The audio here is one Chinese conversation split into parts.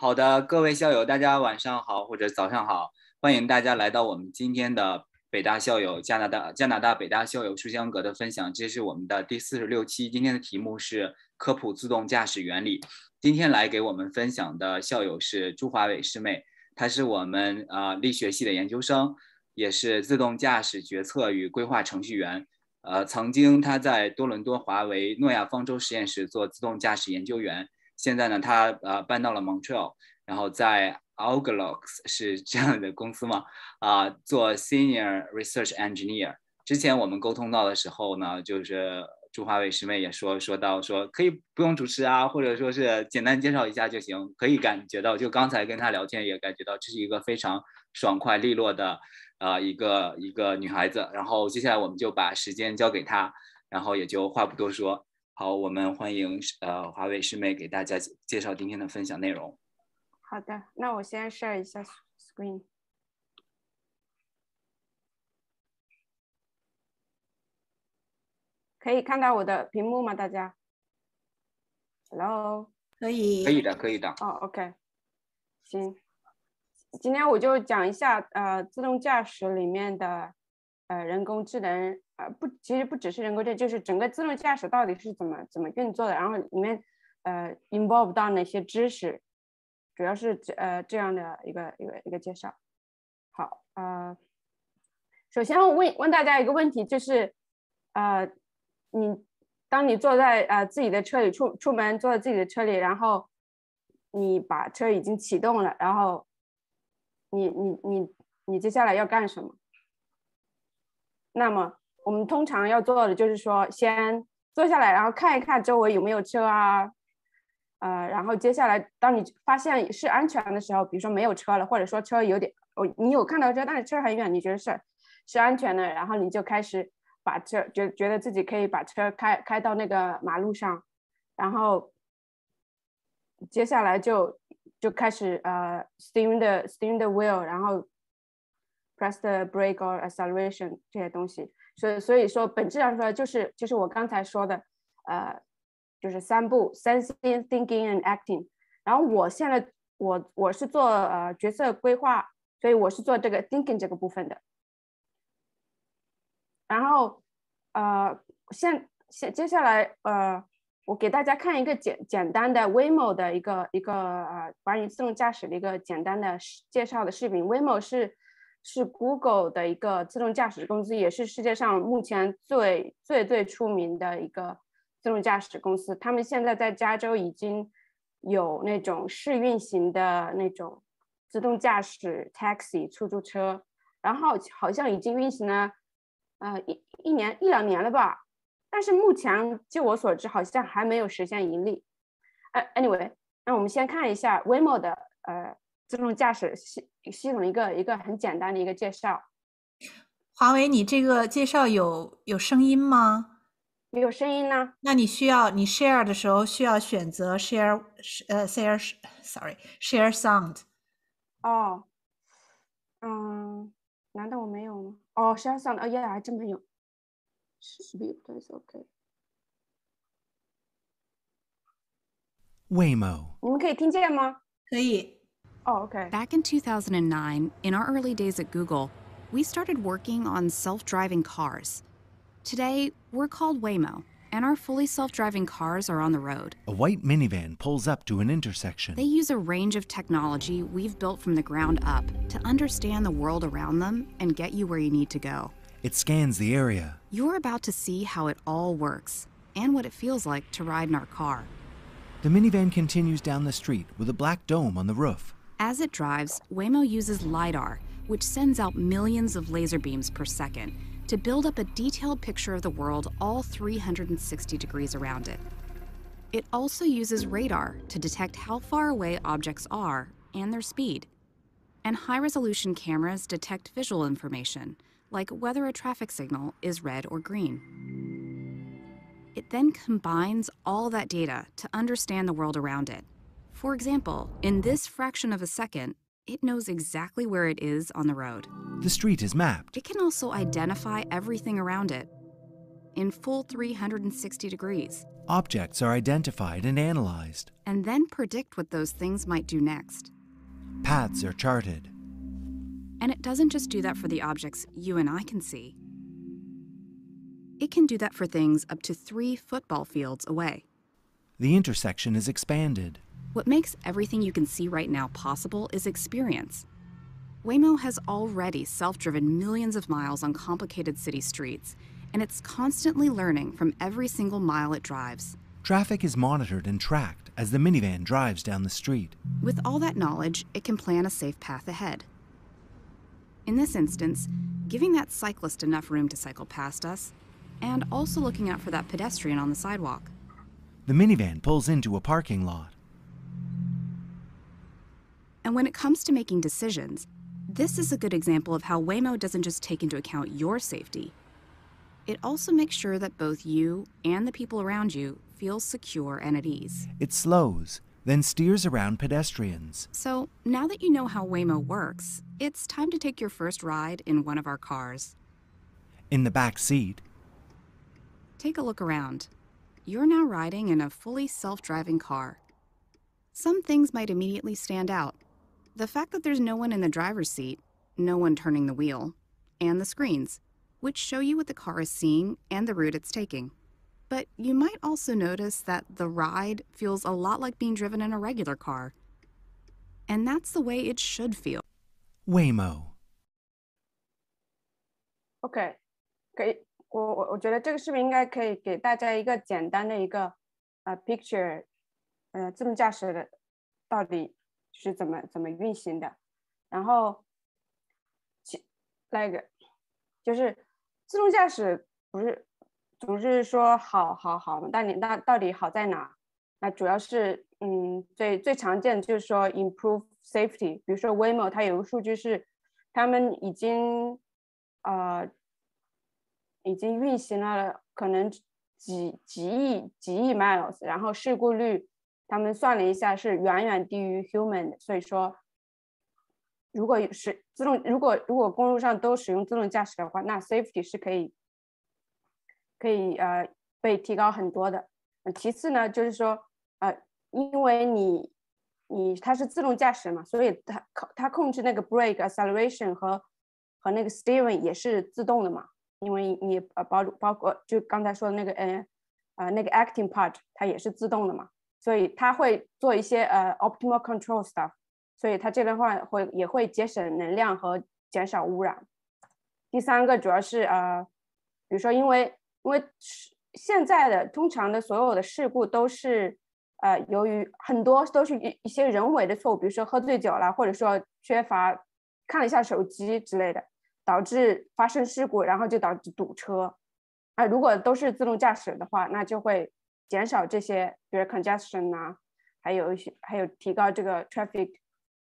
好的，各位校友，大家晚上好或者早上好，欢迎大家来到我们今天的北大校友加拿大加拿大北大校友书香阁的分享，这是我们的第四十六期。今天的题目是科普自动驾驶原理。今天来给我们分享的校友是朱华伟师妹，她是我们呃力学系的研究生，也是自动驾驶决策与规划程序员。呃，曾经她在多伦多华为诺亚方舟实验室做自动驾驶研究员。现在呢，他呃搬到了 Montreal，然后在 Algolox 是这样的公司嘛，啊，做 Senior Research Engineer。之前我们沟通到的时候呢，就是朱华伟师妹也说说到说可以不用主持啊，或者说是简单介绍一下就行，可以感觉到就刚才跟他聊天也感觉到这是一个非常爽快利落的呃一个一个女孩子。然后接下来我们就把时间交给她，然后也就话不多说。好，我们欢迎呃华为师妹给大家介绍今天的分享内容。好的，那我先 share 一下 screen，可以看到我的屏幕吗？大家？Hello，可以，可以的，可以的。哦，OK，行，今天我就讲一下呃自动驾驶里面的呃人工智能。呃不，其实不只是人工智能，就是整个自动驾驶到底是怎么怎么运作的，然后里面呃 involve 到哪些知识，主要是这呃这样的一个一个一个介绍。好，呃，首先我问问大家一个问题，就是呃你当你坐在呃自己的车里出出门坐在自己的车里，然后你把车已经启动了，然后你你你你接下来要干什么？那么我们通常要做的就是说，先坐下来，然后看一看周围有没有车啊，呃，然后接下来，当你发现是安全的时候，比如说没有车了，或者说车有点，哦，你有看到车，但是车很远，你觉得是是安全的，然后你就开始把车觉觉得自己可以把车开开到那个马路上，然后接下来就就开始呃，steering the steering the wheel，然后 press the brake or acceleration 这些东西。所以，所以说，本质上说，就是就是我刚才说的，呃，就是三步：sensing、thinking and acting。然后，我现在我我是做呃角色规划，所以我是做这个 thinking 这个部分的。然后，呃，现现接下来，呃，我给大家看一个简简单的 Waymo 的一个一个呃关于自动驾驶的一个简单的介绍的视频。Waymo 是。是 Google 的一个自动驾驶公司，也是世界上目前最最最出名的一个自动驾驶公司。他们现在在加州已经有那种试运行的那种自动驾驶 taxi 出租车，然后好像已经运行了呃一一年一两年了吧。但是目前就我所知，好像还没有实现盈利。，anyway，那我们先看一下 Waymo 的呃。自动驾驶系系统一个一个很简单的一个介绍。华为，你这个介绍有有声音吗？没有声音呢。那你需要你 share 的时候需要选择 share 呃 share，sorry，share sound。哦，嗯，难道我没有吗？哦，share sound，哦耶，还真没有。Speak please, OK。Waymo。你们可以听见吗？可以。Oh, okay. Back in 2009, in our early days at Google, we started working on self driving cars. Today, we're called Waymo, and our fully self driving cars are on the road. A white minivan pulls up to an intersection. They use a range of technology we've built from the ground up to understand the world around them and get you where you need to go. It scans the area. You're about to see how it all works and what it feels like to ride in our car. The minivan continues down the street with a black dome on the roof. As it drives, Waymo uses LiDAR, which sends out millions of laser beams per second, to build up a detailed picture of the world all 360 degrees around it. It also uses radar to detect how far away objects are and their speed. And high resolution cameras detect visual information, like whether a traffic signal is red or green. It then combines all that data to understand the world around it for example, in this fraction of a second, it knows exactly where it is on the road. The street is mapped. It can also identify everything around it. in full 360 degrees, Objects are identified and analyzed. and then predict what those things might do next. Paths are charted. And it doesn't just do that for the objects you and I can see. It can do that for things up to three football fields away. The intersection is expanded. What makes everything you can see right now possible is experience. Waymo has already self driven millions of miles on complicated city streets, and it's constantly learning from every single mile it drives. Traffic is monitored and tracked as the minivan drives down the street. With all that knowledge, it can plan a safe path ahead. In this instance, giving that cyclist enough room to cycle past us, and also looking out for that pedestrian on the sidewalk. The minivan pulls into a parking lot. And when it comes to making decisions, this is a good example of how Waymo doesn't just take into account your safety. It also makes sure that both you and the people around you feel secure and at ease. It slows, then steers around pedestrians. So, now that you know how Waymo works, it's time to take your first ride in one of our cars. In the back seat, Take a look around. You're now riding in a fully self driving car. Some things might immediately stand out. The fact that there's no one in the driver's seat, no one turning the wheel, and the screens, which show you what the car is seeing and the route it's taking. But you might also notice that the ride feels a lot like being driven in a regular car. And that's the way it should feel. Waymo. OK，可以，我我我觉得这个视频应该可以给大家一个简单的一个呃 picture，呃自动驾驶的到底 是怎么怎么运行的，然后其那个就是自动驾驶不是总是说好好好嘛，但你那到底好在哪？那主要是嗯最最常见就是说 improve safety，比如说 Waymo 它有个数据是他们已经呃，已经运行了可能几几亿几亿 miles，然后事故率他们算了一下是远远低于 human 的，所以说，如果是自动，如果如果公路上都使用自动驾驶的话，那 safety 是可以可以呃被提高很多的。其次呢，就是说呃，因为你你它是自动驾驶嘛，所以它它控制那个 brake acceleration 和和那个 steering 也是自动的嘛，因为你呃包包括就刚才说的那个呃呃那个 acting part 它也是自动的嘛，所以它会做一些呃 optimal control stuff，所以它这边话会也会节省能量和减少污染。第三个主要是呃，比如说因为因为是现在的通常的所有的事故都是呃由于很多都是一一些人为的错误，比如说喝醉酒了，或者说缺乏看了一下手机之类的，导致发生事故，然后就导致堵车。啊，如果都是自动驾驶的话，那就会减少这些，比如 congestion 啊，还有一些还有提高这个 traffic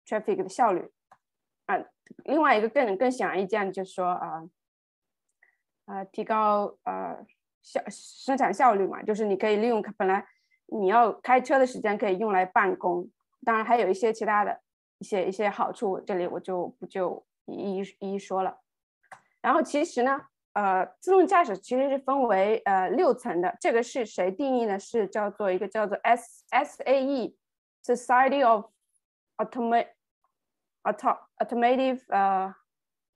traffic 的效率。啊，另外一个更更显而易见就是说啊，呃，提高呃效生产效率嘛，就是你可以利用本来你要开车的时间可以用来办公，当然还有一些其他的一些一些好处，这里我就不就一一一一说了。然后其实呢，呃，自动驾驶其实是分为呃六层的，这个是谁定义呢？是叫做一个叫做 S S A E Society of Automate Auto Automative 呃，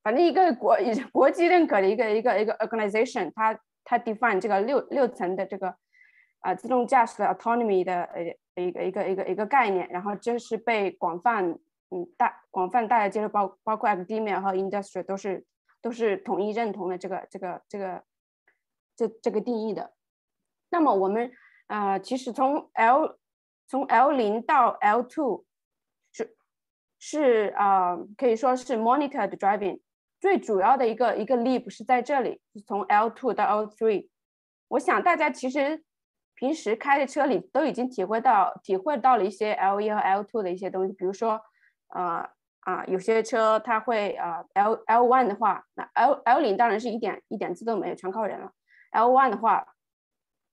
反正一个国国际认可的一个一个一个 organization，它它 define 这个六六层的这个啊、自动驾驶的 autonomy 的呃一个一个一个一个概念，然后这是被广泛嗯大广泛大家接受，包包括 academia 和 industry 都是都是统一认同的这个这个这个这这个定义的。那么我们呃其实从 L 从 L 零到 L two 是是啊、可以说是 monitored driving 最主要的一个一个 leap 是在这里，从 L two 到 L three。我想大家其实平时开的车里都已经体会到体会到了一些 L 一和 L two 的一些东西，比如说呃啊有些车它会啊 L L one 的话，那 L L 零当然是一点一点自动没有，全靠人了。L one 的话，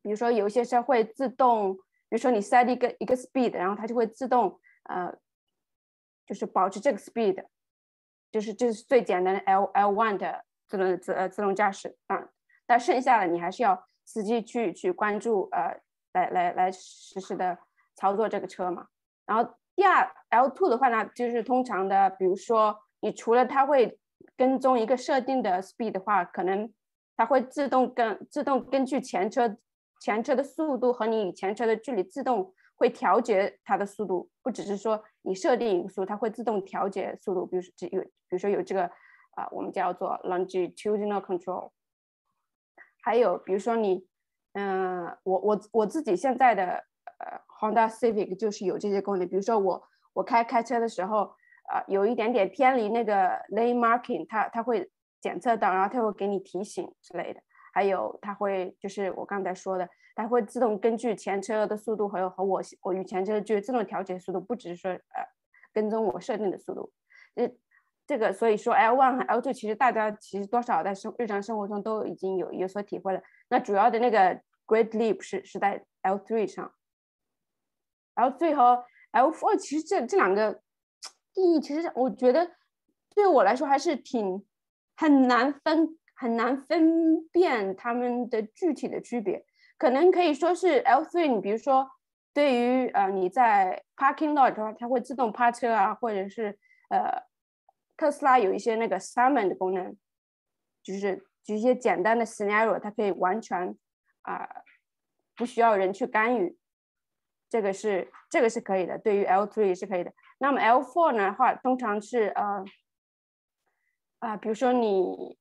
比如说有一些车会自动，比如说你 set 一个一个 speed，然后它就会自动呃就是保持这个 speed，就是这是最简单的 L L one 的自动自呃自动驾驶啊。但剩下的你还是要司机去去关注呃来来来实时的操作这个车嘛。然后第二 L two 的话呢，就是通常的，比如说你除了它会跟踪一个设定的 speed 的话，可能它会自动跟自动根据前车前车的速度和你与前车的距离自动。会调节它的速度，不只是说你设定一个速度，它会自动调节速度。比如说有，比如说有这个啊，我们叫做 longitudinal control。还有比如说你，嗯，我我我自己现在的 Honda Civic 就是有这些功能。比如说我我开开车的时候，啊，有一点点偏离那个 lane marking，它它会检测到，然后它会给你提醒之类的。还有它会就是我刚才说的。它会自动根据前车的速度和和我我与前车的距自动调节速度，不只是说呃跟踪我设定的速度。这这个所以说 L one 和 L two 其实大家其实多少在生日常生活中都已经有有所体会了。那主要的那个 Great Leap 是是在 L three 上，L three 和 L four 其实这这两个定义，其实我觉得对我来说还是挺很难分很难分辨它们的具体的区别。可能可以说是 L3，你比如说，对于呃你在 parking lot 的话，它会自动趴车啊，或者是呃特斯拉有一些那个 summon 的功能，就是举一些简单的 scenario，它可以完全啊不需要人去干预，这个是这个是可以的，对于 L3 是可以的。那么 L4 呢话，通常是呃啊，比如说你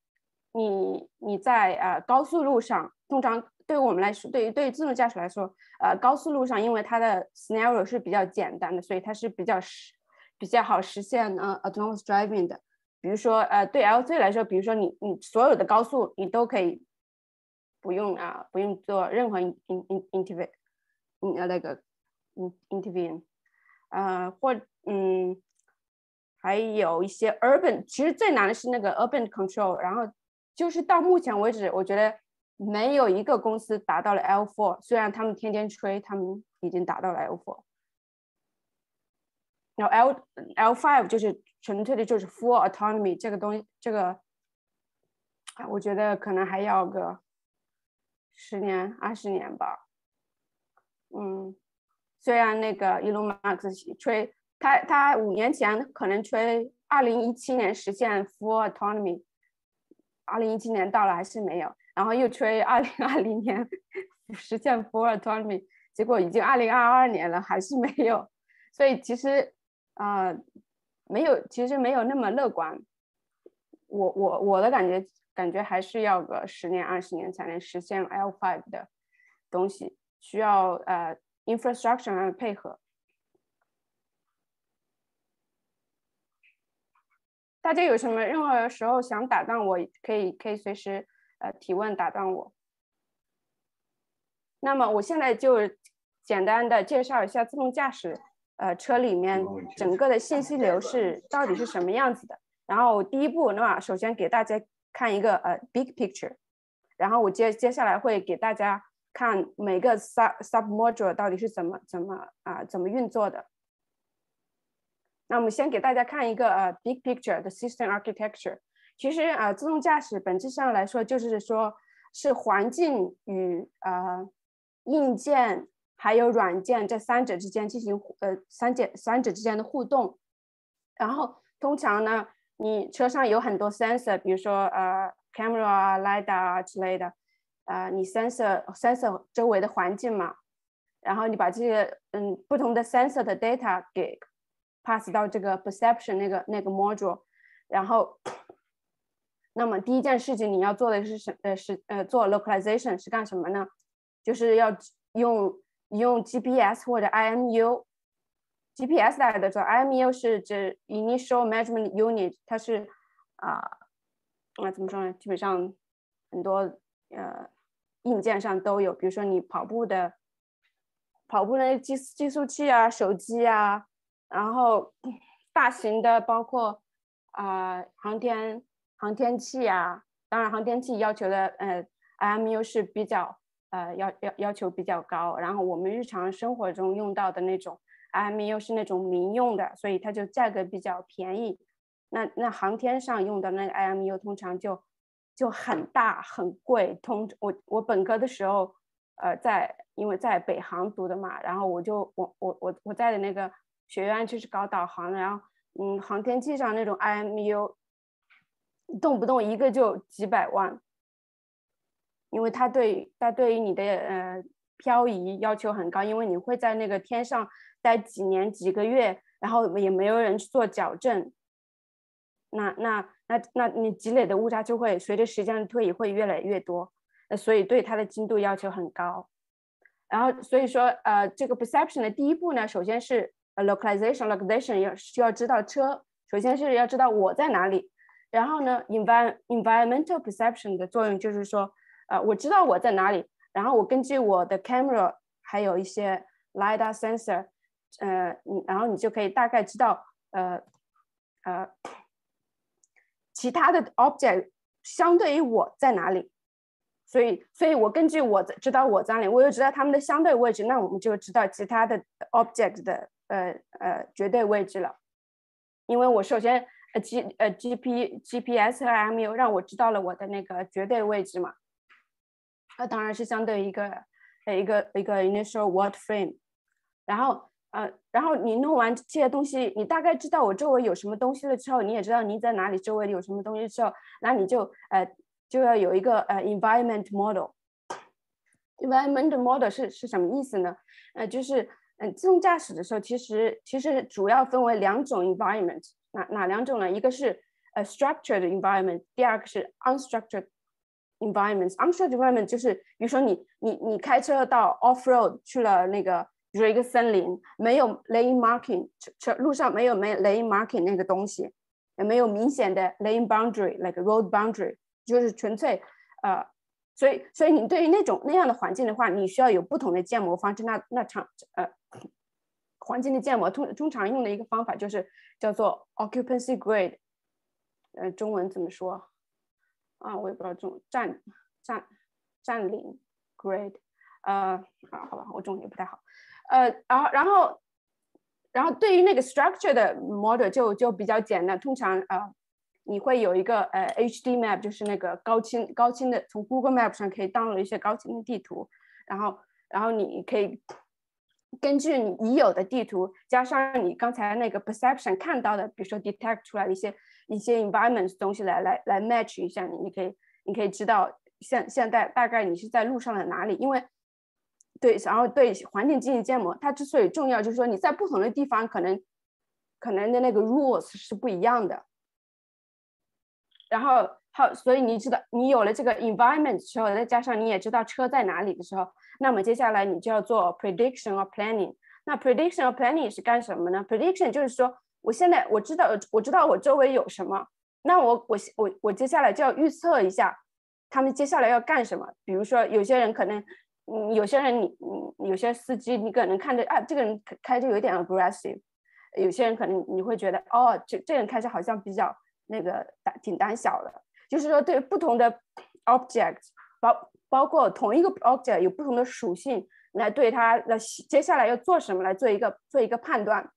你你在呃高速路上，通常。对于我们来说，对于对于自动驾驶来说，呃，高速路上，因为它的 scenario 是比较简单的，所以它是比较实比较好实现呃 autonomous driving 的。比如说，呃，对 L3 来说，比如说你你所有的高速你都可以不用啊，不用做任何 in in intervene，呃那个 in 嗯 intervene，呃或嗯，还有一些 urban，其实最难的是那个 urban control，然后就是到目前为止，我觉得。没有一个公司达到了 L4，虽然他们天天吹他们已经达到了 L4。然后 L L5 就是纯粹的就是 full autonomy 这个东西，这个啊，我觉得可能还要个十年、二十年吧。嗯，虽然那个 Elon Musk 吹他他五年前可能吹二零一七年实现 full autonomy，二零一七年到了还是没有。然后又吹二零二零年实现 full autonomy，结果已经二零二二年了，还是没有。所以其实啊，没有，其实没有那么乐观。我我我的感觉，感觉还是要个十年二十年才能实现 L five 的东西，需要呃 infrastructure 的配合。大家有什么任何时候想打断我，可以可以随时。呃，提问打断我。那么我现在就简单的介绍一下自动驾驶呃车里面整个的信息流是到底是什么样子的。然后第一步，那么首先给大家看一个呃 big picture，然后我接接下来会给大家看每个 sub sub module 到底是怎么怎么啊怎么运作的。那我们先给大家看一个呃 big picture 的 system architecture。其实啊，自动驾驶本质上来说，就是说是环境与呃硬件还有软件这三者之间进行呃三者三者之间的互动。然后通常呢，你车上有很多 sensor，比如说呃 camera 啊、lidar 啊之类的，呃，你 sensor sensor 周围的环境嘛，然后你把这些嗯不同的 sensor 的 data 给 pass 到这个 perception 那个那个 module，然后。那么第一件事情你要做的是什呃是呃做 localization 是干什么呢？就是要用用 GPS 或者 IMU，GPS 大家都知道，IMU 是指 initial measurement unit，它是啊那怎么说呢？基本上很多呃硬件上都有，比如说你跑步的跑步的计计速器啊、手机啊，然后 大型的包括啊航天。航天器啊，当然航天器要求的呃 IMU 是比较呃要要要求比较高，然后我们日常生活中用到的那种 IMU 是那种民用的，所以它就价格比较便宜。那那航天上用的那个 IMU 通常就就很大很贵。通我我本科的时候，呃，在因为在北航读的嘛，然后我就我我我我在的那个学院就是搞导航的，然后嗯，航天器上那种 IMU，动不动一个就几百万，因为它对它对于你的呃漂移要求很高，因为你会在那个天上待几年几个月，然后也没有人去做矫正。那那那那你积累的误差就会随着时间的推移会越来越多，那所以对它的精度要求很高。然后所以说呃这个 perception 的第一步呢，首先是呃 localization localization 要需要知道车，首先是要知道我在哪里。然后呢，envi environmental perception 的作用就是说，呃我知道我在哪里，然后我根据我的 camera 还有一些 lidar sensor，呃然后你就可以大概知道呃呃。其他的 object 相对于我在哪里，所以，所以我根据我知道我在哪里，我又知道他们的相对位置，那我们就知道其他的 object 的呃呃绝对位置了。因为我首先呃 G 呃 G P G P S 和 M U 让我知道了我的那个绝对位置嘛，那当然是相对于一个呃一个一个 initial word frame，然后。呃，然后你弄完这些东西，你大概知道我周围有什么东西了之后，你也知道你在哪里，周围有什么东西之后，那你就呃就要有一个呃 environment model。environment model 是是什么意思呢？呃，就是嗯自动驾驶的时候，其实其实主要分为两种 environment，哪哪两种呢？一个是呃 structured environment，第二个是 unstructured environment。unstructured environment 就是比如说你你你开车到 off road 去了那个。比如一个森林，没有 lane marking，车路上没有没 lane marking 那个东西，也没有明显的 lane boundary，like road boundary，就是纯粹呃，所以所以你对于那种那样的环境的话，你需要有不同的建模方式。那那场呃环境的建模通通常用的一个方法就是叫做 occupancy grade，呃，中文怎么说啊？我也不知道中占占占领 grade，呃，啊，好吧，我中文也不太好。呃，然后，然后，然后对于那个 structure 的 model 就就比较简单。通常呃，你会有一个呃 HD map，就是那个高清高清的，从 Google Map 上可以 download 一些高清的地图。然后，然后你可以根据你已有的地图，加上你刚才那个 perception 看到的，比如说 detect 出来的一些一些 environment 东西来来来 match 一下你，你可以你可以知道现现在大概你是在路上的哪里，因为。对，然后对环境进行建模，它之所以重要，就是说你在不同的地方，可能可能的那个 rules 是不一样的。然后好，所以你知道，你有了这个 environment 之后，再加上你也知道车在哪里的时候，那么接下来你就要做 prediction or planning。那 prediction or planning 是干什么呢？prediction 就是说，我现在我知道我知道我周围有什么，那我我我我接下来就要预测一下他们接下来要干什么。比如说，有些人可能。嗯，有些人你你有些司机你可能看着啊，这个人开就有点 aggressive，有些人可能你会觉得哦，这这人开车好像比较那个胆挺胆小的。就是说，对不同的 object，包包括同一个 object 有不同的属性，来对它的接下来要做什么来做一个做一个判断。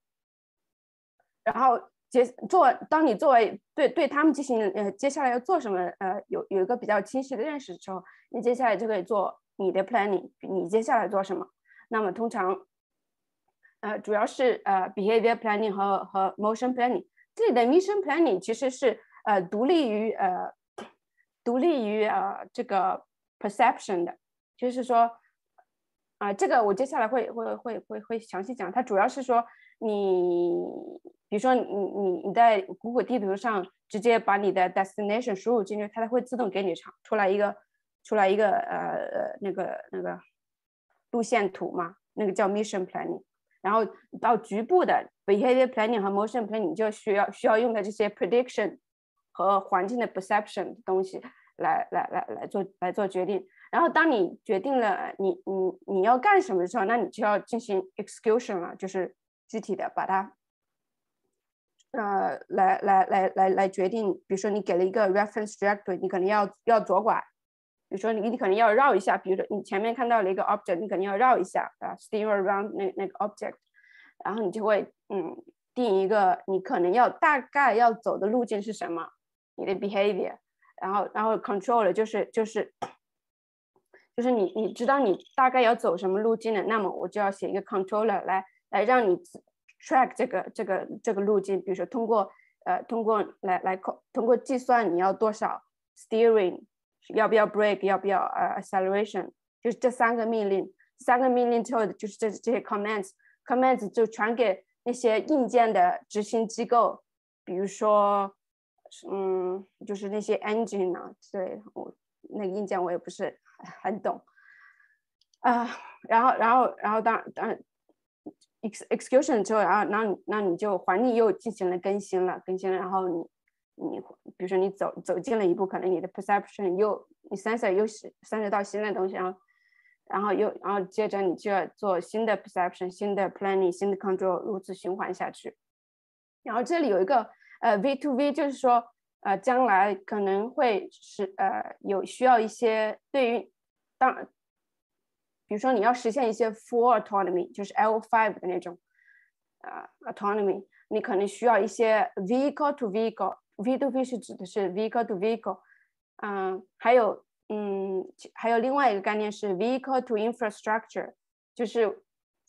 然后接做，当你作为对对他们进行呃接下来要做什么呃有有一个比较清晰的认识的时候，你接下来就可以做。你的 planning，你接下来做什么？那么通常，呃，主要是呃 behavior planning 和和 motion planning。这里的 mission planning 其实是呃独立于呃独立于呃这个 perception 的，就是说啊，这个我接下来会会会会会详细讲。它主要是说你，比如说你你你在谷歌地图上直接把你的 destination 输入进去，它会自动给你查出来一个。出来一个呃那个那个路线图嘛，那个叫 mission planning。然后到局部的 behavior planning 和 motion planning 就需要需要用的这些 prediction 和环境的 perception 的东西来来来来做来做决定。然后当你决定了你你你要干什么的时候，那你就要进行 execution 了，就是具体的把它呃来来来来来决定。比如说你给了一个 reference directory，你可能要要左拐。比如说你你可能要绕一下，比如说你前面看到了一个 object，你肯定要绕一下啊，steer around 那那个 object，然后你就会嗯定一个你可能要大概要走的路径是什么，你的 behavior，然后然后 controller 就是就是就是你你知道你大概要走什么路径了，那么我就要写一个 controller 来来让你 track 这个这个这个路径，比如说通过呃通过来来通过计算你要多少 steering，要不要 break？要不要呃 acceleration，就是这三个命令，三个命令之后就是这这些 commands，commands 就传给那些硬件的执行机构，比如说嗯就是那些 engine 啊之类的，我那个硬件我也不是很懂啊，然后然后然后当当。ex execution 之后，然后那你那你就环境又进行了更新了，更新了，然后你你比如说你走走进了一步，可能你的 perception 又你 sensor 又是 sensor 到新的东西，然后然后又然后接着你就要做新的 perception、新的 planning、新的 control，如此循环下去。然后这里有一个呃 V to V，就是说呃将来可能会是呃有需要一些对于当。比如说你要实现一些 full autonomy，就是 L five 的那种呃 autonomy，你可能需要一些 vehicle to vehicle V to V 是指的是 vehicle to vehicle，嗯，还有嗯还有另外一个概念是 vehicle to infrastructure，就是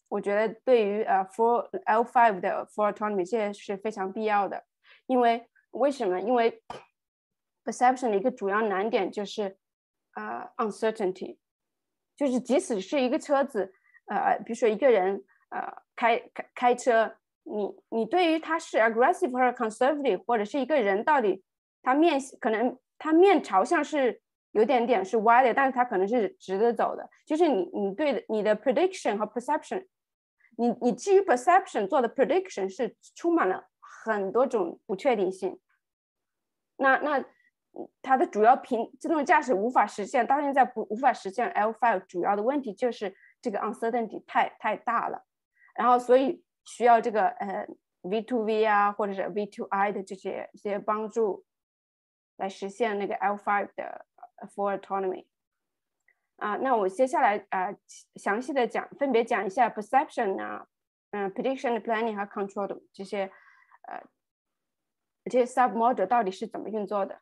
我觉得对于呃 full L5 的 for autonomy 这些是非常必要的，因为为什么？因为 perception 的一个主要难点就是呃 uncertainty。就是即使是一个车子，呃，比如说一个人，呃，开开开车，你你对于他是 aggressive 或者 conservative，或者是一个人到底他面可能他面朝向是有点点是歪的，但是他可能是直的走的。就是你你对你的 prediction 和 perception，你你基于 perception 做的 prediction 是充满了很多种不确定性。那那。它的主要凭自动驾驶无法实现，到现在不无法实现 L5，主要的问题就是这个 uncertainty 太太大了，然后所以需要这个呃 V2V 啊，或者是 V2I 的这些这些帮助，来实现那个 L5 的 full autonomy。啊，那我接下来啊详细的讲，分别讲一下 perception 啊，嗯，prediction planning 和 control 的这些呃这些 sub module 到底是怎么运作的。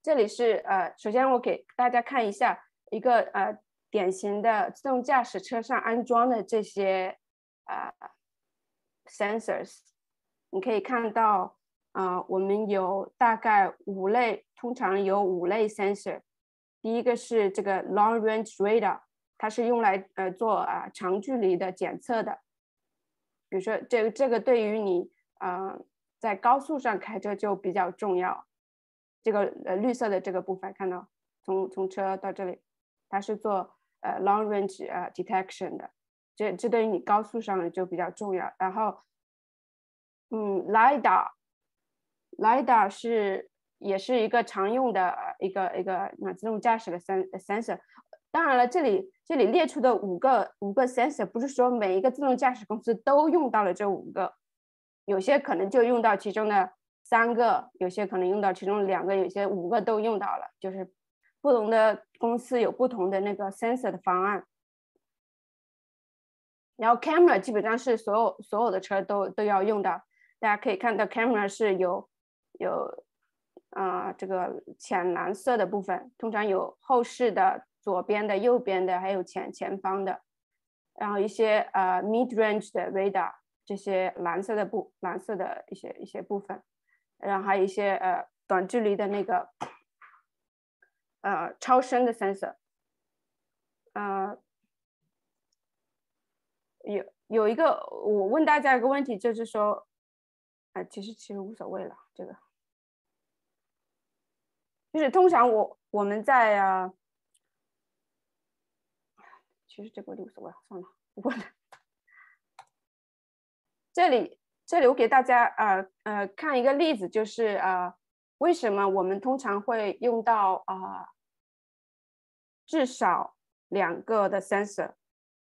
这里是呃，首先我给大家看一下一个呃典型的自动驾驶车上安装的这些啊 sensors，你可以看到啊，我们有大概五类，通常有五类 sensor。第一个是这个 long range radar，它是用来呃做啊长距离的检测的，比如说这个这个对于你啊在高速上开车就比较重要。这个呃绿色的这个部分看到，从从车到这里，它是做呃 long range 呃 detection 的，这这对于你高速上就比较重要。然后，嗯，lidar lidar 是也是一个常用的一个一个那自动驾驶的 sen sensor。当然了，这里这里列出的五个五个 sensor 不是说每一个自动驾驶公司都用到了这五个，有些可能就用到其中的。三个，有些可能用到其中两个，有些五个都用到了，就是不同的公司有不同的那个 sensor 的方案。然后 camera 基本上是所有所有的车都都要用到，大家可以看到 camera 是有有啊这个浅蓝色的部分，通常有后视的、左边的、右边的，还有前前方的，然后一些呃 mid range 的 radar 这些蓝色的部蓝色的一些一些部分。然后还有一些呃短距离的那个呃超声的 sensor，呃有有一个我问大家一个问题，就是说，啊其实其实无所谓了，这个就是通常我我们在啊，其实这个无所谓，算了，不问了，这里。这里我给大家呃呃看一个例子，就是呃为什么我们通常会用到啊至少两个的 sensor，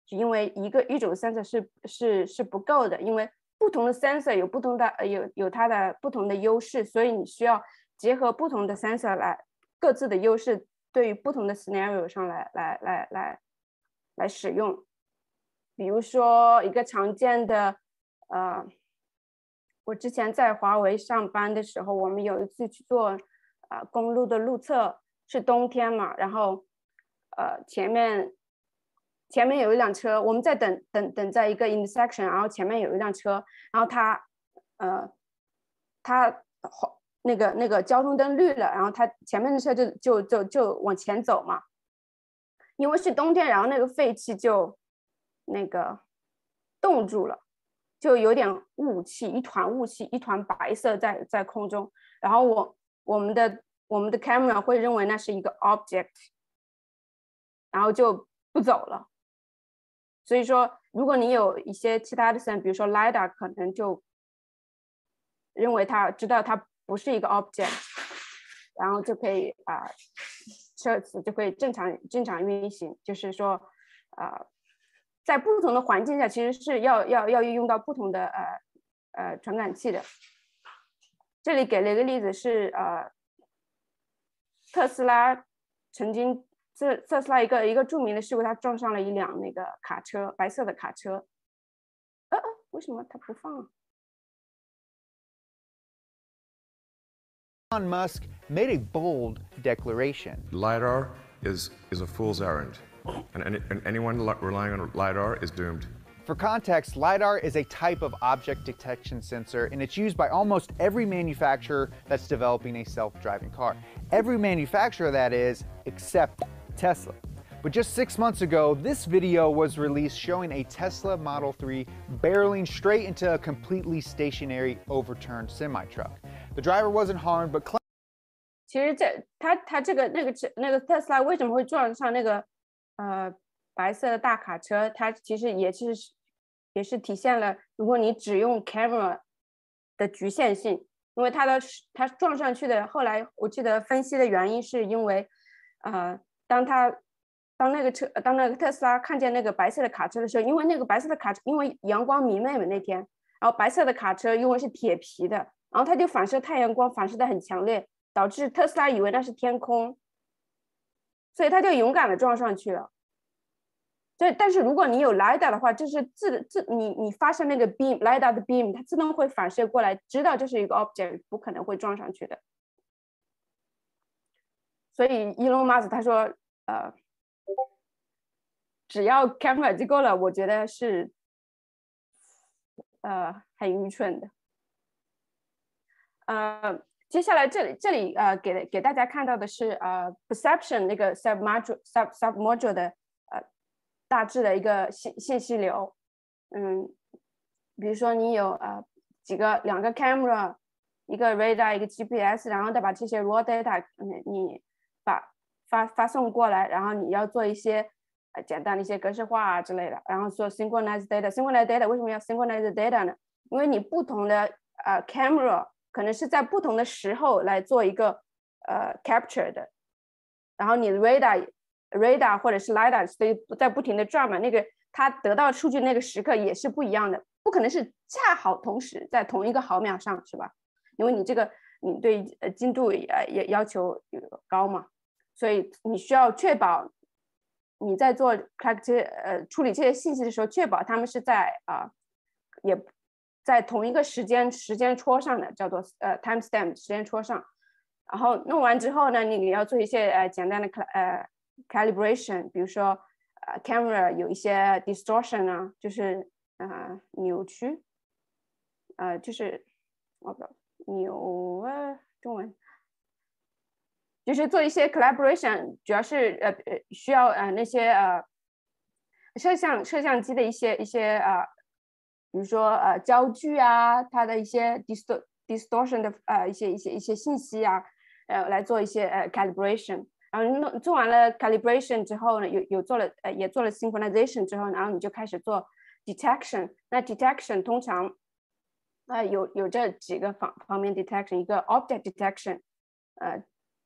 因为一个一种 sensor 是是是不够的，因为不同的 sensor 有不同的呃有有它的不同的优势，所以你需要结合不同的 sensor 来各自的优势，对于不同的 scenario 上来来来来来使用。比如说一个常见的呃。我之前在华为上班的时候，我们有一次去做啊公路的路测，是冬天嘛，然后呃前面前面有一辆车，我们在等等等在一个 intersection，然后前面有一辆车，然后他呃他那个那个交通灯绿了，然后他前面的车就就就就往前走嘛，因为是冬天，然后那个废气就那个冻住了。就有点雾气，一团雾气，一团白色在在空中。然后我我们的我们的 camera 会认为那是一个 object，然后就不走了。所以说，如果你有一些其他的 s e n 比如说 lidar，可能就认为它知道它不是一个 object，然后就可以啊，车子就可以正常正常运行。就是说啊。在不同的环境下，其实是要要要运用到不同的呃呃传感器的。这里给了一个例子是呃特斯拉曾经这特斯拉一个一个著名的事故，它撞上了一辆那个卡车，白色的卡车。呃呃，为什么它不放？Elon Musk made a bold declaration. LiDAR is is a fool's errand. And, any, and anyone relying on LiDAR is doomed. For context, LiDAR is a type of object detection sensor, and it's used by almost every manufacturer that's developing a self-driving car. Every manufacturer, that is, except Tesla. But just six months ago, this video was released showing a Tesla Model 3 barreling straight into a completely stationary overturned semi-truck. The driver wasn't harmed, but 其实这他他这个那个那个特斯拉为什么会撞上那个 呃，白色的大卡车，它其实也是也是体现了，如果你只用 camera 的局限性，因为它的它撞上去的，后来我记得分析的原因是因为，呃，当他当那个车当那个特斯拉看见那个白色的卡车的时候，因为那个白色的卡车因为阳光明媚嘛那天，然后白色的卡车因为是铁皮的，然后它就反射太阳光，反射的很强烈，导致特斯拉以为那是天空。所以他就勇敢的撞上去了。对，但是如果你有 lida 的话，就是自自你你发射那个 beam lida 的 beam，它自动会反射过来，知道这是一个 object，不可能会撞上去的。所以 Elon Musk 他说，呃，只要 camera 就够了，我觉得是，呃，很愚蠢的，呃。接下来这里这里呃给给大家看到的是呃 perception 那个 sub module sub sub module 的呃大致的一个信信息流，嗯，比如说你有呃几个两个 camera，一个 radar 一个 GPS，然后再把这些 raw data 你你把发发送过来，然后你要做一些呃简单的一些格式化啊之类的，然后做 synchronized data，synchronized data 为什么要 synchronized data 呢？因为你不同的呃 camera 可能是在不同的时候来做一个呃 capture 的，然后你的 radar radar 或者是 lidar 所以在不停的转嘛，那个它得到数据那个时刻也是不一样的，不可能是恰好同时在同一个毫秒上是吧？因为你这个你对呃精度也也要求高嘛，所以你需要确保你在做 collect 呃处理这些信息的时候，确保他们是在啊也。在同一个时间时间戳上的叫做呃 timestamp 时间戳上，然后弄完之后呢，你要做一些呃简单的呃 calibration，比如说呃 camera 有一些 distortion 啊，就是呃扭曲，呃就是我不知道扭啊中文，就是做一些 calibration，主要是呃呃需要呃那些呃摄像摄像机的一些一些呃。比如说呃焦距啊，它的一些 distortion 的呃一些一些一些信息啊，呃来做一些呃 calibration，然后弄做完了 calibration 之后呢，有有做了呃也做了 synchronization 之后，然后你就开始做 detection。那 detection 通常啊有有这几个方方面 detection，一个 object detection，呃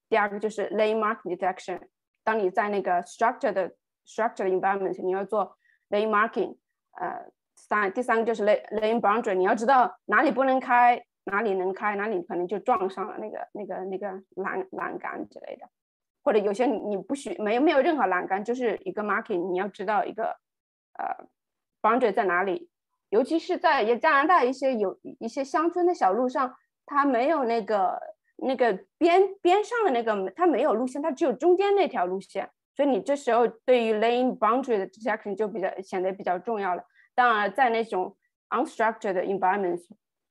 第二个就是 landmark detection。当你在那个 structure 的 structure environment，你要做 landmarking，呃。三，第三个就是 lane lane boundary，你要知道哪里不能开，哪里能开，哪里可能就撞上了那个那个那个栏栏杆之类的，或者有些你不许没有没有任何栏杆，就是一个 marking，你要知道一个呃 boundary 在哪里，尤其是在也加拿大一些有一些乡村的小路上，它没有那个那个边边上的那个，它没有路线，它只有中间那条路线，所以你这时候对于 lane boundary 的 detection 就比较显得比较重要了。当然，在那种 unstructured environment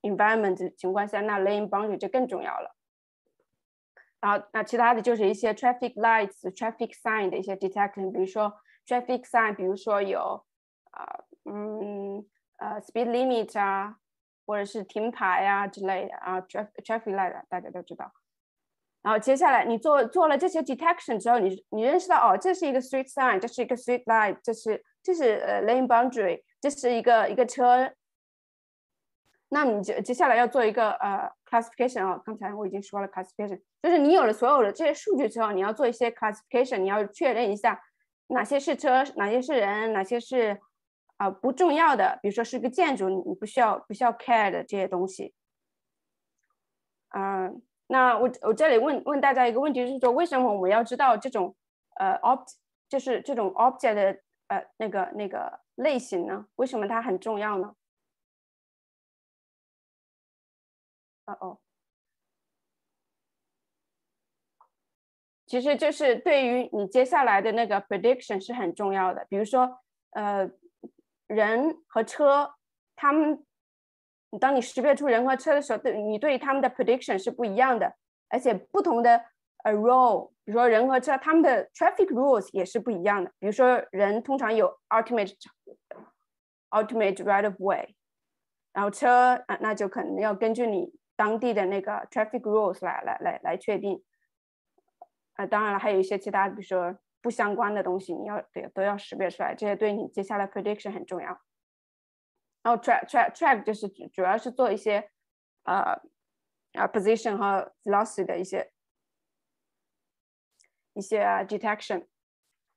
environment 情况下，那 lane boundary 就更重要了。然后，那其他的就是一些 traffic lights、traffic sign 的一些 detection，比如说 traffic sign，比如说有啊，嗯，呃，speed limit 啊，或者是停牌啊之类的啊，tra- traffic light 大家都知道。然后接下来你做做了这些 detection 之后，你你认识到哦，这是一个 street sign，这是一个 street light，这是这是呃 lane boundary，这是一个一个车。那你接接下来要做一个呃 classification 啊，刚才我已经说了 classification，就是你有了所有的这些数据之后，你要做一些 classification，你要确认一下哪些是车，哪些是人，哪些是啊不重要的，比如说是个建筑，你不需要不需要 care 的这些东西。嗯，那我我这里问问大家一个问题，是说为什么我们要知道这种呃 opt 就是这种 object 的呃那个那个类型呢？为什么它很重要呢？哦哦，其实就是对于你接下来的那个 prediction 是很重要的。比如说，呃，人和车，他们，当你识别出人和车的时候，对你对他们的 prediction 是不一样的，而且不同的 a role，比如说人和车，他们的 traffic rules 也是不一样的。比如说，人通常有 ultimate ultimate right of way，然后车啊，那就可能要根据你。当地的那个 traffic rules 来来来来确定，啊，当然了，还有一些其他，比如说不相关的东西，你要对都要识别出来，这些对你接下来 prediction 很重要。然后 track track track 就是主要是做一些呃啊 position 和 velocity 的一些一些 detection。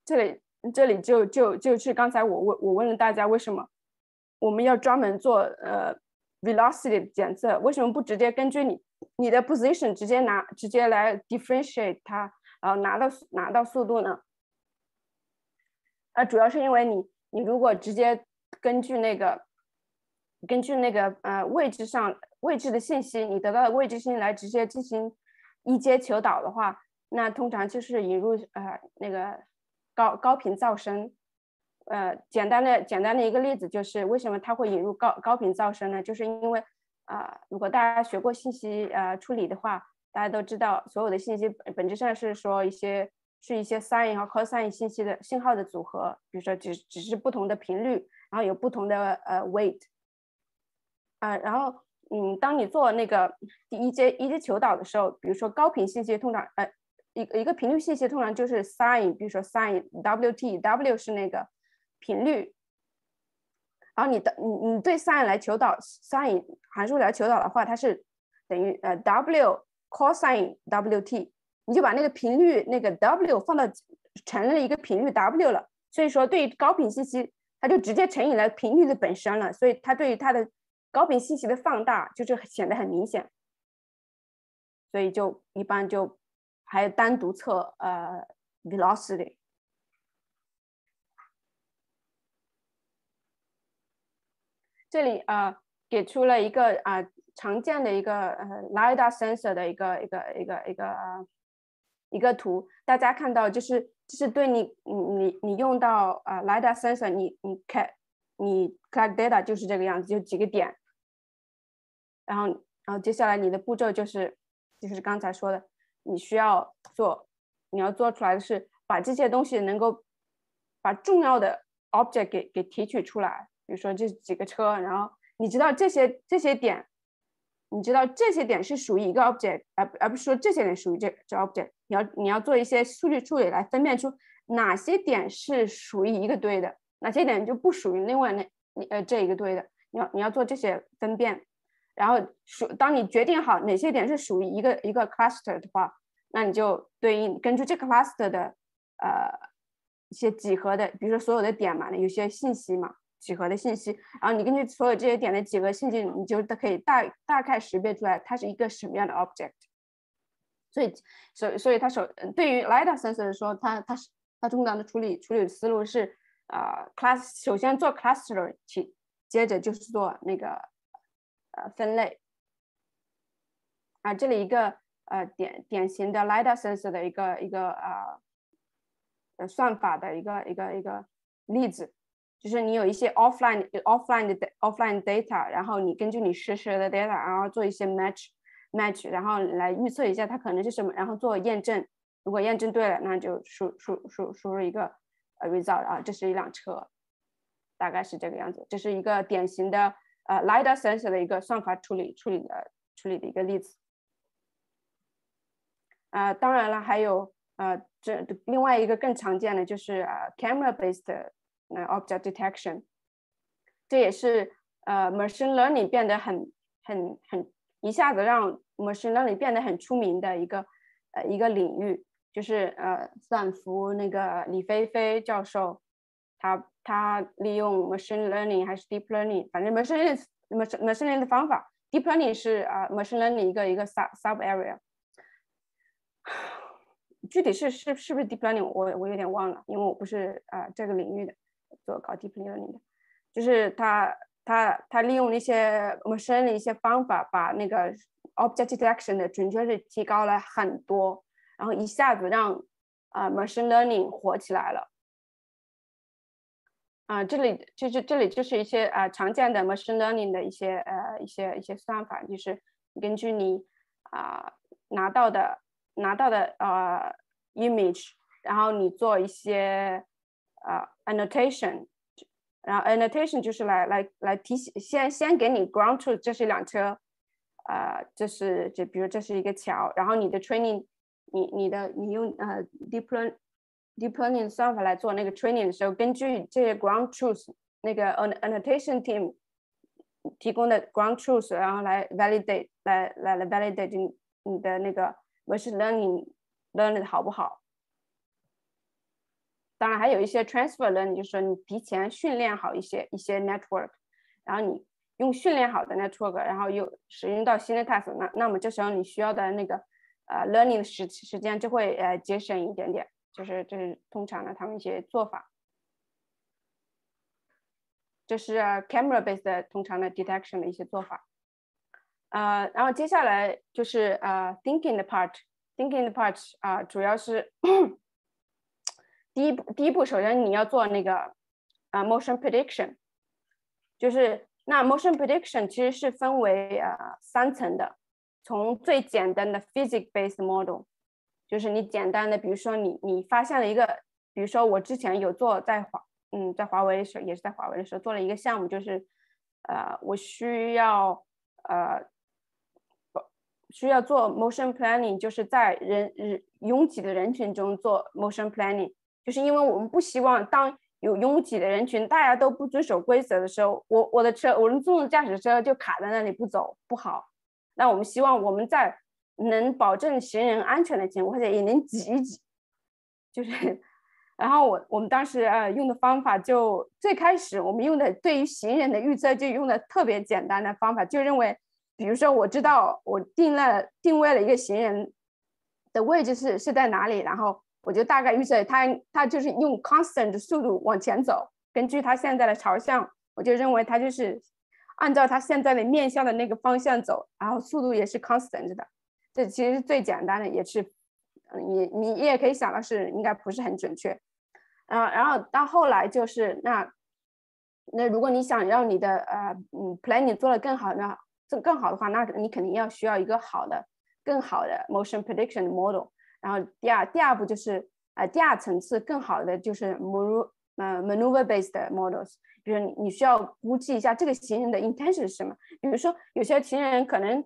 这里这里就就就是刚才我问我问了大家为什么我们要专门做呃。velocity 检测为什么不直接根据你你的 position 直接拿直接来 differentiate 它，然后拿到拿到速度呢？啊，主要是因为你你如果直接根据那个根据那个呃位置上位置的信息，你得到的位置信息来直接进行一阶求导的话，那通常就是引入呃那个高高频噪声。呃，简单的简单的一个例子就是为什么它会引入高高频噪声呢？就是因为啊，如果大家学过信息呃处理的话，大家都知道所有的信息本质上是说一些是一些 sin 和 cosine 信息的信号的组合，比如说只只是不同的频率，然后有不同的呃 weight 啊，然后嗯，当你做那个第一阶一阶求导的时候，比如说高频信息通常呃一一个频率信息通常就是 sin，比如说 sin w t w 是那个。频率，然后你的你你对 sin 来求导 sin 函数来求导的话，它是等于呃 w cosine wt，你就把那个频率那个 w 放到成了一个频率 w 了，所以说对于高频信息，它就直接乘以了频率的本身了，所以它对于它的高频信息的放大就是显得很明显，所以就一般就还有单独测呃 velocity。这里呃给出了一个啊常见的一个呃 lidar sensor 的一个一个一个一个一个图，大家看到就是就是对你你你你用到啊 lidar sensor，你你看你 collect data 就是这个样子，就几个点，然后然后接下来你的步骤就是就是刚才说的，你需要做你要做出来的是把这些东西能够把重要的 object 给给提取出来。比如说这几个车，然后你知道这些这些点，你知道这些点是属于一个 object，而而不是说这些点属于这这 object。你要你要做一些数据处理来分辨出哪些点是属于一个堆的，哪些点就不属于另外那呃这一个堆的。你要你要做这些分辨，然后属当你决定好哪些点是属于一个一个 cluster 的话，那你就对应根据这个 cluster 的呃一些几何的，比如说所有的点嘛，有些信息嘛。几何的信息，然后你根据所有这些点的几何信息，你就都可以大大概识别出来它是一个什么样的 object。所以，所以，所以它首对于 lidar sensor 来说，它它是它通常的处理处理思路是，呃，class 首先做 cluster 提接着就是做那个呃分类。啊，这里一个呃典典型的 lidar sensor 的一个一个呃呃算法的一个一个一个例子，就是你有一些 offline offline 的 offline data，然后你根据你实时的 data，然后做一些 match match，然后来预测一下它可能是什么，然后做验证。如果验证对了，那就输输输输入一个呃 result 啊，这是一辆车，大概是这个样子。这是一个典型的呃 lidar sensor 的一个算法处理处理的处理的一个例子。啊，当然了，还有呃，这另外一个更常见的就是呃 camera based 那 object detection，这也是呃 machine learning 变得很很很一下子让 machine learning 变得很出名的一个呃一个领域，就是呃斯坦福那个李飞飞教授，他他利用 machine learning 还是 deep learning，反正 machine learning machine machine learning 的方法，deep learning 是啊 machine learning 一个一个 sub sub area。具体是是是不是 deep learning，我我有点忘了，因为我不是啊这个领域的，做搞 deep learning 的，就是他他他利用那些 machine 的一些方法，把那个 object detection 的准确率提高了很多，然后一下子让啊 machine learning 火起来了。啊，这里就是这里就是一些啊常见的 machine learning 的一些呃一些一些算法，就是根据你啊拿到的。拿到的呃 image，然后你做一些呃 annotation，然后 annotation 就是来来来提醒，先先给你 ground truth，这是一辆车，呃，这是就比如这是一个桥，然后你的 training，你你的你用呃 deep learning deep learning 算法来做那个 training 的时候，根据这些 ground truth，那个 annotation team 提供的 ground truth，然后来 validate 来来来 validate 你你的那个。 Machine learning learning 好不好？当然还有一些 transfer learning，就是说你提前训练好一些一些 network，然后你用训练好的 network，然后又使用到新的 task，那那么这时候你需要的那个呃 learning 的时时间就会呃节省一点点，就是这是通常的他们一些做法。这是 camera based 通常的 detection 的一些做法。呃，然后接下来就是呃，thinking 的 part，thinking 的 part 啊，主要是第一步，第一步，首先你要做那个啊，motion prediction，就是那 motion prediction 其实是分为呃三层的，从最简单的 physics based model，就是你简单的，比如说你你发现了一个，比如说我之前有做在华，嗯，在华为的时候，也是在华为的时候做了一个项目，就是呃，我需要呃。需要做 motion planning，就是在人人拥挤的人群中做 motion planning，就是因为我们不希望当有拥挤的人群，大家都不遵守规则的时候，我我的车，我的自动驾驶车就卡在那里不走，不好。那我们希望我们在能保证行人安全的情况下，也能挤一挤。就是，然后我我们当时呃用的方法就最开始我们用的对于行人的预测就用的特别简单的方法，就认为。比如说，我知道我定了定位了一个行人的位置是是在哪里，然后我就大概预测他他就是用 constant 的速度往前走，根据他现在的朝向，我就认为他就是按照他现在的面向的那个方向走，然后速度也是 constant 的。这其实是最简单的，也是嗯，你你也可以想到是应该不是很准确。然后然后到后来就是那那如果你想让你的呃嗯 planning 做的更好呢？这更好的话，那你肯定要需要一个好的、更好的 motion prediction model。然后第二第二步就是呃第二层次更好的就是 manu 呃 maneuver based models，比如你需要估计一下这个行人的 intention 是什么。比如说有些行人可能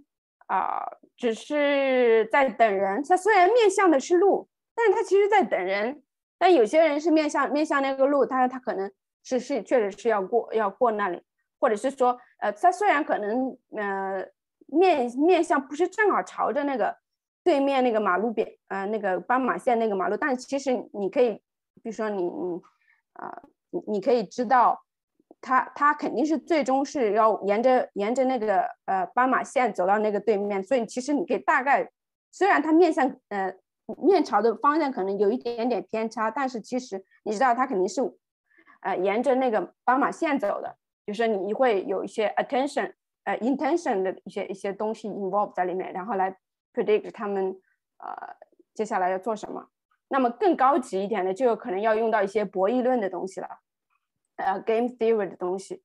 啊只是在等人，他虽然面向的是路，但是他其实在等人。但有些人是面向面向那个路，但是他可能是是确实是要过要过那里。或者是说，呃，它虽然可能，呃，面面向不是正好朝着那个对面那个马路边，呃，那个斑马线那个马路，但其实你可以，比如说你，你，啊，你你可以知道，他他肯定是最终是要沿着沿着那个呃斑马线走到那个对面，所以其实你可以大概，虽然它面向，呃，面朝的方向可能有一点点偏差，但是其实你知道它肯定是，呃，沿着那个斑马线走的。就是你会有一些 attention 呃 intention 的一些一些东西 involve 在里面，然后来 predict 他们呃接下来要做什么。那么更高级一点的，就有可能要用到一些博弈论的东西了，呃，game theory 的东西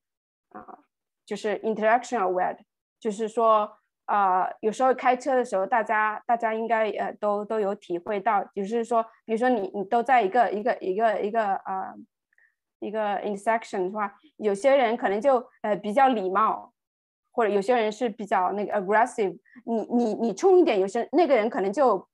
啊，就是 interaction aware，就是说。呃，有时候开车的时候，大家大家应该呃都都有体会到，就是说，比如说你你都在一个一个一个一个呃一个 intersection 的话，有些人可能就呃比较礼貌，或者有些人是比较那个 aggressive，你你你冲一点，有些那个人可能就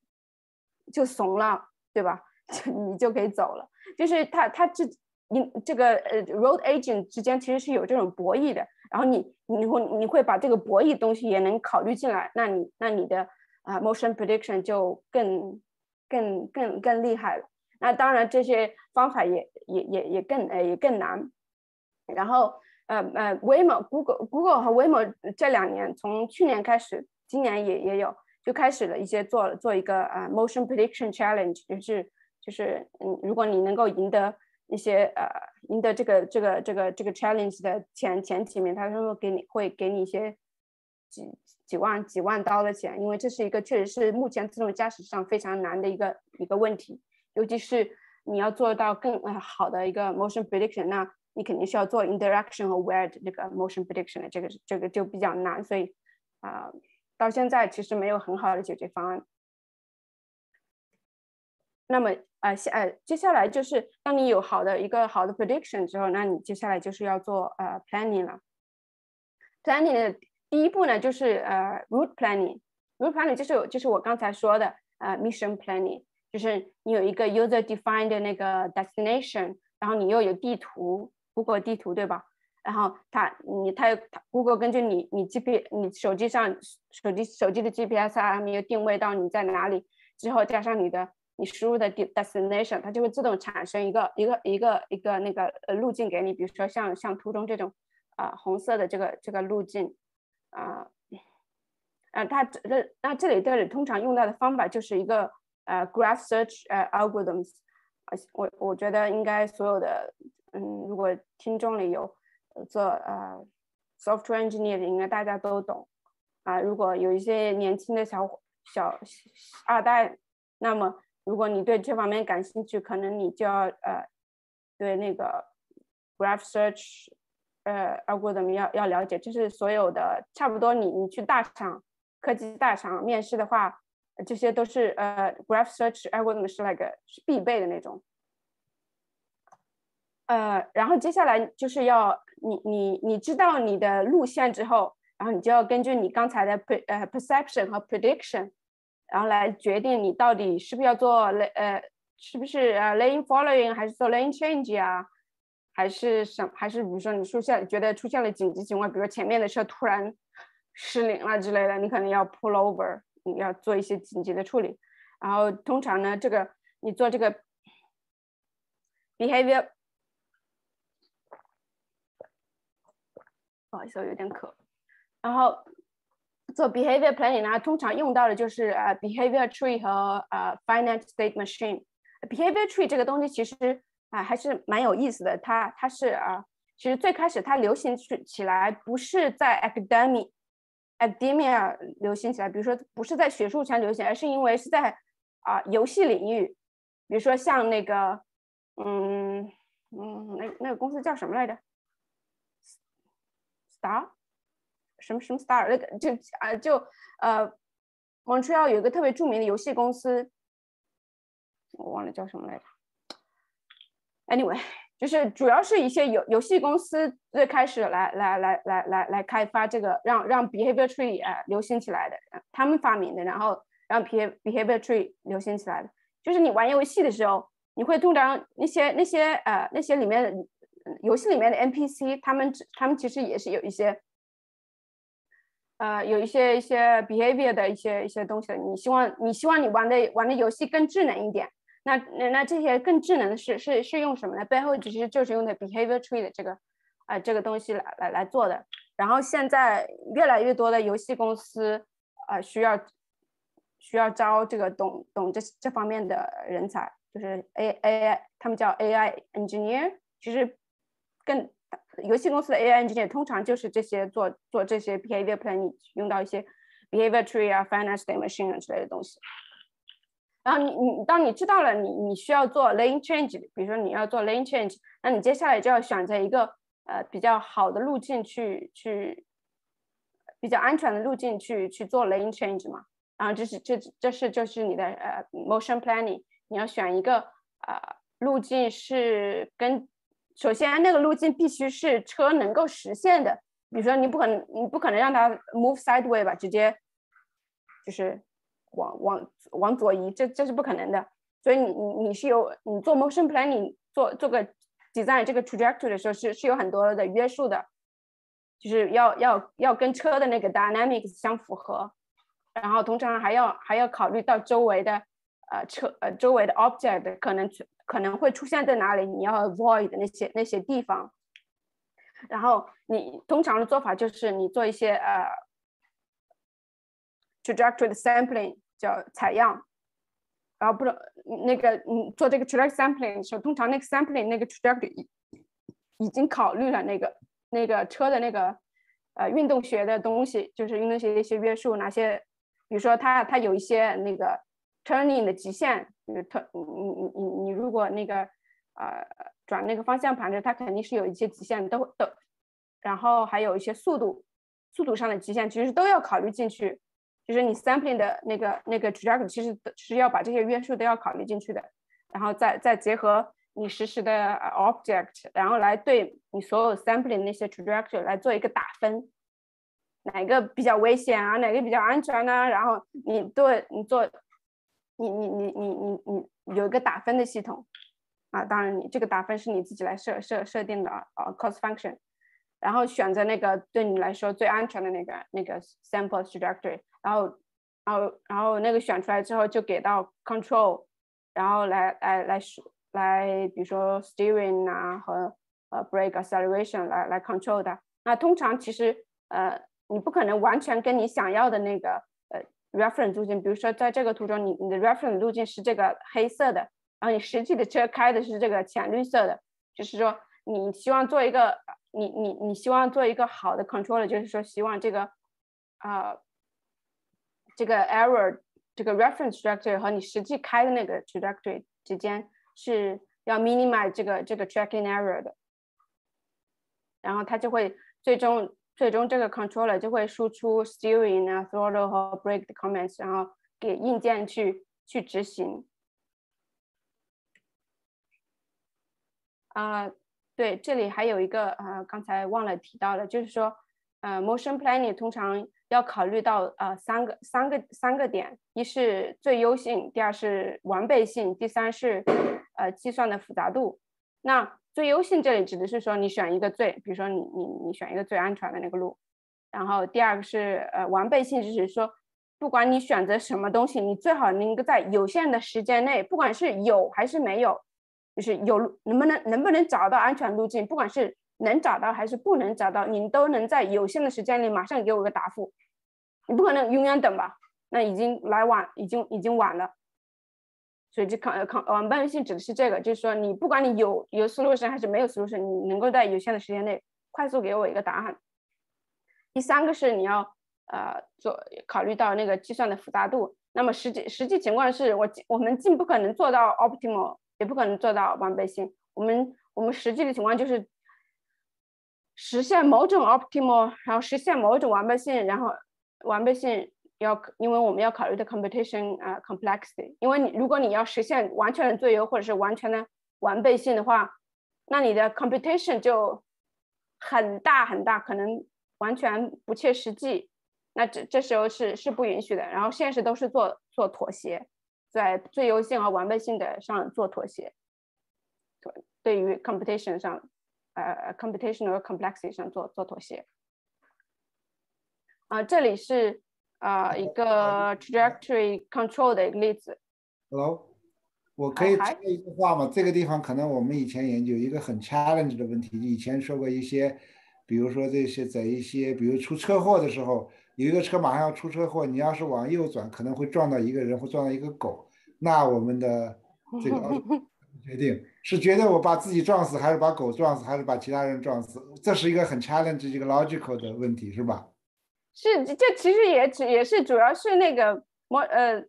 就怂了，对吧？就你就可以走了，就是他他这你这个呃 road agent 之间其实是有这种博弈的。然后你你会你会把这个博弈东西也能考虑进来，那你那你的啊 motion prediction 就更更更更厉害了。那当然这些方法也也也也更呃也更难。然后呃呃，Waymo Google Google 和 Waymo 这两年从去年开始，今年也也有就开始了一些做做一个啊 motion prediction challenge，就是就是嗯，如果你能够赢得。一些呃，赢得这个这个这个这个 challenge 的前前几名，他说给你会给你一些几几万几万刀的钱，因为这是一个确实是目前自动驾驶上非常难的一个一个问题，尤其是你要做到更好的一个 motion prediction，那你肯定需要做 interaction 和 aware 的这个 motion prediction 的这个这个就比较难，所以啊，到现在其实没有很好的解决方案。那么。啊，下呃，接下来就是当你有好的一个好的 prediction 之后，那你接下来就是要做呃 planning 了。planning 的第一步呢，就是呃 route planning。route planning 就是就是我刚才说的呃 mission planning，就是你有一个 user defined 的那个 destination，然后你又有地图，Google 地图对吧？然后它你它 Google 根据你你 G P 你手机上手机手机的 GPS 啊，没有定位到你在哪里之后，加上你的。你输入的 destination，它就会自动产生一个一个一个一个那个呃路径给你，比如说像像图中这种啊红色的这个这个路径啊啊，它这那这里这里通常用到的方法就是一个呃 graph search 呃 algorithms，我我觉得应该所有的嗯，如果听众里有做呃 software engineer 的，应该大家都懂啊。如果有一些年轻的小小二代，那么如果你对这方面感兴趣，可能你就要呃，对那个 graph search 呃 algorithm 要要了解，就是所有的差不多你你去大厂科技大厂面试的话，这些都是呃 graph search algorithm 是那个是必备的那种。呃，然后接下来就是要你你你知道你的路线之后，然后你就要根据你刚才的 per 呃 perception 和 prediction。然后来决定你到底是不是要做 lane 呃，是不是呃 lane following，还是做 lane change 啊，还是什，还是比如说你出现觉得出现了紧急情况，比如前面的车突然失灵了之类的，你可能要 pull over，你要做一些紧急的处理。然后通常呢，这个你做这个 behavior，不好意思，我有点渴。然后。做 behavior planning 呢，通常用到的就是呃 behavior tree 和呃 finite state machine。behavior tree 这个东西其实啊还是蛮有意思的，它它是啊，其实最开始它流行起起来不是在 academy academia 流行起来，比如说不是在学术圈流行，而是因为是在啊游戏领域，比如说像那个嗯嗯那那个公司叫什么来着？Star。什么什么 star 那个就啊就呃，Montreal 有一个特别著名的游戏公司，我忘了叫什么来着。Anyway，就是主要是一些游游戏公司最开始来来来来来来开发这个让让 behavior tree 啊流行起来的，他们发明的，然后让 be behavior tree 流行起来的。就是你玩游戏的时候，你会通常那些那些呃那些里面游戏里面的 NPC，他们他们其实也是有一些。呃，有一些一些 behavior 的一些一些东西，你希望你希望你玩的玩的游戏更智能一点，那那那这些更智能的是是是用什么呢？背后其实就是用的 behavior tree 的这个啊这个东西来来来做的。然后现在越来越多的游戏公司啊需要需要招这个懂懂这这方面的人才，就是 A A I 他们叫 AI engineer，其实更游戏公司的 AI engineer 通常就是这些做做这些 behavior planning，用到一些 behavior tree 啊、finite state machine 之类的东西。然后你你当你知道了你你需要做 lane change，比如说你要做 lane change，那你接下来就要选择一个呃比较好的路径去去比较安全的路径去去做 lane change 嘛。然后这是这这是就是你的呃 motion planning，你要选一个呃路径是跟首先那个路径必须是车能够实现的，比如说你不可能你不可能让它 move sideways 吧，直接就是往往往左移，这这是不可能的。所以你你你是有你做 motion planning 做做个 design 这个 trajectory 的时候是是有很多的约束的，就是要要要跟车的那个 dynamics 相符合。然后通常还要还要考虑到周围的呃车呃周围的 object 可能可能会出现在哪里，你要 avoid 那些那些地方。然后你通常的做法就是你做一些呃 trajectory 的 sampling 叫采样，然后不能那个嗯做这个 track sampling 的时候，通常那个 sampling 那个 track 已经考虑了那个那个车的那个呃运动学的东西，就是运动学的一些约束，哪些。比如说，它它有一些那个 turning 的极限，就是 turn 你你你你如果那个呃转那个方向盘的，它肯定是有一些极限，都都，然后还有一些速度速度上的极限，其实都要考虑进去。就是你 sampling 的那个那个 trajectory，其实是要把这些约束都要考虑进去的，然后再再结合你实时的 object，然后来对你所有 sampling 那些 trajectory 来做一个打分。哪个比较危险啊？哪个比较安全呢？然后你对你做，你你你你你你有一个打分的系统啊。当然，你这个打分是你自己来设设设定的啊，cost function。然后选择那个对你来说最安全的那个那个 sample trajectory。然后然后然后那个选出来之后就给到 control，然后来来来来，比如说 steering 啊和呃 brake acceleration 来来 control 的。那通常其实呃。你不可能完全跟你想要的那个呃 reference 路径，比如说在这个图中，你你的 reference 路径是这个黑色的，然后你实际的车开的是这个浅绿色的，就是说你希望做一个你你你希望做一个好的 controller，就是说希望这个啊这个 error 这个 reference trajectory 和你实际开的那个 trajectory 之间是要 minimize 这个这个 tracking error 的，然后它就会最终。最终这个 controller 就会输出 steering 啊、throttle 和 brake 的 comments，然后给硬件去去执行。啊，对，这里还有一个呃，刚才忘了提到了，就是说，呃，motion planning 通常要考虑到呃三个三个三个点，一是最优性，第二是完备性，第三是呃计算的复杂度。那最优性这里指的是说，你选一个最，比如说你你你选一个最安全的那个路，然后第二个是呃完备性，就是说，不管你选择什么东西，你最好能够在有限的时间内，不管是有还是没有，就是有能不能能不能找到安全路径，不管是能找到还是不能找到，你都能在有限的时间里马上给我一个答复，你不可能永远等吧？那已经来晚，已经已经晚了。所以这抗抗完备性指的是这个，就是说你不管你有有 solution 还是没有 solution，你能够在有限的时间内快速给我一个答案。第三个是你要呃做考虑到那个计算的复杂度。那么实际实际情况是我我们既不可能做到 optimal，也不可能做到完备性。我们我们实际的情况就是实现某种 optimal，然后实现某种完备性，然后完备性。要，因为我们要考虑的 computation 啊 complexity，因为你如果你要实现完全的最优或者是完全的完备性的话，那你的 computation 就很大很大，可能完全不切实际。那这这时候是是不允许的。然后现实都是做做妥协，在最优性和完备性的上做妥协。对，对于 computation 上，呃，computational complexity 上做做妥协。啊，这里是。啊，一个 trajectory control 的一个例子。Hello，我可以插一句话吗？这个地方可能我们以前研究一个很 challenge 的问题，以前说过一些，比如说这些在一些，比如出车祸的时候，有一个车马上要出车祸，你要是往右转，可能会撞到一个人或撞到一个狗，那我们的这个 决定。是觉得我把自己撞死，还是把狗撞死，还是把其他人撞死？这是一个很 challenge 一个 logical 的问题，是吧？是，这其实也只也是主要是那个模呃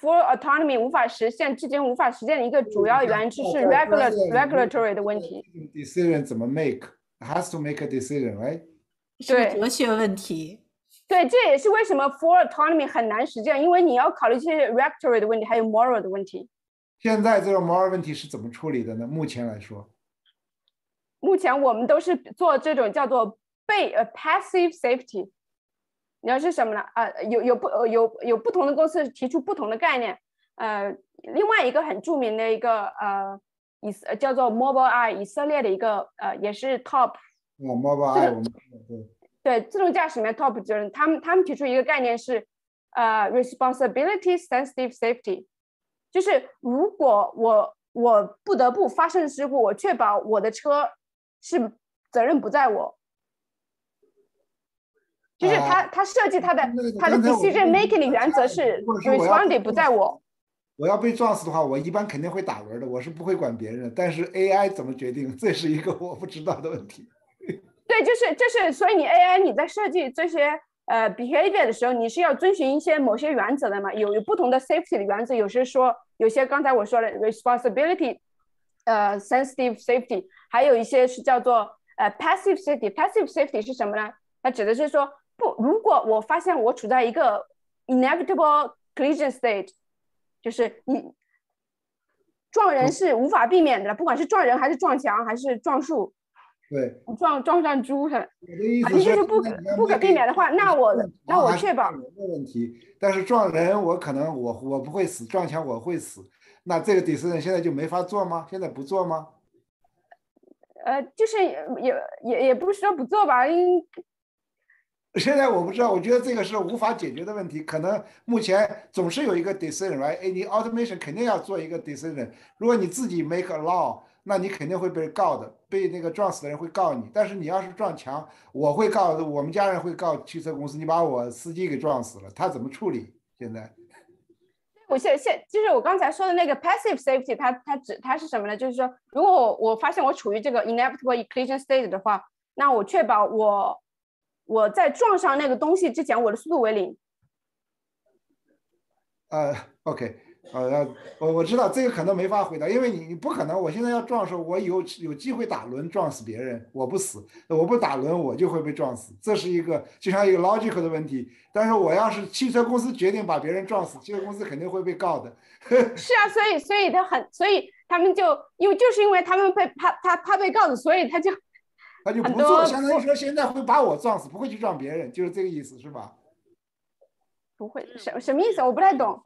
for autonomy 无法实现，至今无法实现的一个主要原因，就是 regular regulatory 的问题。Decision 怎么 make？Has to make a decision，right？是个哲学问题。对，这也是为什么 for autonomy 很难实现，因为你要考虑这些 regulatory 的问题，还有 moral 的问题。现在这种 moral 问题是怎么处理的呢？目前来说，目前我们都是做这种叫做被呃 passive safety。你要是什么呢？啊、呃，有有不呃有有不同的公司提出不同的概念。呃，另外一个很著名的一个呃以叫做 Mobile Eye 以色列的一个呃也是 top。我，Mobile Eye 我们对。对自动驾驶里面 top 就是，他们他们提出一个概念是呃 responsibility sensitive safety，就是如果我我不得不发生事故，我确保我的车是责任不在我。就是他，他设计他的他的 decision making 的原则是 responsibility 不在我。我要被撞死的话，我一般肯定会打轮的，我是不会管别人。但是 AI 怎么决定，这是一个我不知道的问题。对，就是就是，所以你 AI 你在设计这些呃 behavior 的时候，你是要遵循一些某些原则的嘛？有有不同的 safety 的原则，有些说有些刚才我说的 responsibility，呃 sensitive safety，还有一些是叫做呃 passive safety。passive safety 是什么呢？它指的是说。不，如果我发现我处在一个 inevitable collision state，就是你撞人是无法避免的，不管是撞人还是撞墙还是撞树，对，撞撞上猪上，我的意思是就是不可不可避免的话，那我那我确保人的问题，但是撞人我可能我我不会死，撞墙我会死，那这个 decision 现在就没法做吗？现在不做吗？呃，就是也也也不是说不做吧，因。现在我不知道，我觉得这个是无法解决的问题。可能目前总是有一个 decision，right？哎，你 automation 肯定要做一个 decision。如果你自己 make a law，那你肯定会被告的，被那个撞死的人会告你。但是你要是撞墙，我会告，我们家人会告汽车公司，你把我司机给撞死了，他怎么处理？现在？我现现就是我刚才说的那个 passive safety，它它指它是什么呢？就是说，如果我我发现我处于这个 inevitable collision state 的话，那我确保我。我在撞上那个东西之前，我的速度为零。呃，OK，呃，我我知道这个可能没法回答，因为你你不可能，我现在要撞的时候，我有有机会打轮撞死别人，我不死，我不打轮我就会被撞死，这是一个就像一个 logical 的问题。但是我要是汽车公司决定把别人撞死，汽车公司肯定会被告的。是啊，所以所以他很，所以他们就因为就是因为他们被怕他怕被告的，所以他就。他就不做，相当于说现在会把我撞死，不会去撞别人，就是这个意思，是吧？不会，什什么意思？我不太懂。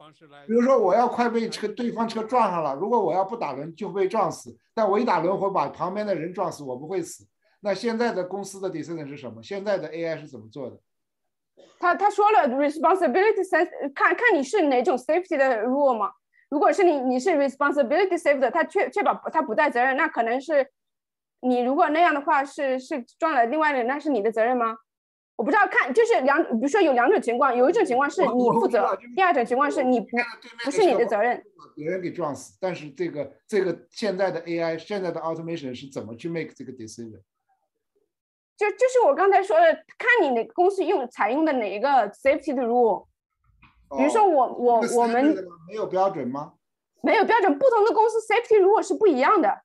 比如说我要快被车对方车撞上了，如果我要不打轮就被撞死，但我一打轮会把旁边的人撞死，我不会死。那现在的公司的 decision 是什么？现在的 AI 是怎么做的？他他说了 responsibility sense，看看你是哪种 safety 的 rule 吗？如果是你你是 responsibility safety，他确确保他不带责任，那可能是。你如果那样的话，是是撞了另外的人，那是你的责任吗？我不知道，看就是两，比如说有两种情况，有一种情况是你负责，第二种情况是你不不是你的责任。别人给撞死，但是这个这个现在的 AI 现在的 automation 是怎么去 make 这个 decision？就就是我刚才说的，看你哪个公司用采用的哪一个 safety 的 rule。比如说我我我们没有标准吗？没有标准，不同的公司 safety 如果是不一样的。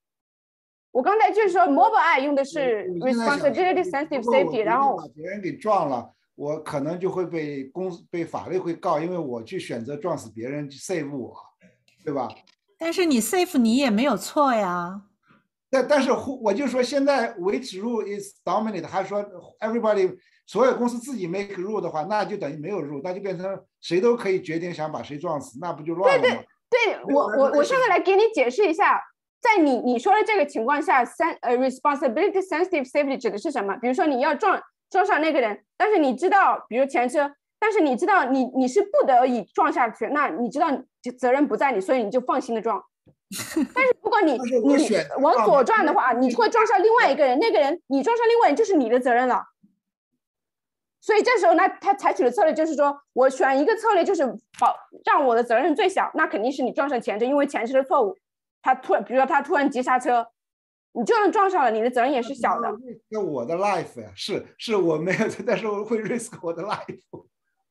我刚才就是说，Mobile Eye 用的是 responsibility sensitive safety，然后把别人给撞了，我可能就会被公被法律会告，因为我去选择撞死别人去 save 我，对吧？但是你 save 你也没有错呀。但但是我就说现在 which rule is dominant，他说 everybody 所有公司自己 make rule 的话，那就等于没有 rule，那就变成谁都可以决定想把谁撞死，那不就乱了吗？对对，我我我现在来给你解释一下。在你你说的这个情况下，三呃 responsibility sensitive safety 指的是什么？比如说你要撞撞上那个人，但是你知道，比如前车，但是你知道你你是不得已撞下去，那你知道责任不在你，所以你就放心的撞。但是如果你你往左转的话，你会撞上另外一个人，那个人你撞上另外人就是你的责任了。所以这时候呢，他采取的策略就是说我选一个策略，就是保让我的责任最小，那肯定是你撞上前车，因为前车的错误。他突然，比如说他突然急刹车，你就算撞上了，你的责任也是小的。那我的 life 呀，是是我没有，但是我会 risk 我的 life。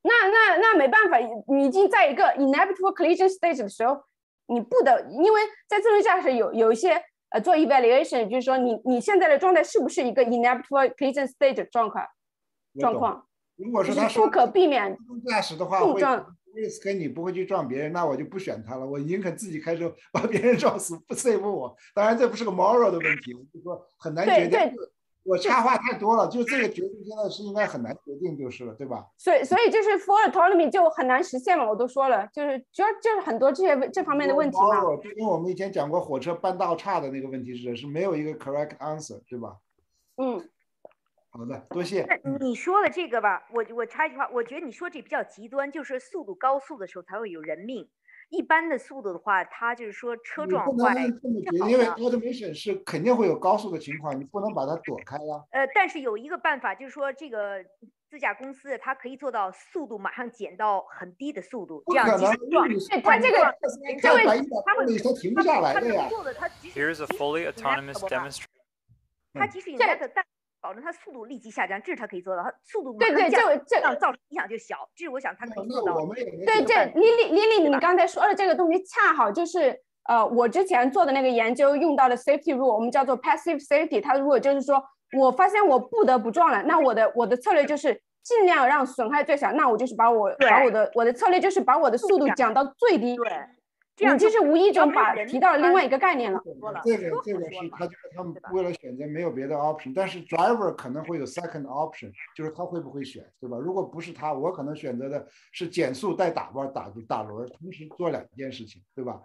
那那那没办法，你已经在一个 inevitable collision stage 的时候，你不得，因为在自动驾驶有有一些呃做 evaluation，就是说你你现在的状态是不是一个 inevitable collision stage 状况状况？如果是他不可避免自动驾驶的话，会 risk 你不会去撞别人，那我就不选他了，我宁肯自己开车把别人撞死，不 save 我。当然这不是个 moral 的问题，我就说很难决定。我插话太多了，就这个 决定现在是应该很难决定就是了，对吧？所以所以就是 full autonomy 就很难实现嘛，我都说了，就是就就是很多这些这方面的问题嘛。就跟我们以前讲过火车半道岔的那个问题是是没有一个 correct answer，对吧？嗯。好的，多谢。那你说的这个吧，我我插一句话，我觉得你说这比较极端，就是速度高速的时候才会有人命。一般的速度的话，它就是说车撞坏，因为 automation 是肯定会有高速的情况，你不能把它躲开呀。呃，但是有一个办法，就是说这个自驾公司它可以做到速度马上减到很低的速度，这样即使撞，它这个这位他会它停不下来的呀。Here's a fully autonomous demonstration。它即使有那个但。保证它速度立即下降，这是它可以做到。它速度对对，这这造成影响就小，这是我想它可以做到。对，这丽丽丽丽，你刚才说的这个东西，恰好就是呃，我之前做的那个研究用到的 safety rule，我们叫做 passive safety。它如果就是说我发现我不得不撞了，那我的我的策略就是尽量让损害最小，那我就是把我把我的我的策略就是把我的速度降到最低。对。你就是无意中把提到另外一个概念了。这个这个是他就是他们为了选择没有别的 option，但是 driver 可能会有 second option，就是他会不会选，对吧？如果不是他，我可能选择的是减速带打弯打打轮，同时做两件事情，对吧？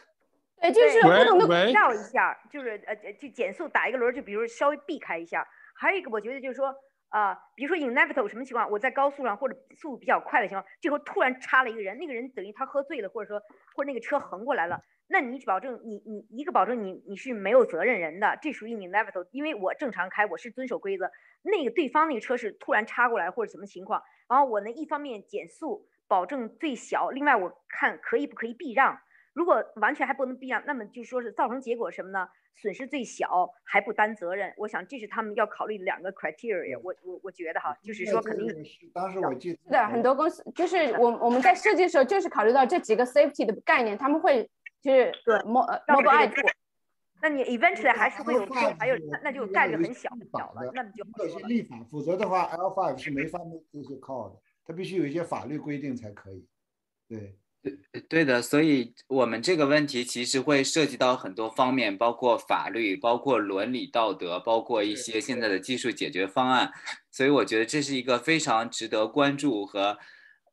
对，就是不同的绕一下，就是呃就减速打一个轮，就比如稍微避开一下。还有一个我觉得就是说。啊，比如说 inevitable 什么情况？我在高速上或者速度比较快的情况，这时候突然插了一个人，那个人等于他喝醉了，或者说或者那个车横过来了，那你保证你你一个保证你你是没有责任人的，这属于 inevitable，因为我正常开，我是遵守规则，那个对方那个车是突然插过来或者什么情况，然后我呢一方面减速保证最小，另外我看可以不可以避让。如果完全还不能避让，那么就说是造成结果什么呢？损失最小还不担责任。我想这是他们要考虑的两个 criteria。我我我觉得哈，就是说肯定。当时我记得。是的，很多公司就是我我们在设计的时候就是考虑到这几个 safety 的概念，他们会就是对 mobile。那你 eventually 还是会有还有那那就概率很小小了，那么就有些立法，否则的话 L5 是没法这些 call 的，它必须有一些法律规定才可以。对。对对的，所以我们这个问题其实会涉及到很多方面，包括法律，包括伦理道德，包括一些现在的技术解决方案。所以我觉得这是一个非常值得关注和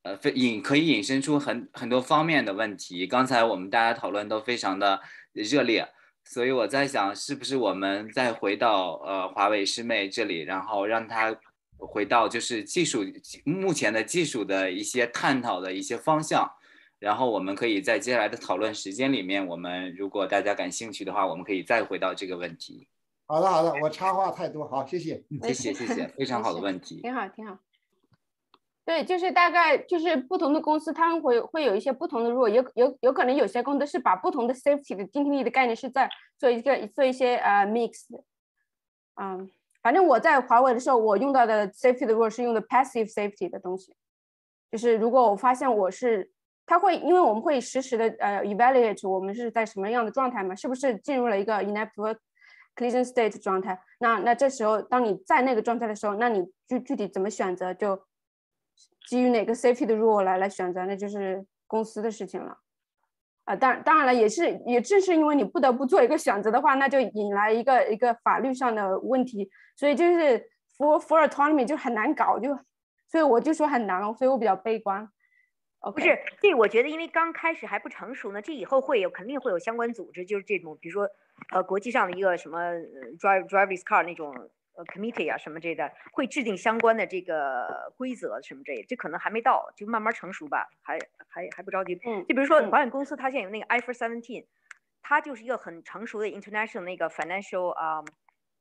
呃，非引可以引申出很很多方面的问题。刚才我们大家讨论都非常的热烈，所以我在想，是不是我们再回到呃华为师妹这里，然后让她回到就是技术目前的技术的一些探讨的一些方向。然后我们可以在接下来的讨论时间里面，我们如果大家感兴趣的话，我们可以再回到这个问题。好的，好的，我插话太多，好，谢谢，谢谢，谢谢，非常好的问题，挺好，挺好。对，就是大概就是不同的公司，他们会会有一些不同的，rule，有有有可能有些公司是把不同的 safety 的精听力的概念是在做一个做一些呃 mix。嗯，反正我在华为的时候，我用到的 safety 的 rule 是用的 passive safety 的东西，就是如果我发现我是。它会，因为我们会实时的呃 evaluate 我们是在什么样的状态嘛，是不是进入了一个 inevitable collision state 状态？那那这时候，当你在那个状态的时候，那你具具体怎么选择，就基于哪个 safety 的 rule 来来选择，那就是公司的事情了。啊，当当然了，也是也正是因为你不得不做一个选择的话，那就引来一个一个法律上的问题，所以就是 for for autonomy 就很难搞，就所以我就说很难，所以我比较悲观。不是，这我觉得因为刚开始还不成熟呢，这以后会有肯定会有相关组织，就是这种，比如说，呃，国际上的一个什么 drive driverless car 那种呃 committee 啊什么之类的，会制定相关的这个规则什么之类，这可能还没到，就慢慢成熟吧，还还还不着急。嗯。就比如说保险公司，它现在有那个 IFRS seventeen，它就是一个很成熟的 international 那个 financial 啊。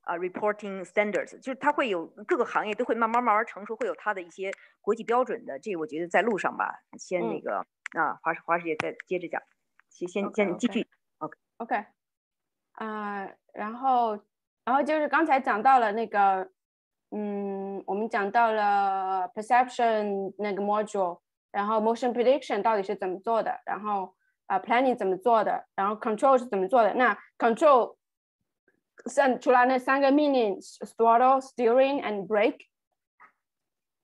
啊，reporting standards 就是它会有各个行业都会慢慢慢慢成熟，会有它的一些国际标准的。这个我觉得在路上吧，先那个啊，华华师姐再接着讲，先先先继续。OK。OK，啊，然后，然后就是刚才讲到了那个，嗯，我们讲到了 perception 那个 module，然后 motion prediction 到底是怎么做的，然后啊 planning 怎么做的，然后 control 是怎么做的。那 control 像除了那三个命令 throttle、steering and brake，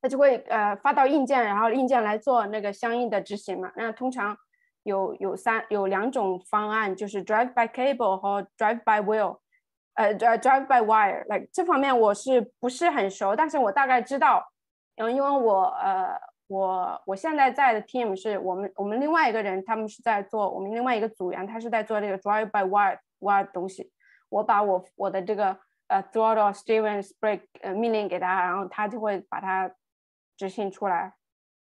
它就会呃发到硬件，然后硬件来做那个相应的执行嘛。那通常。有有三有两种方案，就是 drive by cable 和 drive by wheel，呃，drive by wire。like 这方面我是不是很熟，但是我大概知道，嗯，因为我呃我我现在在的 team 是我们我们另外一个人，他们是在做我们另外一个组员，他是在做这个 drive by wire wire 东西。我把我我的这个呃 throttle steering brake 呃命令给他，然后他就会把它执行出来。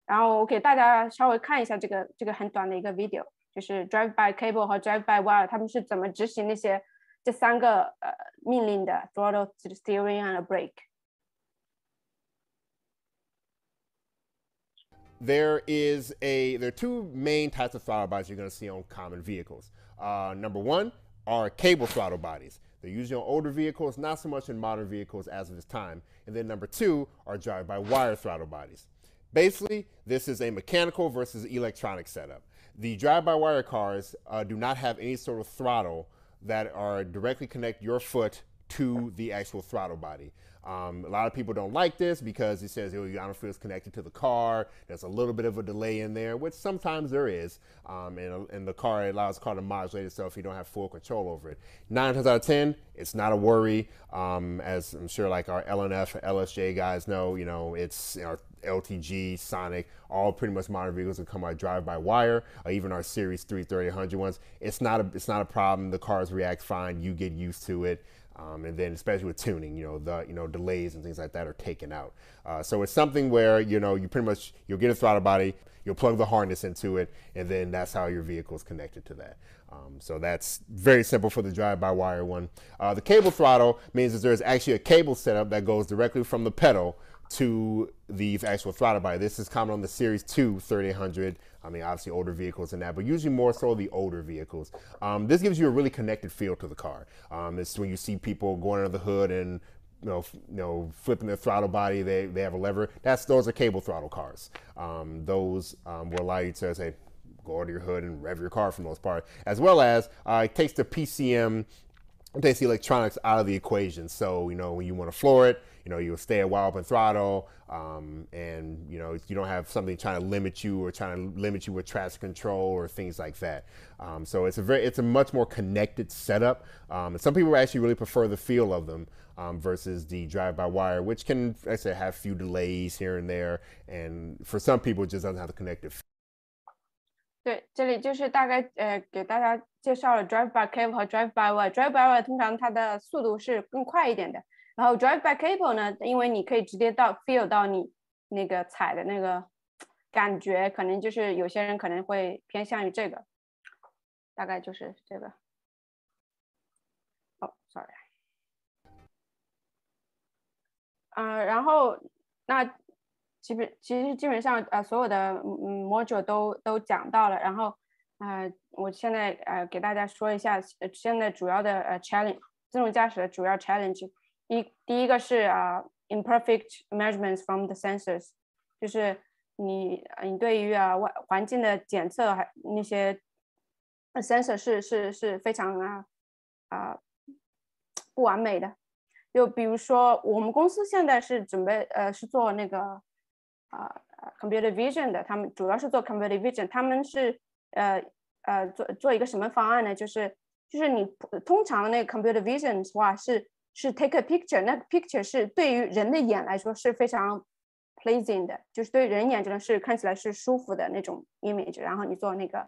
然后我给大家稍微看一下这个这个很短的一个 video，就是 drive by cable 和 drive by wire 他们是怎么执行那些这三个呃命令的 throttle、steering and brake。There is a there are two main types of throttle bodies you're going to see on common vehicles. Uh, number one are cable throttle bodies. They're usually on older vehicles, not so much in modern vehicles as of this time. And then number two are drive-by-wire throttle bodies. Basically, this is a mechanical versus electronic setup. The drive-by-wire cars uh, do not have any sort of throttle that are directly connect your foot to the actual throttle body. Um, a lot of people don't like this because it says, oh, I don't feel it's connected to the car. There's a little bit of a delay in there, which sometimes there is. Um, and, and the car allows the car to modulate itself you don't have full control over it. Nine times out of 10, it's not a worry. Um, as I'm sure like our LNF, LSJ guys know, you know, it's our LTG, Sonic, all pretty much modern vehicles that come out drive-by-wire, or even our Series 3 300 ones. It's not a it's not a problem. The cars react fine. You get used to it. Um, and then especially with tuning, you know, the you know delays and things like that are taken out. Uh, so it's something where you know you pretty much you'll get a throttle body, you'll plug the harness into it, and then that's how your vehicle is connected to that. Um, so that's very simple for the drive-by-wire one. Uh, the cable throttle means that there's actually a cable setup that goes directly from the pedal to the actual throttle body. This is common on the Series 2 3800. I mean, obviously older vehicles and that, but usually more so the older vehicles. Um, this gives you a really connected feel to the car. Um, it's when you see people going under the hood and you know, you know, flipping the throttle body, they, they have a lever. That's those are cable throttle cars. Um, those will allow you to say, go under your hood and rev your car for the most part, as well as uh, it takes the PCM, it takes the electronics out of the equation. So you know when you want to floor it, you know, you'll stay a while up in throttle, um, and you know, you don't have something trying to limit you or trying to limit you with traction control or things like that. Um, so it's a very, it's a much more connected setup. Um, and some people actually really prefer the feel of them um, versus the drive-by-wire, which can, I say, have a few delays here and there, and for some people, it just doesn't have the connected. 对，这里就是大概呃给大家介绍了 drive by cable 和 drive by wire。drive by wire 通常它的速度是更快一点的， 然后 drive by cable 呢，因为你可以直接到 feel 到你那个踩的那个感觉，可能就是有些人可能会偏向于这个，大概就是这个。哦，sorry。啊，然后那基本其实基本上呃所有的嗯 module 都都讲到了，然后啊我现在呃给大家说一下现在主要的呃 challenge 自动驾驶的主要 challenge。一第一个是啊，imperfect measurements from the sensors，就是你你对于啊外环境的检测还那些 sensor 是是是非常啊啊不完美的。就比如说我们公司现在是准备呃是做那个啊 computer vision 的，他们主要是做 computer vision，他们是呃呃做做一个什么方案呢？就是就是你通常的那个 computer vision 的话是。是 take a picture，那 picture 是对于人的眼来说是非常 pleasing 的，就是对人眼中是看起来是舒服的那种 image，然后你做那个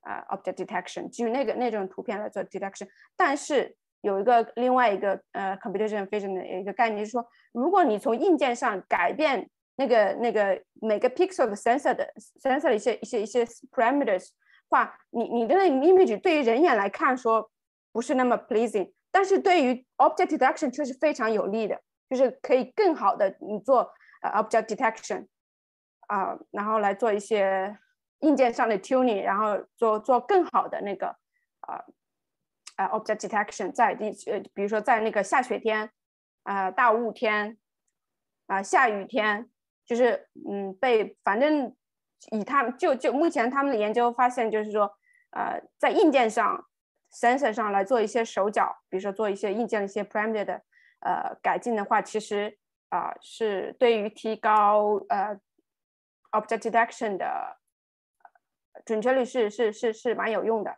呃 object detection，基于那个那种图片来做 detection。但是有一个另外一个呃 computation vision 的一个概念，就是说，如果你从硬件上改变那个那个每个 pixel 的 sensor 的 sensor 的一些一些一些 parameters 话，你你的那个 image 对于人眼来看说不是那么 pleasing。但是对于 object detection 却是非常有利的，就是可以更好的你做呃 object detection 啊，然后来做一些硬件上的 tuning，然后做做更好的那个啊呃 object detection，在地呃比如说在那个下雪天，啊大雾天，啊下雨天，就是嗯被反正以他们就就目前他们的研究发现就是说，呃在硬件上 sensor 上来做一些手脚，比如说做一些硬件的一些 parameter 的呃改进的话，其实啊是对于提高呃 object detection 的准确率是是是是蛮有用的。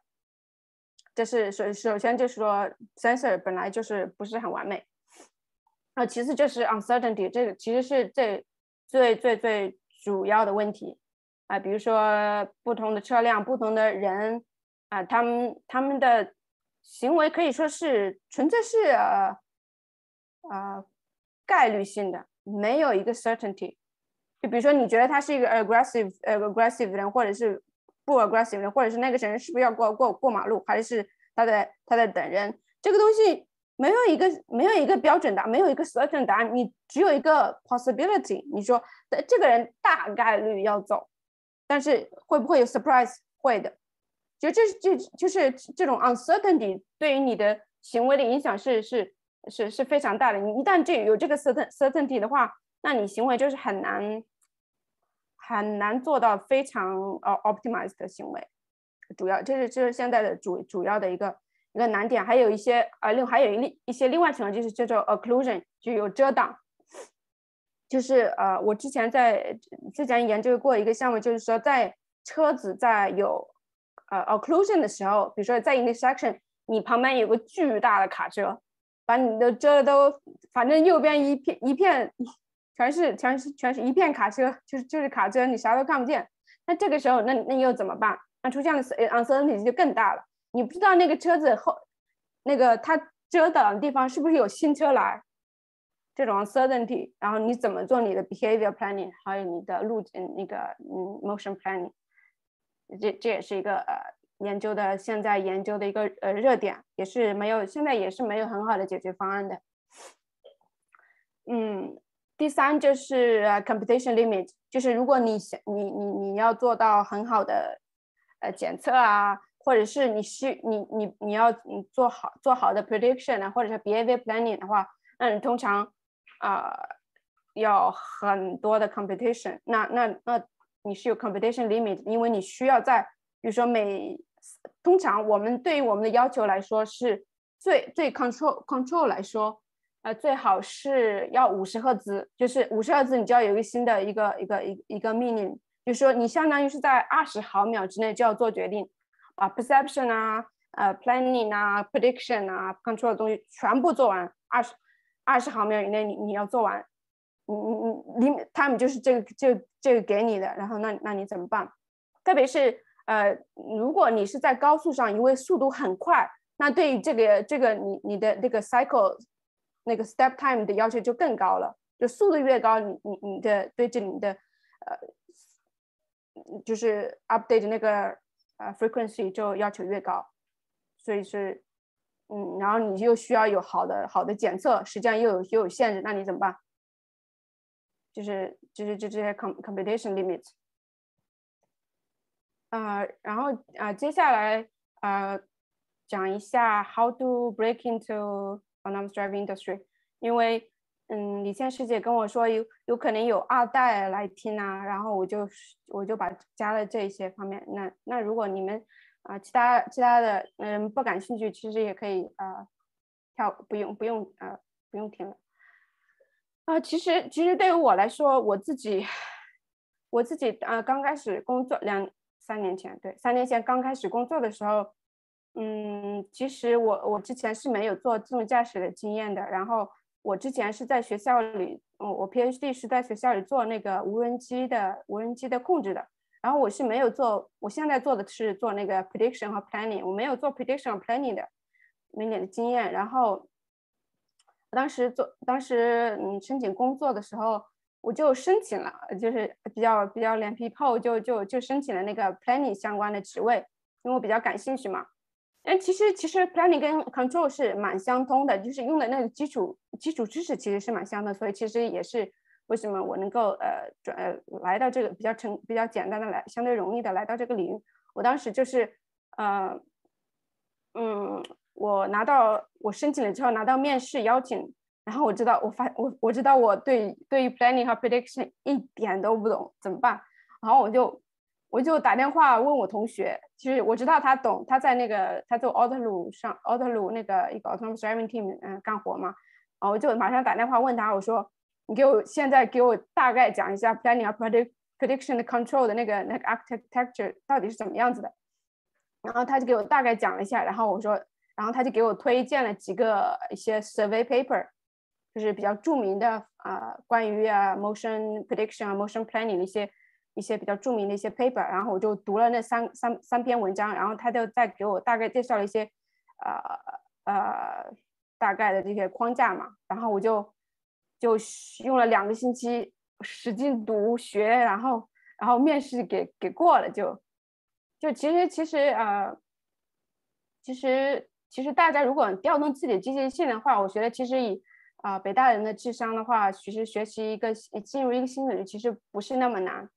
这是首首先就是说 sensor 本来就是不是很完美，啊，其次就是 uncertainty，这个其实是最最最最主要的问题啊，比如说不同的车辆、不同的人啊，他们他们的行为可以说是纯粹是呃呃概率性的，没有一个 certainty。就比如说你觉得他是一个 aggressive 呃 aggressive 人，或者是不 aggressive 人，或者是那个人是不是要过过过马路，还是他在他在等人？这个东西没有一个没有一个标准答案，没有一个 certain 答案，你只有一个 possibility。你说这个人大概率要走，但是会不会有 surprise？会的。就这这就是这种 uncertainty 对于你的行为的影响是是是是非常大的。你一旦这有这个 certain certainty 的话，那你行为就是很难。很难做到非常呃 optimized 的行为，主要这是这是现在的主主要的一个一个难点，还有一些呃另还有一一些另外情况就是叫做 occlusion 就有遮挡，就是呃我之前在之前研究过一个项目，就是说在车子在有呃 occlusion 的时候，比如说在 intersection 你旁边有个巨大的卡车，把你的遮都反正右边一片一片。全是全是全是一片卡车，就是就是卡车，你啥都看不见。那这个时候，那那又怎么办？那出现了 uncertainty 就更大了。你不知道那个车子后，那个它遮挡的地方是不是有新车来？这种 uncertainty，然后你怎么做你的 behavior planning，还有你的路嗯那个嗯 motion planning，这这也是一个呃研究的现在研究的一个呃热点，也是没有现在也是没有很好的解决方案的。嗯。第三就是呃 computation limit，就是如果你想你你你要做到很好的呃检测啊，或者是你需你你你要你做好做好的 prediction 啊，或者是 behavior planning 的话，那你通常啊要很多的 computation，那那那你是有 computation limit，因为你需要在比如说每通常我们对于我们的要求来说是最最 control control 来说。呃，最好是要五十赫兹，就是五十赫兹，你就要有一个新的一个一个一一个命令，就是说你相当于是在二十毫秒之内就要做决定，把 perception 啊、呃 planning 啊、prediction 啊、control 的东西全部做完，二十二十毫秒以内你你要做完，你你你 time 就是这个这这个给你的，然后那那你怎么办？特别是呃，如果你是在高速上，因为速度很快，那对于这个这个你你的那个 cycle。那个 step time 的要求就更高了，就速度越高，你你你的对这里的呃，就是 update 那个呃 frequency 就要求越高，所以是嗯，然后你又需要有好的好的检测，实际上又有又有限制，那你怎么办？就是就是就这些 computation limit 啊，然后啊，接下来啊，讲一下 how to break into autonomous driving industry，因为嗯，李倩师姐跟我说有有可能有二代来听啊，然后我就我就把加了这些方面。那那如果你们啊其他其他的嗯不感兴趣，其实也可以啊跳不用不用啊不用听了。啊。其实其实对于我来说，我自己我自己啊刚开始工作两三年前对三年前刚开始工作的时候。嗯，其实我我之前是没有做自动驾驶的经验的。然后我之前是在学校里，我我 PhD 是在学校里做那个无人机的无人机的控制的。然后我是没有做，我现在做的是做那个 prediction 和 planning，我没有做 prediction 和 planning 的没点的经验。然后我当时做当时嗯申请工作的时候，我就申请了，就是比较比较脸皮厚，就就就申请了那个 planning 相关的职位，因为我比较感兴趣嘛。哎其实，其实 planning 跟 control 是蛮相通的，就是用的那个基础基础知识其实是蛮相的，所以其实也是为什么我能够呃转来到这个比较成比较简单的来相对容易的来到这个领域。我当时就是呃嗯我拿到我申请了之后拿到面试邀请，然后我知道我发我我知道我对对于 planning 和 prediction 一点都不懂，怎么办？然后我就我就打电话问我同学，其实我知道他懂，他在那个他做 Autolu 上 Autolu 那个一个 autonomous driving team 嗯干活嘛，然后我就马上打电话问他，我说你给我现在给我大概讲一下 planning 和 predict prediction control 的那个那个 architecture 到底是怎么样子的，然后他就给我大概讲了一下，然后我说。然后他就给我推荐了几个一些 survey paper，就是比较著名的啊，关于啊 motion prediction 啊 motion planning 的一些一些比较著名的一些 paper。然后我就读了那三三三篇文章，然后他就再给我大概介绍了一些呃呃大概的这些框架嘛。然后我就就用了两个星期使劲读学，然后然后面试给给过了，就就其实其实呃其实。其实大家如果调动自己的积极性的话，我觉得其实以啊北大人的智商的话，其实学习一个进入一个新领域其实不是那么难。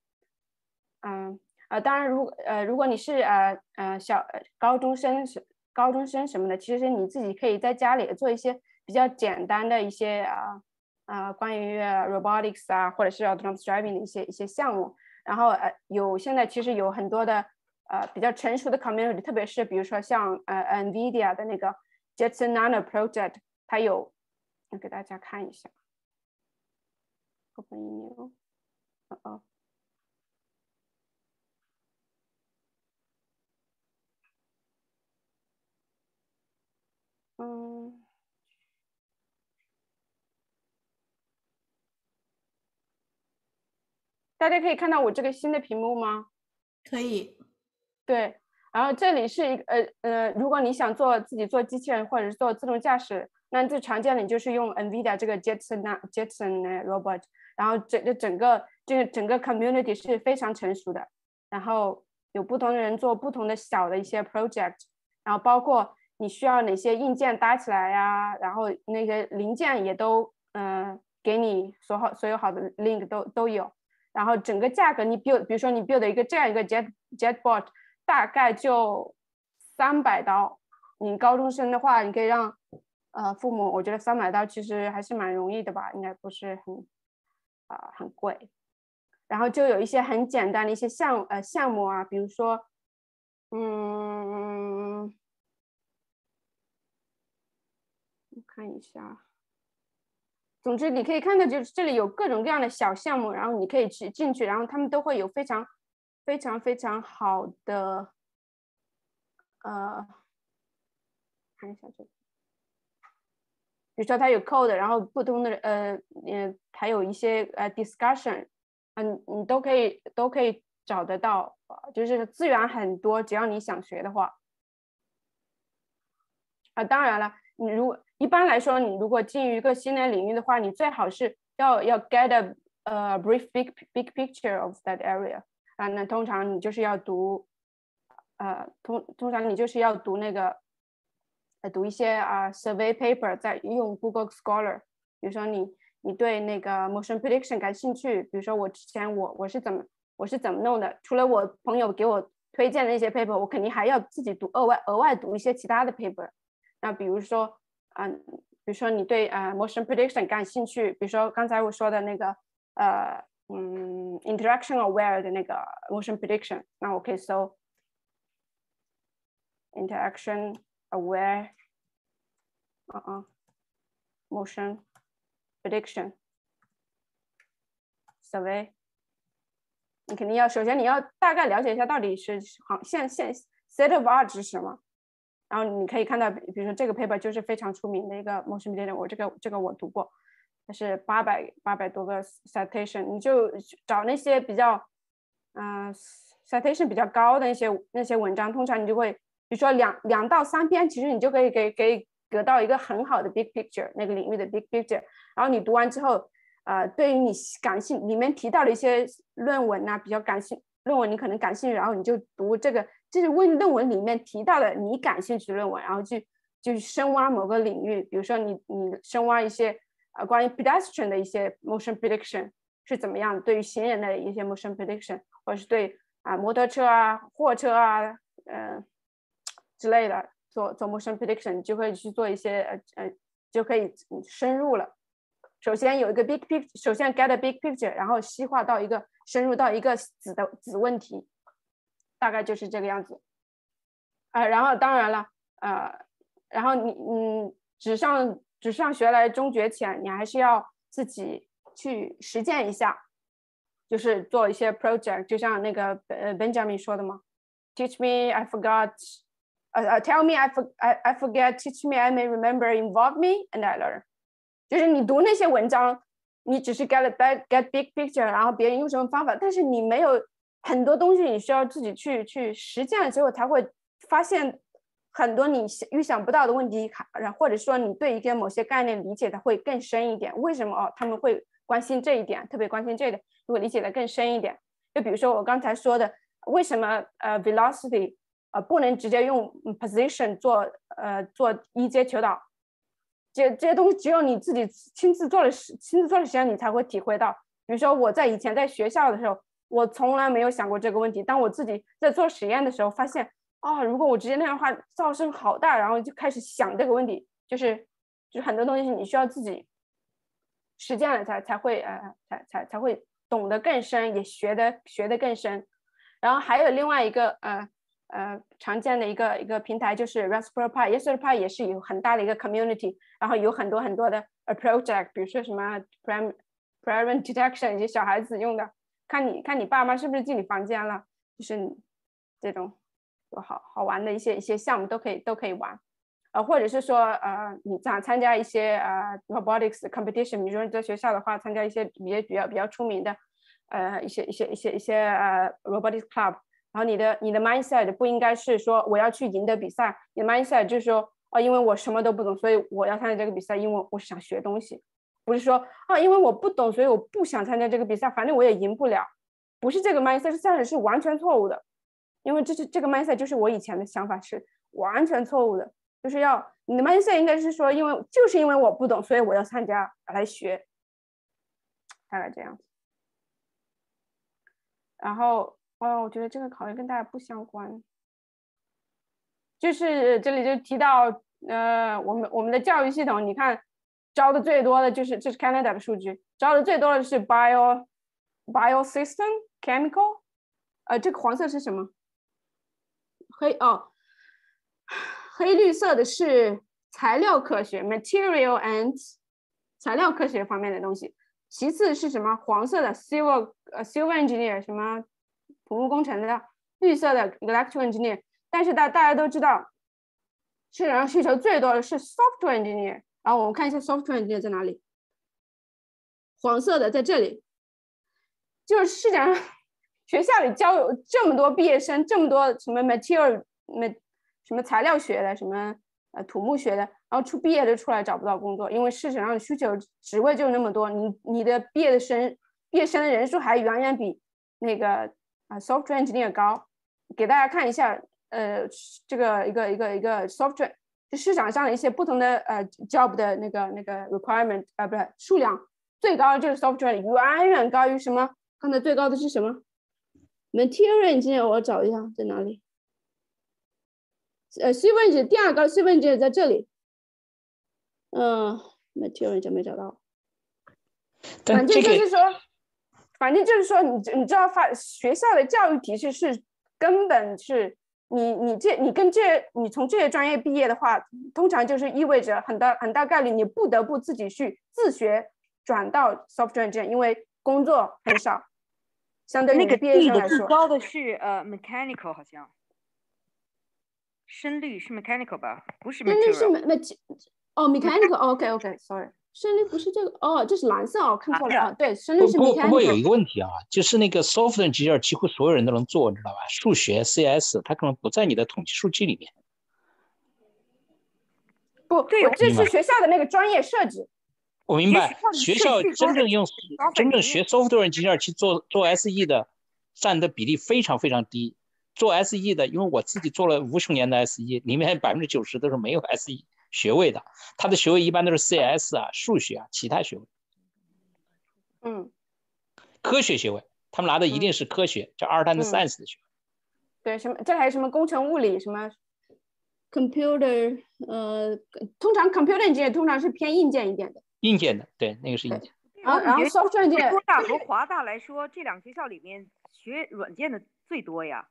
嗯呃，当然如呃如果你是呃呃小高中生是高中生什么的，其实你自己可以在家里做一些比较简单的一些啊啊关于 robotics 啊或者是 autonomous driving 的一些一些项目。然后呃有现在其实有很多的。呃，比较成熟的 community，特别是比如说像呃 NVIDIA 的那个 Jetson Nano Project，它有，我给大家看一下，open email，哦哦，嗯，大家可以看到我这个新的屏幕吗？可以。对，然后这里是一呃呃，如果你想做自己做机器人或者是做自动驾驶，那最常见的就是用 NVIDIA 这个 Jetson Jetson Robot，然后整个整个这个整个 community 是非常成熟的，然后有不同的人做不同的小的一些 project，然后包括你需要哪些硬件搭起来呀，然后那些零件也都嗯给你所好所有好的 link 都都有，然后整个价格你 build 比如说你 build 一个这样一个 jet jetbot。大概就三百刀，你高中生的话，你可以让呃父母，我觉得三百刀其实还是蛮容易的吧，应该不是很啊很贵。然后就有一些很简单的一些项呃项目啊，比如说嗯，我看一下，总之你可以看到，就是这里有各种各样的小项目，然后你可以去进去，然后他们都会有非常。非常非常好的，呃，看一下这个，比如说它有 code，然后不同的呃嗯，还有一些呃 discussion，嗯，你都可以都可以找得到，就是资源很多，只要你想学的话。啊，当然了，你如果一般来说，你如果进入一个新的领域的话，你最好是要要 get a 呃 brief big big picture of that area。啊，那通常你就是要读，呃，通通常你就是要读那个，呃，读一些啊 survey paper，在用 Google Scholar。比如说你你对那个 motion prediction 感兴趣，比如说我之前我我是怎么我是怎么弄的？除了我朋友给我推荐的那些 paper，我肯定还要自己读额外额外读一些其他的 paper。那比如说，嗯，比如说你对啊 motion prediction 感兴趣，比如说刚才我说的那个，呃。嗯，interaction aware 的那个 motion prediction，那我可以搜 interaction aware，啊啊，motion prediction survey。你肯定要首先你要大概了解一下到底是好现现 set of art 是什么，然后你可以看到，比如说这个 paper 就是非常出名的一个 motion prediction，我这个这个我读过。 是八百八百多个 citation，你就找那些比较，嗯，citation 比较高的那些那些文章，通常你就会，比如说两两到三篇，其实你就可以给给得到一个很好的 big picture 那个领域的 big picture。然后你读完之后，呃，对于你感兴里面提到的一些论文呐，比较感兴论文，你可能感兴趣，然后你就读这个，就是问论文里面提到的你感兴趣的论文，然后去就深挖某个领域，比如说你你深挖一些。啊，关于 pedestrian 的一些 motion prediction 是怎么样？对于行人的一些 motion prediction，或者是对啊摩托车啊、货车啊，嗯之类的，做做 motion prediction，就可以去做一些呃呃，就可以深入了。首先有一个 big picture，首先 get a big picture，然后细化到一个深入到一个子的子问题，大概就是这个样子。呃，然后当然了，呃，然后你嗯，纸上纸上学来终觉浅，你还是要自己去实践一下，就是做一些 project，就像那个呃 Benjamin 说的嘛，teach me I forgot，呃呃，tell me I for I I forget，teach me I may remember，involve me，and I learn。就是你读那些文章，你只是 get a get big picture，然后别人用什么方法，但是你没有很多东西，你需要自己去去实践了之后，才会发现很多你预想不到的问题，然或者说你对一些某些概念理解的会更深一点。为什么哦？他们会关心这一点，特别关心这一点，如果理解的更深一点，就比如说我刚才说的，为什么呃 velocity 呃不能直接用 position 做呃做一阶求导？这这些东西只有你自己亲自做了实亲自做了实验，你才会体会到。比如说我在以前在学校的时候，我从来没有想过这个问题。当我自己在做实验的时候，发现啊，如果我直接那样的话，噪声好大，然后就开始想这个问题，就是就是很多东西你需要自己实践了才才会呃才才才会懂得更深，也学的学的更深。然后还有另外一个呃。呃，常见的一个一个平台就是 Raspberry Pi，Raspberry Pi 也是有很大的一个 community，然后有很多很多的 project，比如说什么 parent parent detection，一些小孩子用的，看你看你爸妈是不是进你房间了，就是这种有好好玩的一些一些项目都可以都可以玩，呃，或者是说呃，你想参加一些呃 robotics competition，比如说你在学校的话，参加一些比较比较比较出名的呃一些一些一些一些呃 robotics club。然后你的你的 mindset 不应该是说我要去赢得比赛，你的 mindset 就是说哦，因为我什么都不懂，所以我要参加这个比赛，因为我是想学东西，不是说啊，因为我不懂，所以我不想参加这个比赛，反正我也赢不了，不是这个 mindset，这样是完全错误的，因为这是这个 mindset 就是我以前的想法是完全错误的，就是要你的 mindset 应该是说，因为就是因为我不懂，所以我要参加来学，大概这样子，然后。哦，我觉得这个考虑跟大家不相关，就是这里就提到，呃，我们我们的教育系统，你看招的最多的就是这是 Canada 的数据，招的最多的是 bio bio system chemical，呃，这个黄色是什么？黑哦，黑绿色的是材料科学 material and 材料科学方面的东西，其次是什么？黄色的 civil 呃 civil engineer 什么？土木工程的绿色的 electrical engineer，但是大大家都知道，市场上需求最多的是 software engineer。然后我们看一下 software engineer 在哪里，黄色的在这里，就是市场上学校里教有这么多毕业生，这么多什么 material 什么材料学的，什么呃土木学的，然后出毕业的出来找不到工作，因为市场上的需求职位就那么多，你你的毕业的生毕业生的人数还远远比那个。啊，software engineer 高，给大家看一下，呃，这个一个一个一个 software，就市场上的一些不同的呃 job 的那个那个 requirement 啊，不是数量最高的就是 software 远远高于什么？刚才最高的是什么？material engineer 我找一下在哪里？呃，civil engineer 第二个，civil engineer 在这里。嗯，material engineer 没找到。反正就是说。反正就是说，你你知道，发学校的教育体系是根本是你你这你跟这你从这些专业毕业的话，通常就是意味着很大很大概率你不得不自己去自学转到 software engineer，因为工作很少。相对那个毕业生来说，最高的是呃 mechanical 好像，深绿是 mechanical 吧？不是 material。声律是 me 哦 mechanical，OK OK，sorry。深绿不是这个哦，这是蓝色哦，看错了啊。对，深绿是 mechanical 不过有一个问题啊，就是那个 software engineer 几乎所有人都能做，你知道吧？数学 CS 它可能不在你的统计数据里面。不对，这是学校的那个专业设置。我明白，学校真正用真正学 software engineer 去做做 SE 的占的比例非常非常低。做 SE 的，因为我自己做了无数年的 SE，里面百分之九十都是没有 SE。学位的，他的学位一般都是 CS 啊、数学啊、其他学位。嗯，科学学位，他们拿的一定是科学，叫 Art and Science 的学位。对，什么？这还有什么工程物理什么？computer，呃，通常 computer engineer 通常是偏硬件一点的。硬件的，对，那个是硬件。然后，然后 engineer，多大和华大来说，这两个学校里面学软件的最多呀。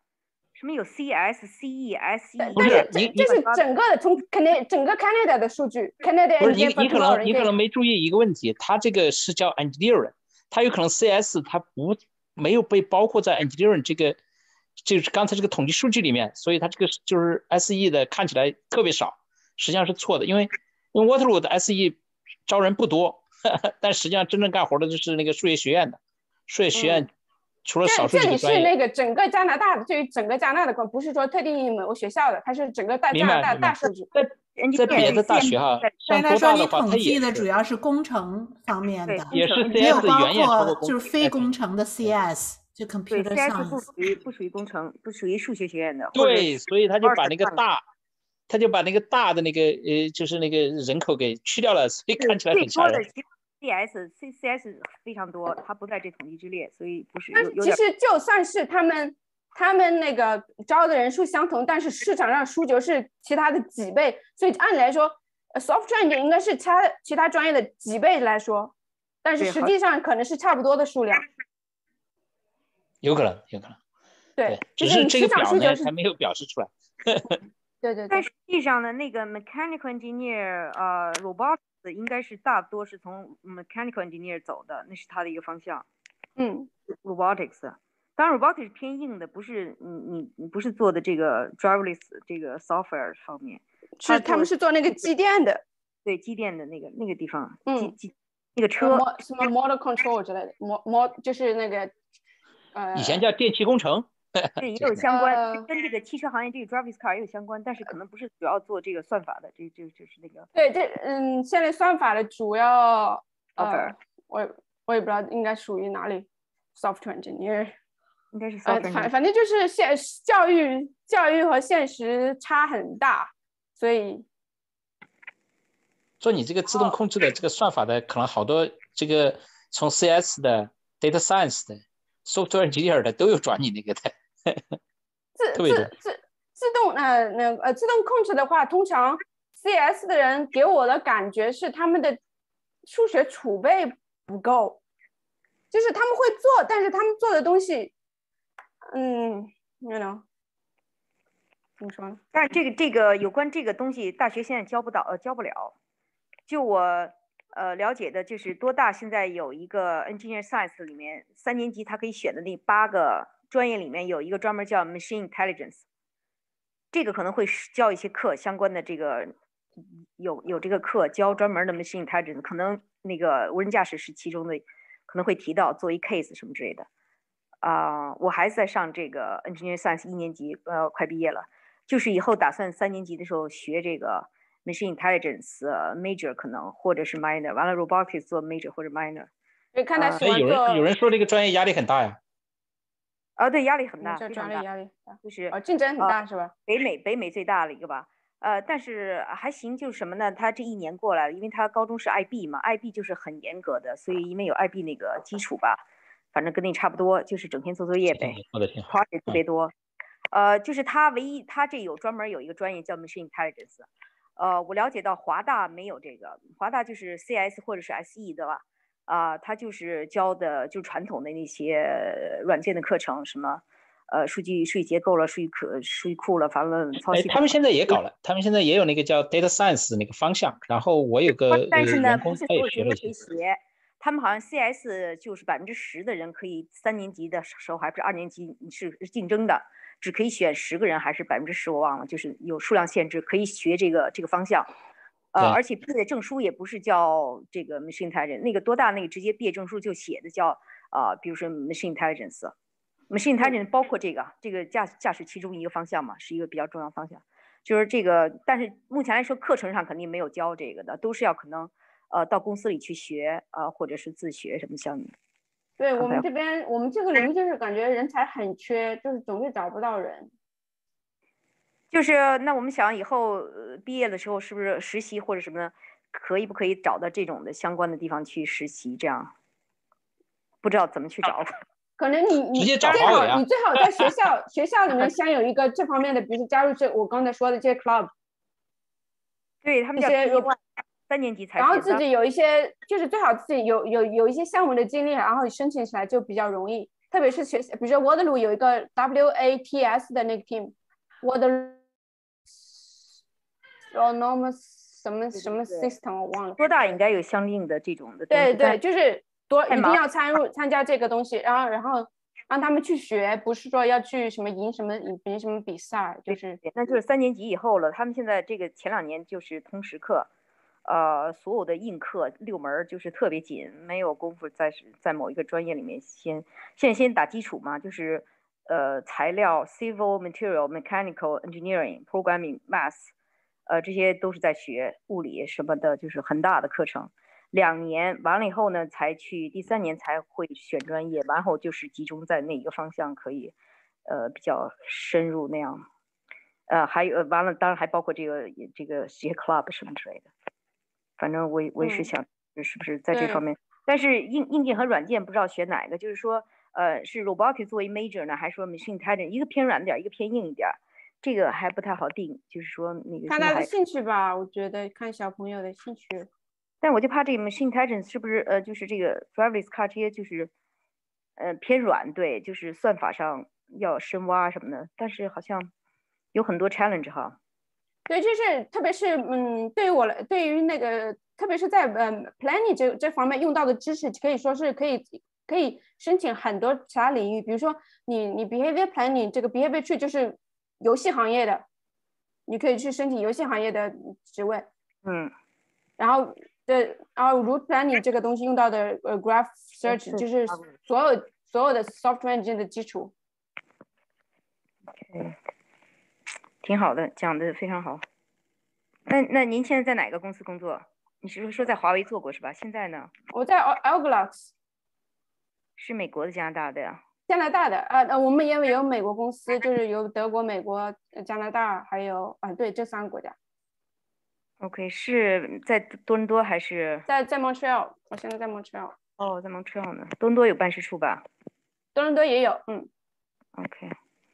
什么有 CS、CE、SE？但是这这是整个的从 Canada 整个 Canada 的数据，Canada 不是你你可能你可能没注意一个问题，它这个是叫 engineering，它有可能 CS 它不没有被包括在 engineering 这个就是刚才这个统计数据里面，所以它这个就是 SE 的看起来特别少，实际上是错的，因为因为 Waterloo 的 SE 招人不多，但实际上真正干活的就是那个数学学院的数学学院。除了少数这里是那个整个加拿大的，对于整个加拿大的，不是说特定某个学校的，它是整个大加拿大大数据。在在别的大学哈，像他说你统计的主要是工程方面的，也是没有包括就是非工程的 CS，就 computer science 不属于不属于工程，不属于数学学院的。对，所以他就把那个大，他就把那个大的那个呃，就是那个人口给去掉了，所以看起来很吓人。CS、CCS 非常多，它不在这统计之列，所以不是有其实就算是他们他们那个招的人数相同，但是市场上需求是其他的几倍，所以按理来说，software 应该是其他其他专业的几倍来说，但是实际上可能是差不多的数量。有可能，有可能。对，只是这个表呢还没有表示出来。对对。但实际上呢，那个 mechanical engineer 呃，robotics。应该是大多是从 mechanical engineer 走的，那是他的一个方向。嗯，robotics，当然 robotics 是偏硬的，不是你你你不是做的这个 driverless 这个 software 方面，是他们是做那个机电的，对机电的那个那个地方，嗯，机那个车什么 model control 之类的，mo mo 就是那个呃，以前叫电气工程。对，也有相关，跟这个汽车行业这个 driverless car 也有相关，但是可能不是主要做这个算法的，这这就是那个。对，这嗯，现在算法的主要呃，我我也不知道应该属于哪里，software engineer，应该是反反正就是现教育教育和现实差很大，所以做你这个自动控制的这个算法的，可能好多这个从 CS 的 data science 的 software engineer 的都有转你那个的。自自自自动呃那呃自动控制的话，通常 CS 的人给我的感觉是他们的数学储备不够，就是他们会做，但是他们做的东西，嗯，you know，怎么说呢？但是这个这个有关这个东西，大学现在教不到呃教不了。就我呃了解的，就是多大现在有一个 Engineer Science 里面三年级他可以选的那八个。专业里面有一个专门叫 Machine Intelligence，这个可能会教一些课相关的这个有有这个课教专门的 Machine Intelligence，可能那个无人驾驶是其中的，可能会提到做一 case 什么之类的。啊，我还在上这个 Engineering Science 一年级，呃，快毕业了，就是以后打算三年级的时候学这个 Machine Intelligence Major 可能或者是 Minor，完了 Robotics 做 Major 或者 Minor。对，看他所以有人有人说这个专业压力很大呀。啊，对，压力很大，非常大，压力大，就是啊，竞争很大，是吧？北美，北美最大的一个吧，呃，但是还行，就是什么呢？他这一年过来，因为他高中是 IB 嘛，IB 就是很严格的，所以因为有 IB 那个基础吧，反正跟那差不多，就是整天做作业呗，project 特别多。呃，就是他唯一，他这有专门有一个专业叫 Machine Intelligence，呃，我了解到华大没有这个，华大就是 CS 或者是 SE 的吧。啊，他就是教的就传统的那些软件的课程，什么呃数据数据结构了，数据可数据库了，反正操哎，他们现在也搞了，他们现在也有那个叫 data science 那个方向。然后我有个但是呢，不是所有学生可以学。他们好像 CS 就是百分之十的人可以三年级的时候还是二年级是竞争的，只可以选十个人还是百分之十我忘了，就是有数量限制，可以学这个这个方向。呃，而且毕业证书也不是叫这个 machine intelligence，那个多大那个直接毕业证书就写的叫啊，比如说 machine intelligence，machine intelligence 包括这个这个驾驾驶其中一个方向嘛，是一个比较重要方向。就是这个，但是目前来说课程上肯定没有教这个的，都是要可能呃到公司里去学啊，或者是自学什么像你。对我们这边，我们这个领域就是感觉人才很缺，就是总是找不到人。就是那我们想以后毕业的时候是不是实习或者什么，可以不可以找到这种的相关的地方去实习？这样不知道怎么去找。可能你你最好你最好在学校 学校里面先有一个这方面的，比如加入这我刚才说的这些 club，对他们叫 P1，三年级才。然后自己有一些，就是最好自己有有有一些项目的经历，然后申请起来就比较容易。特别是学，比如说 Waterloo 有一个 WATS 的那个 team，Waterloo Autonomous 什么什么 system 我忘了。多大应该有相应的这种的。对对，就是多一定要参入参加这个东西，然后然后。让他们去学，不是说要去什么赢什么赢什么比赛，就是那就是三年级以后了。他们现在这个前两年就是通识课，呃，所有的硬课六门就是特别紧，没有功夫在在某一个专业里面先现在先打基础嘛，就是呃材料 civil material mechanical engineering programming math，呃这些都是在学物理什么的，就是很大的课程。两年完了以后呢，才去第三年才会选专业，完后就是集中在那一个方向可以，呃，比较深入那样，呃，还有完了，当然还包括这个这个学 club 什么之类的，反正我我也是想是不是在这方面，但是硬硬件和软件不知道选哪个，就是说，呃，是 robotics 作为 major 呢，还是说 machine intelligence 一个偏软点，一个偏硬一点，这个还不太好定，就是说那个看他的兴趣吧，我觉得看小朋友的兴趣。但我就怕这个 machine intelligence 是不是呃，就是这个 driverless car 这些就是，呃，偏软，对，就是算法上要深挖什么的。但是好像有很多 challenge 哈。对，就是特别是嗯，对于我来，对于那个，特别是在嗯 planning 这这方面用到的知识，可以说是可以可以申请很多其他领域。比如说你你 behavior planning 这个 behavior tree 就是游戏行业的，你可以去申请游戏行业的职位。嗯，然后。对，然后 route planning 这个东西用到的呃 graph search 就是所有所有的 software engine 的基础。OK，挺好的，讲的非常好。那那您现在在哪个公司工作？你是说在华为做过是吧？现在呢？我在 Alglax，是美国的加拿大的呀？加拿大的啊，呃，我们也有美国公司，就是有德国、美国、加拿大，还有啊，对，这三个国家。OK，是在多伦多还是在在 Montreal？我现在在 Montreal。哦，在 Montreal 呢。多伦多有办事处吧？多伦多也有，嗯。OK。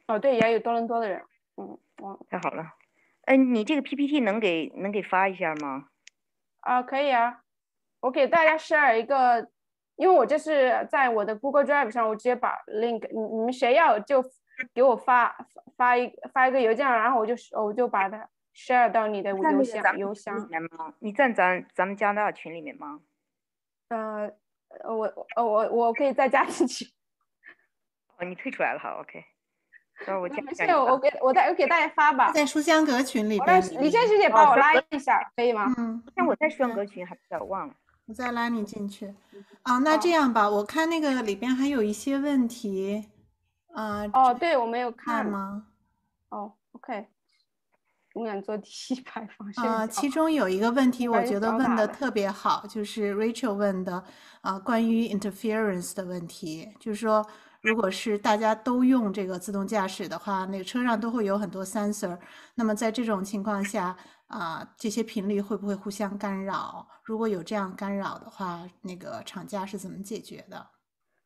哦，对，也有多伦多的人。嗯，哇，太好了。嗯，你这个 PPT 能给能给发一下吗？啊，可以啊。我给大家 share 一个，因为我这是在我的 Google Drive 上，我直接把 link，你你们谁要就给我发发一发一个邮件，然后我就我就把它。share 到你的邮箱邮箱里面吗？你在咱咱们加拿大群里面吗？呃，我我我我可以再加进去。哦，你退出来了哈，OK。那我加没事，我给我再我给大家发吧。在书香阁群里边。李倩师姐帮我拉一下，可以吗？嗯。那我在书香阁群还比较忘了。我再拉你进去。啊，那这样吧，我看那个里边还有一些问题。啊。哦，对，我没有看吗？哦，OK。永远坐第一排方向。啊，其中有一个问题，我觉得问的特别好，就是 Rachel 问的啊，关于 interference 的问题，就是说，如果是大家都用这个自动驾驶的话，那个车上都会有很多 sensor，那么在这种情况下啊，这些频率会不会互相干扰？如果有这样干扰的话，那个厂家是怎么解决的？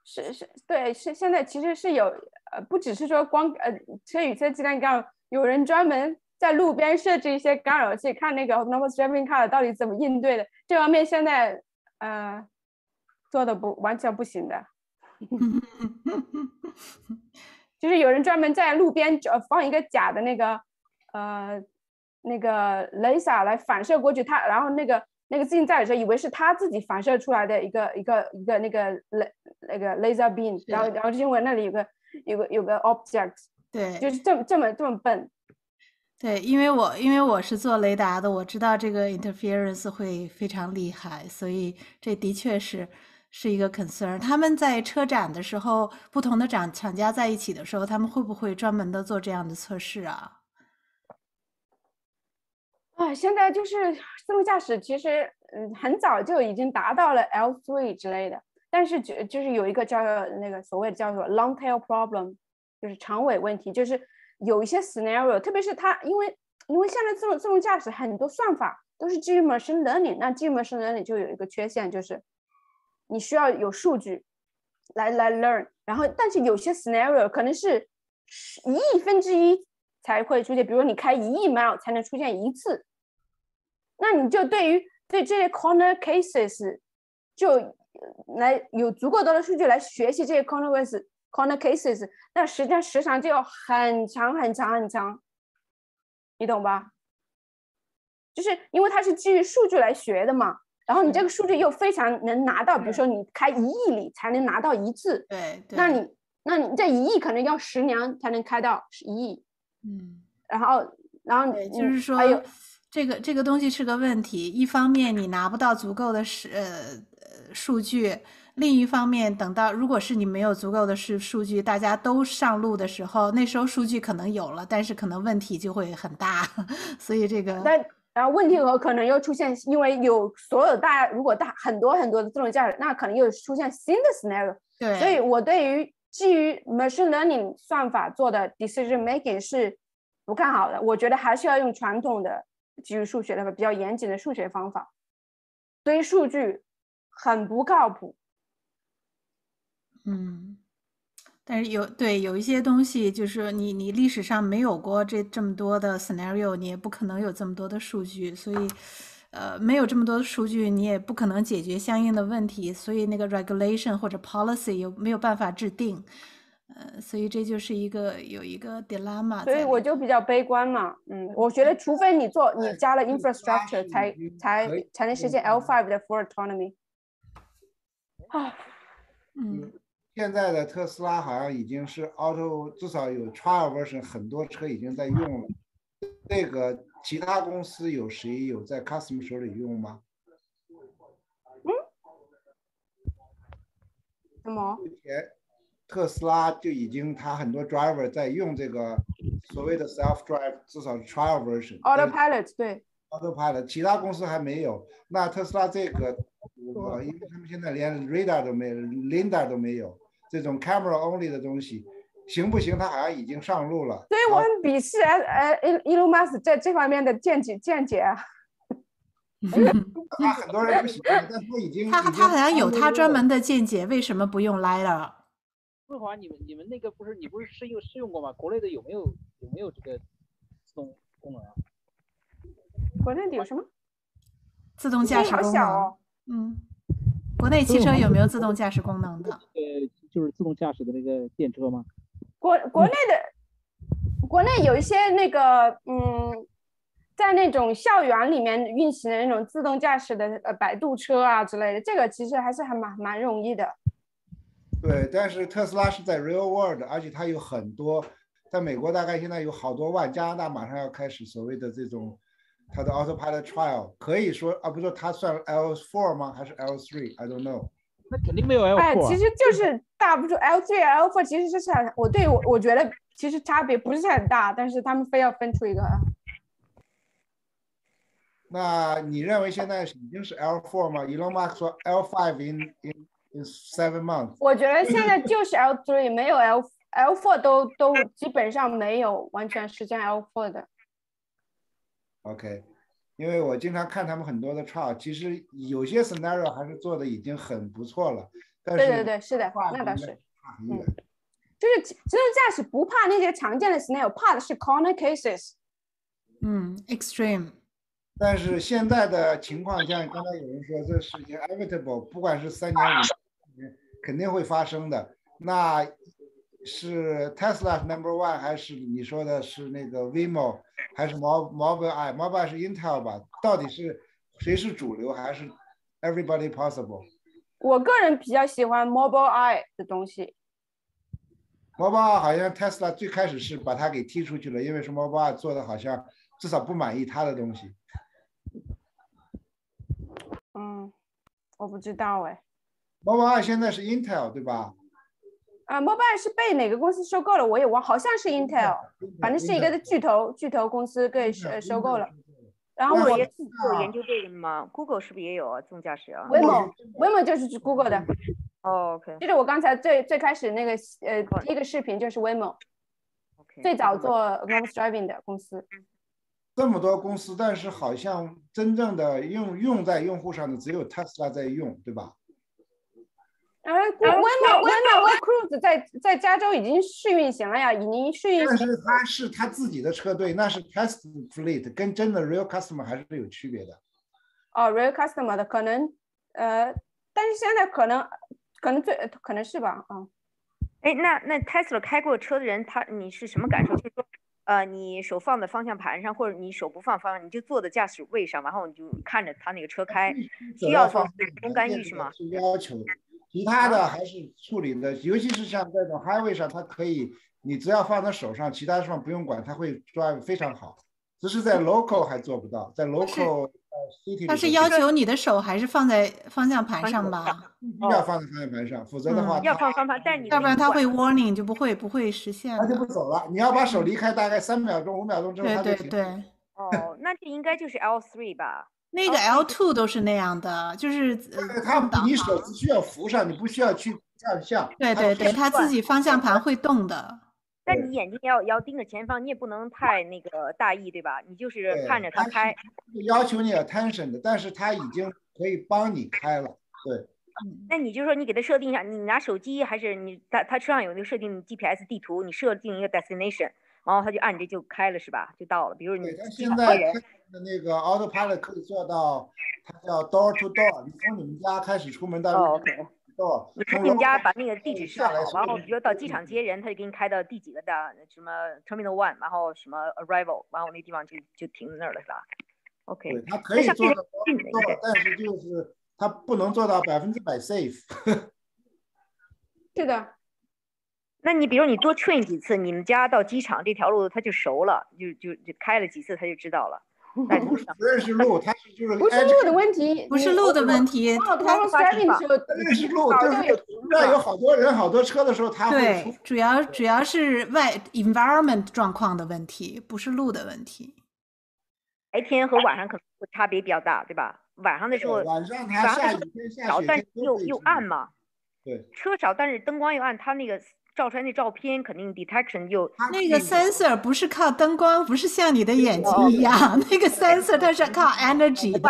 是是，对，是现在其实是有呃，不只是说光呃车与车之间干扰，有人专门。在路边设置一些干扰器，看那个 autonomous driving car 到底怎么应对的。这方面现在呃做的不完全不行的，就是有人专门在路边呃放一个假的那个呃那个 laser 来反射过去，他然后那个那个自行车以为是他自己反射出来的一个一个一个那个雷那个 laser beam，然后然后就因为那里有个有个有个 object，对，就是这么这么这么笨。对，因为我因为我是做雷达的，我知道这个 interference 会非常厉害，所以这的确是是一个 concern。他们在车展的时候，不同的厂厂家在一起的时候，他们会不会专门的做这样的测试啊？啊，现在就是自动驾驶，其实嗯，很早就已经达到了 L3 之类的，但是就就是有一个叫那个所谓的叫做 long tail problem，就是长尾问题，就是。有一些 scenario，特别是它，因为因为现在自动自动驾驶很多算法都是基于 machine learning，那基于 machine learning 就有一个缺陷，就是你需要有数据来来 learn，然后但是有些 scenario 可能是一亿分之一才会出现，比如你开一亿 mile 才能出现一次，那你就对于对这些 corner cases 就来有足够多的数据来学习这些 corner cases corner cases，那实际上时长就要很长很长很长，你懂吧？就是因为它是基于数据来学的嘛，然后你这个数据又非常能拿到，比如说你开一亿里才能拿到一次，对，那你那你这一亿可能要十年才能开到一亿，嗯，然后然后就是说还有这个这个东西是个问题，一方面你拿不到足够的是呃呃数据。另一方面，等到如果是你没有足够的是数据，大家都上路的时候，那时候数据可能有了，但是可能问题就会很大。所以这个，但然后问题和可能又出现，因为有所有大如果大很多很多的自动驾驶，那可能又出现新的 scenario。对，所以我对于基于 machine learning 算法做的 decision making 是不看好的。我觉得还是要用传统的基于数学的比较严谨的数学方法，堆数据很不靠谱。嗯，但是有对有一些东西，就是你你历史上没有过这这么多的 scenario，你也不可能有这么多的数据，所以，呃，没有这么多的数据，你也不可能解决相应的问题，所以那个 regulation 或者 policy 有没有办法制定，呃，所以这就是一个有一个 dilemma。所以我就比较悲观嘛，嗯，我觉得除非你做你加了 infrastructure，才才才能实现 L5 的 full autonomy。啊，嗯。现在的特斯拉好像已经是 auto，至少有 trial version，很多车已经在用了。那个其他公司有谁有在 customer 手里用吗？嗯？什么？目前特斯拉就已经，它很多 driver 在用这个所谓的 self drive，至少是 trial version。autopilot 对。autopilot，其他公司还没有。那特斯拉这个，我因为他们现在连 radar 都没有，Linda 都没有。这种 camera only 的东西行不行？它好像已经上路了。所以我很鄙视呃呃 Elon Musk 在这方面的见解见解啊。他很多人不喜欢，但他已经他他好像有他专门的见解，为什么不用 lidar？魏华，你们你们那个不是你不是试用试用过吗？国内的有没有有没有这个自动功能啊？国内的有什么？自动驾驶功能？嗯，国内汽车有没有自动驾驶功能的？呃。就是自动驾驶的那个电车吗？国国内的国内有一些那个嗯，在那种校园里面运行的那种自动驾驶的呃摆渡车啊之类的，这个其实还是还蛮蛮容易的。对，但是特斯拉是在 real world，而且它有很多，在美国大概现在有好多万，加拿大马上要开始所谓的这种它的 autopilot trial，可以说啊，不是说它算 L four 吗？还是 L three？I don't know。那肯定没有 L4。哎，其实就是大不出 L three、L four 其实是很，我对我我觉得其实差别不是很大，但是他们非要分出一个。那你认为现在已经是 L four 吗？Elon Musk 说 L five in in in seven months。我觉得现在就是 L three 没有 L L four 都都基本上没有完全实现 L four 的。OK。因为我经常看他们很多的 chart，其实有些 scenario 还是做的已经很不错了。但是对对对，是的，那倒是。嗯，就是自动驾驶不怕那些常见的 scenario，怕的是 corner cases。嗯，extreme。但是现在的情况，像刚才有人说，这事情 inevitable，不管是三年五年，肯定会发生的。那是 Tesla number one，还是你说的是那个 Waymo？还是 Mobileye，Mobileye 是 Intel 吧？到底是谁是主流，还是 Everybody Possible？我个人比较喜欢 Mobileye 的东西。Mobileye 好像 Tesla 最开始是把它给踢出去了，因为是 Mobileye 做的好像至少不满意他的东西。嗯，我不知道哎。Mobileye 现在是 Intel 对吧？啊，Mobile 是被哪个公司收购了？我也忘，好像是 Intel，反正是一个巨头巨头公司给收收购了。然后我也做研究这个吗？Google 是不是也有啊？自动驾驶啊？Waymo，Waymo 就是 Google 的。OK。就是我刚才最最开始那个呃第一个视频就是 Waymo，最早做 autonomous driving 的公司。这么多公司，但是好像真正的用用在用户上的只有 Tesla 在用，对吧？哎，Waymo，Waymo Cruise 在在加州已经试运行了呀，已经试运行。但是他是他自己的车队，那是 test fleet，跟真的 real customer 还是有区别的。哦，real customer 的可能，呃，但是现在可能可能最可能是吧，嗯。哎，那那 Tesla 开过车的人，他你是什么感受？就是说，呃，你手放在方向盘上，或者你手不放方向，你就坐在驾驶位上，然后你就看着他那个车开，需要做人工干预是吗？是要求，其他的还是处理的，尤其是像这种 highway 上，它可以，你只要放在手上，其他地方不用管，它会抓非常好。只是在 local 还做不到，在 local。它是要求你的手还是放在方向盘上吧？必须要放在方向盘上，否则的话要放方向盘，但你要不然它会 warning 就不会不会实现，它就不走了。你要把手离开大概三秒钟、五秒钟之后，它就停。对对对。哦，那这应该就是 L three 吧？那个 L two 都是那样的，就是它你手只需要扶上，你不需要去转向。对对对，它自己方向盘会动的。但你眼睛要要盯着前方，你也不能太那个大意，对吧？你就是看着它开。要求你 attention 的，但是它已经可以帮你开了。对。那你就说你给它设定一下，你拿手机还是你它它车上有那个设定 GPS 地图，你设定一个 destination，然后他就按着就开了，是吧？就到了。比如你现在的那个 autopilot 可以做到，它叫 door to door，你从你们家开始出门到。你从你们家把那个地址设好，然后比如到机场接人，他就给你开到第几个的什么 Terminal One，然后什么 Arrival，然后那地方就就停在那儿了，是吧？OK。对，它可以做到，但是就是它不能做到百分之百 safe。是的。那你比如你多 train 几次，你们家到机场这条路它就熟了，就就就开了几次他就知道了。不认识路，他是就是不是路的问题，不是路的问题，他认识路，就是那有好多人、好多车的时候，他会。对，主要主要是外 environment 状况的问题，不是路的问题。白天和晚上可能会差别比较大，对吧？晚上的时候，晚上它下雨天下雪天又又暗嘛，对，车少，但是灯光又暗，它那个。照出来那照片肯定 detection 就那个 sensor 不是靠灯光，不是像你的眼睛一样，那个 sensor 它是靠 energy 的。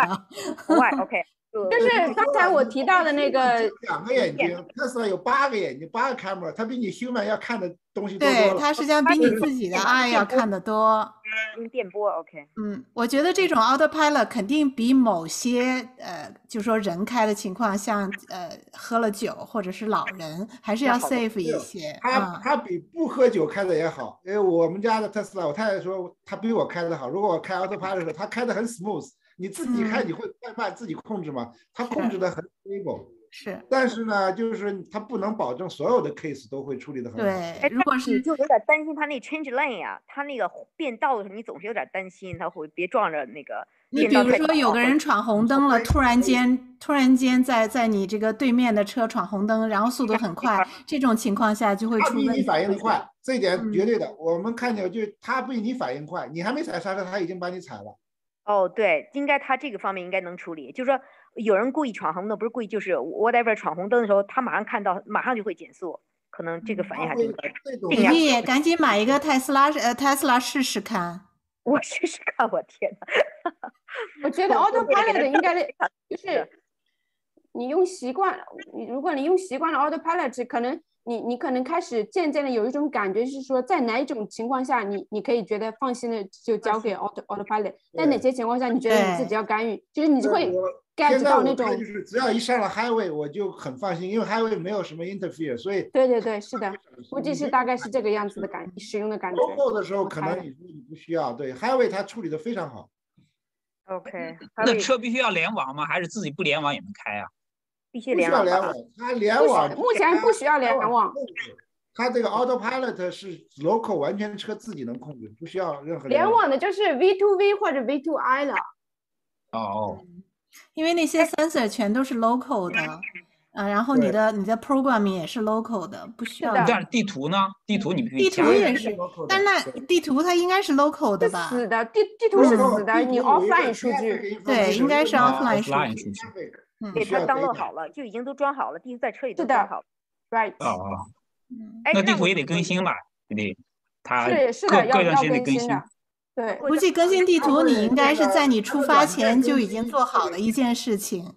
OK，就是刚才我提到的那个两个眼睛，特斯拉有八个眼睛，八个 camera，它比你 human 要看的东西多多对，它实际上比你自己的 eye 要看得多。用电波，OK。嗯，我觉得这种 autopilot 肯定比某些呃，就说人开的情况，像呃喝了酒或者是老人，还是要 safe 一些。他他比不喝酒开的也好，因为我们家的特斯拉，我太太说他比我开的好。如果我开 autopilot 的时候，他开的很 smooth。你自己开你会快慢自己控制吗？他控制的很 stable。是，但是呢，就是他不能保证所有的 case 都会处理的很好。对，如果是就有点担心他那 change lane 呀，他那个变道的时候，你总是有点担心他会别撞着那个。你比如说有个人闯红灯了，突然间突然间在在你这个对面的车闯红灯，然后速度 很快，这种情况下就会出问题。他比你反应快，这一点绝对的。我们看见就他比你反应快，你还没踩刹车，他已经把你踩了。哦，对，应该他这个方面应该能处理，就是说。有人故意闯红灯，不是故意，就是 whatever 闯红灯的时候，他马上看到，马上就会减速，可能这个反应还挺快。李丽，赶紧买一个特斯拉，呃，特斯拉试试看。我试试看，我天呐。我觉得 autopilot 应该 就是你用习惯，你如果你用习惯了 autopilot，可能你你可能开始渐渐的有一种感觉，是说在哪一种情况下，你你可以觉得放心的就交给 auto autopilot，在哪些情况下你觉得你自己要干预，就是你就会。现在我开就是只要一上了 highway，我就很放心，因为 highway 没有什么 interfere，所以对对对，是的，估计是大概是这个样子的感使用的感觉。local 的时候可能你你不需要，对 highway 它处理的非常好。OK，那车必须要联网吗？还是自己不联网也能开啊？必须联网。它联网目前不需要联网。它这个 autopilot 是 local，完全车自己能控制，不需要任何联网的，就是 V to V 或者 V to I 了。哦。因为那些 sensor 全都是 local 的，嗯，然后你的你的 programming 也是 local 的，不需要。但是地图呢？地图你地图也是，但那地图它应该是 local 的吧？死的，地地图是死的，你 offline 数据。对，应该是 offline 数据。嗯，给它登录好了，就已经都装好了，地图在车里都装好了。Right。哦哦。那地图也得更新吧？对不对？它是是的，要要更新的。对，估计更新地图你应该是在你出发前就已经做好了一件事情。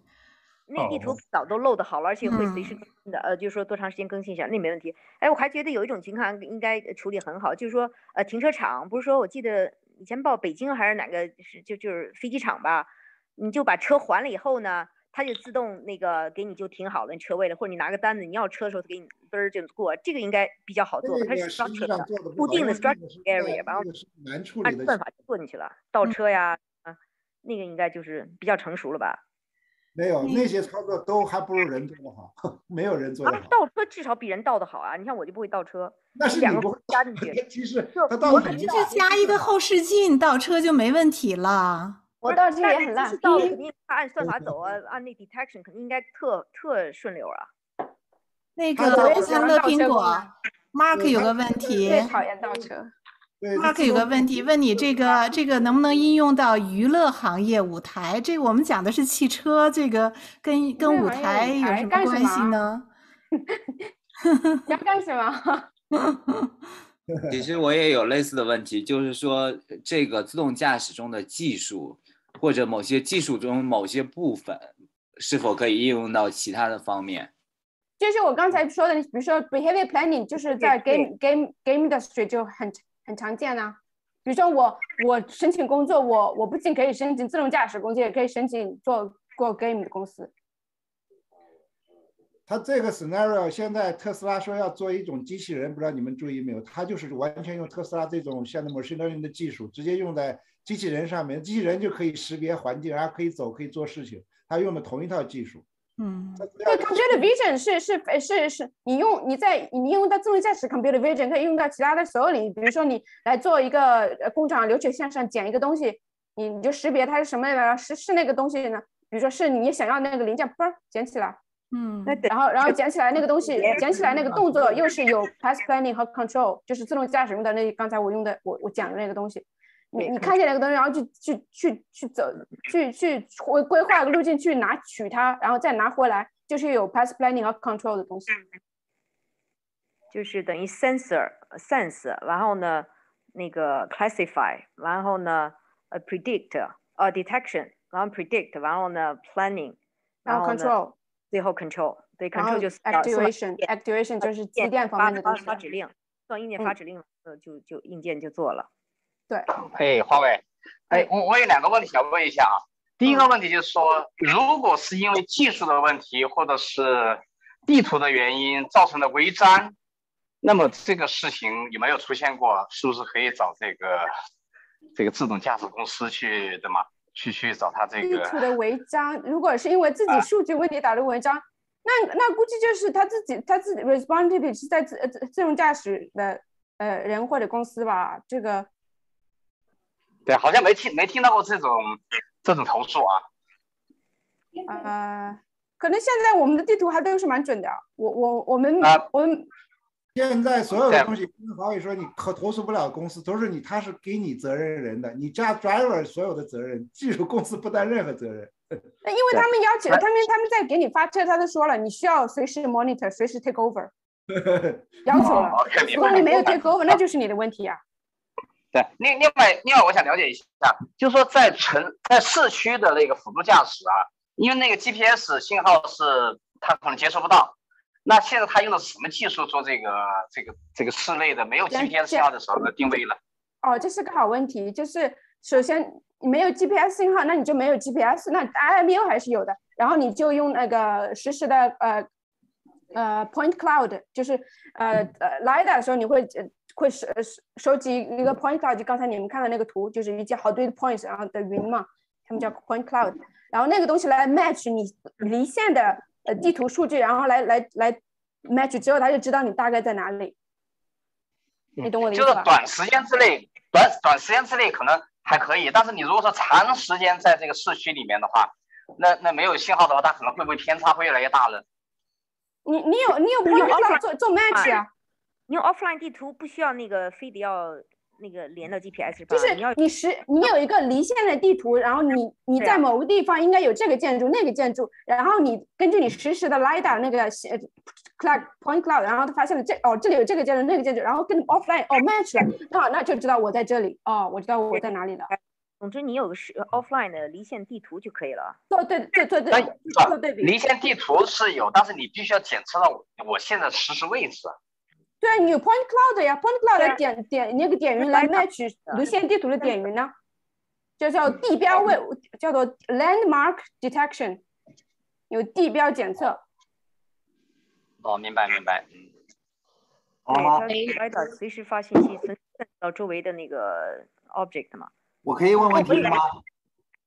那地图早都 load 好了，而且会随时更新的。呃，就是说多长时间更新一下，那没问题。哎，我还觉得有一种情况应该处理很好，就是说，呃，停车场不是说我记得以前报北京还是哪个是就就是飞机场吧，你就把车还了以后呢，它就自动那个给你就停好了你车位了，或者你拿个单子，你要车的时候它给你嘚儿就过，这个应该比较好做，它是 structure 的固定的 structure area，然后按算法就做进去了，倒车呀啊，那个应该就是比较成熟了吧。没有那些操作都还不如人做的好，没有人做的好。倒车至少比人倒的好啊！你看我就不会倒车，那是两个加进去。其实我肯定是加一个后视镜，倒车就没问题了。我倒车也很烂，倒肯定他按算法走啊，按那 detection 肯定应该特特顺溜啊。那个我看乐苹果，Mark 有个问题，最讨厌倒车。Mark 有个问题，问你这个这个能不能应用到娱乐行业舞台？这个我们讲的是汽车，这个跟跟舞台有什么关系呢？要干什么？其实我也有类似的问题，就是说这个自动驾驶中的技术，或者某些技术中某些部分，是否可以应用到其他的方面？就是我刚才说的，比如说 behavior planning，就是在 game game game industry 就很。很常见呢，比如说我我申请工作，我我不仅可以申请自动驾驶工作，也可以申请做过 game 的公司。他这个 scenario 现在特斯拉说要做一种机器人，不知道你们注意没有？他就是完全用特斯拉这种像 machine learning 的技术，直接用在机器人上面，机器人就可以识别环境，然后可以走，可以做事情。它用的同一套技术。嗯，对，computer vision 是是是是，你用你在你用到自动驾驶 computer vision 可以用到其他的所有领域，比如说你来做一个工厂流水线上捡一个东西，你你就识别它是什么来是是那个东西呢？比如说是你想要那个零件，嘣捡起来，嗯，然后然后捡起来那个东西，捡起来那个动作又是有 path planning 和 control，就是自动驾驶用的那刚才我用的我我讲的那个东西。你你看见那个东西，然后去去去去走，去去规规划个路径去拿取它，然后再拿回来，就是有 path planning 和 control 的东西，就是等于 sensor sense，然后呢那个 classify，然后呢呃 predict，呃 detection，然后 predict，然后呢 planning，然后 control，最后 control，对 control 就是 activation，activation 就是机电方面的东西，发指令，到硬件发指令，呃就就硬件就做了。对，哎，华为，哎，我我有两个问题想问一下啊。第一个问题就是说，如果是因为技术的问题或者是地图的原因造成的违章，那么这个事情有没有出现过？是不是可以找这个这个自动驾驶公司去的嘛？去去找他这个地图的违章？如果是因为自己数据问题导致违章，那那估计就是他自己他自己 responsibility 是在自自自动驾驶的呃人或者公司吧？这个。对，好像没听没听到过这种这种投诉啊。呃，可能现在我们的地图还都是蛮准的。我我我们我们现在所有的东西，跟华为说你可投诉不了公司，都是你他是给你责任人的，你加 driver 所有的责任，技术公司不担任何责任。那因为他们要求，他们他们在给你发车，他都说了，你需要随时 monitor，随时 take over，要求了。如果你没有 take over，那就是你的问题啊。对，另另外另外，我想了解一下，就是说在城在市区的那个辅助驾驶啊，因为那个 GPS 信号是它可能接收不到，那现在它用的什么技术做这个这个这个室内的没有 GPS 信号的时候的定位了？哦，这是个好问题。就是首先你没有 GPS 信号，那你就没有 GPS，那 IMU 还是有的。然后你就用那个实时的呃呃 Point Cloud，就是呃呃 LiDAR 的时候，你会。会收收收集一个 point cloud，就刚才你们看的那个图，就是一些好堆的 points，然后的云嘛，他们叫 point cloud，然后那个东西来 match 你离线的呃地图数据，然后来来来 match 之后，他就知道你大概在哪里。你懂我的意思吧？就是短时间之内，短短时间之内可能还可以，但是你如果说长时间在这个市区里面的话，那那没有信号的话，它可能会不会偏差会越来越大呢？你你有你有 point cloud 做做 match 啊？你用 offline 地图不需要那个非得要那个连到 GPS 吧？就是你要你实你有一个离线的地图，然后你你在某个地方应该有这个建筑那个建筑，然后你根据你实时的 lidar 那个 cloud point cloud，然后他发现了这哦这里有这个建筑那个建筑，然后跟 offline 哦 match 了，那那就知道我在这里哦，我知道我在哪里了。总之你有个是 offline 的离线地图就可以了。对对对对对，做对比。离线地图是有，但是你必须要检测到我我现在实时位置。对，你有 Point Cloud 呀，Point Cloud 来点点那个点云来 match 离线地图的点云呢。就叫地标位，叫做 landmark detection，有地标检测。哦，明白明白。嗯。哦，它 LiDAR 随时发信息，存到周围的那个 object 嘛。我可以问问题吗？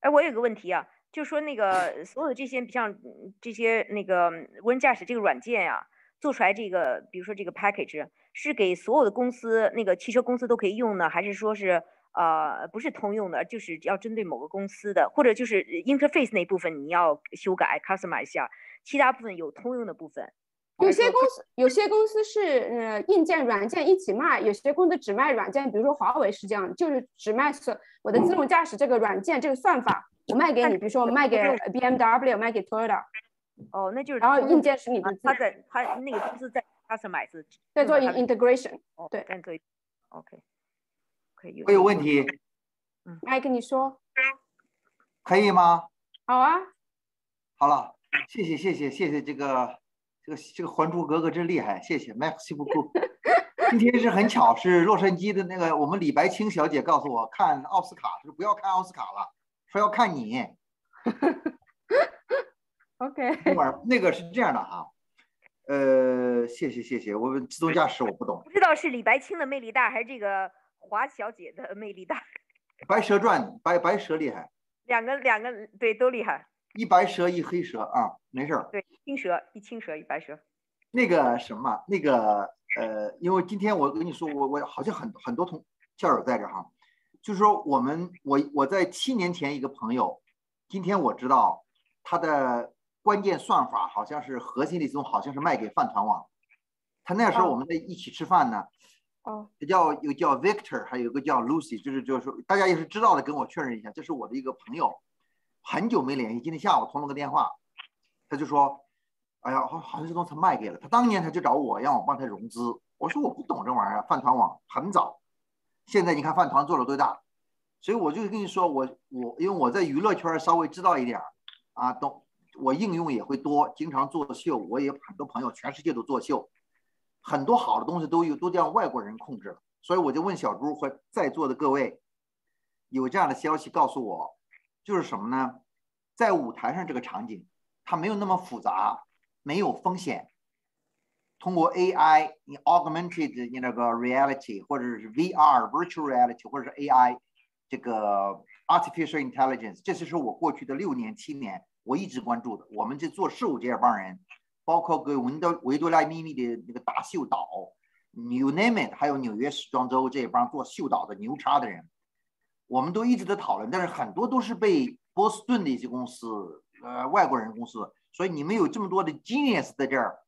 哎，我有个问题啊，就说那个所有的这些，像这些那个无人驾驶这个软件呀，做出来这个，比如说这个 package 是给所有的公司，那个汽车公司都可以用呢，还是说是呃不是通用的，就是要针对某个公司的，或者就是 interface 那部分你要修改 customize 一下，其他部分有通用的部分。有些公司有些公司是呃硬件软件一起卖，有些公司只卖软件，比如说华为是这样，就是只卖是我的自动驾驶这个软件这个算法，我卖给你，比如说我卖给 BMW，卖给 Toyota。哦，那就是然后硬件是你的，他在他那个公司在 customize，在做 integration。对，在做 OK，可以。我有问题。嗯，麦跟你说。可以吗？好啊。好了，谢谢谢谢谢谢这个。这个这个《还珠格格》真厉害，谢谢 Max 不哭。今天是很巧，是洛杉矶的那个我们李白清小姐告诉我，看奥斯卡是不要看奥斯卡了，说要看你。OK。那个是这样的哈，呃，谢谢谢谢，我自动驾驶我不懂，不知道是李白清的魅力大，还是这个华小姐的魅力大。白蛇传，白白蛇厉害。两个两个对都厉害。一白蛇一黑蛇啊，没事儿。对，青蛇一青蛇一白蛇。那个什么，那个呃，因为今天我跟你说，我我好像很很多同校友在这哈，就是说我们我我在七年前一个朋友，今天我知道他的关键算法好像是核心的这种，好像是卖给饭团网。他那时候我们在一起吃饭呢，哦，叫有叫 Victor，还有个叫 Lucy，就是就是说大家也是知道的，跟我确认一下，这是我的一个朋友。很久没联系，今天下午通了个电话，他就说：“哎呀，好好像这东西卖给了他。当年他就找我，让我帮他融资。我说我不懂这玩意儿，饭团网很早。现在你看饭团做了多大，所以我就跟你说，我我因为我在娱乐圈稍微知道一点儿啊，懂我应用也会多，经常作秀，我也很多朋友，全世界都作秀，很多好的东西都有都让外国人控制了。所以我就问小朱和在座的各位，有这样的消息告诉我。”就是什么呢？在舞台上这个场景，它没有那么复杂，没有风险。通过 AI，你 augmented 你那个 reality，或者是 VR virtual reality，或者是 AI 这个 artificial intelligence，这就是我过去的六年七年我一直关注的。我们这做事务这帮人，包括给维多维多利亚秘密的那个大秀导，New Name it，还有纽约时装周这帮做秀导的牛叉的人。我们都一直在讨论，但是很多都是被波士顿的一些公司，呃，外国人公司。所以你们有这么多的 genius 在这儿，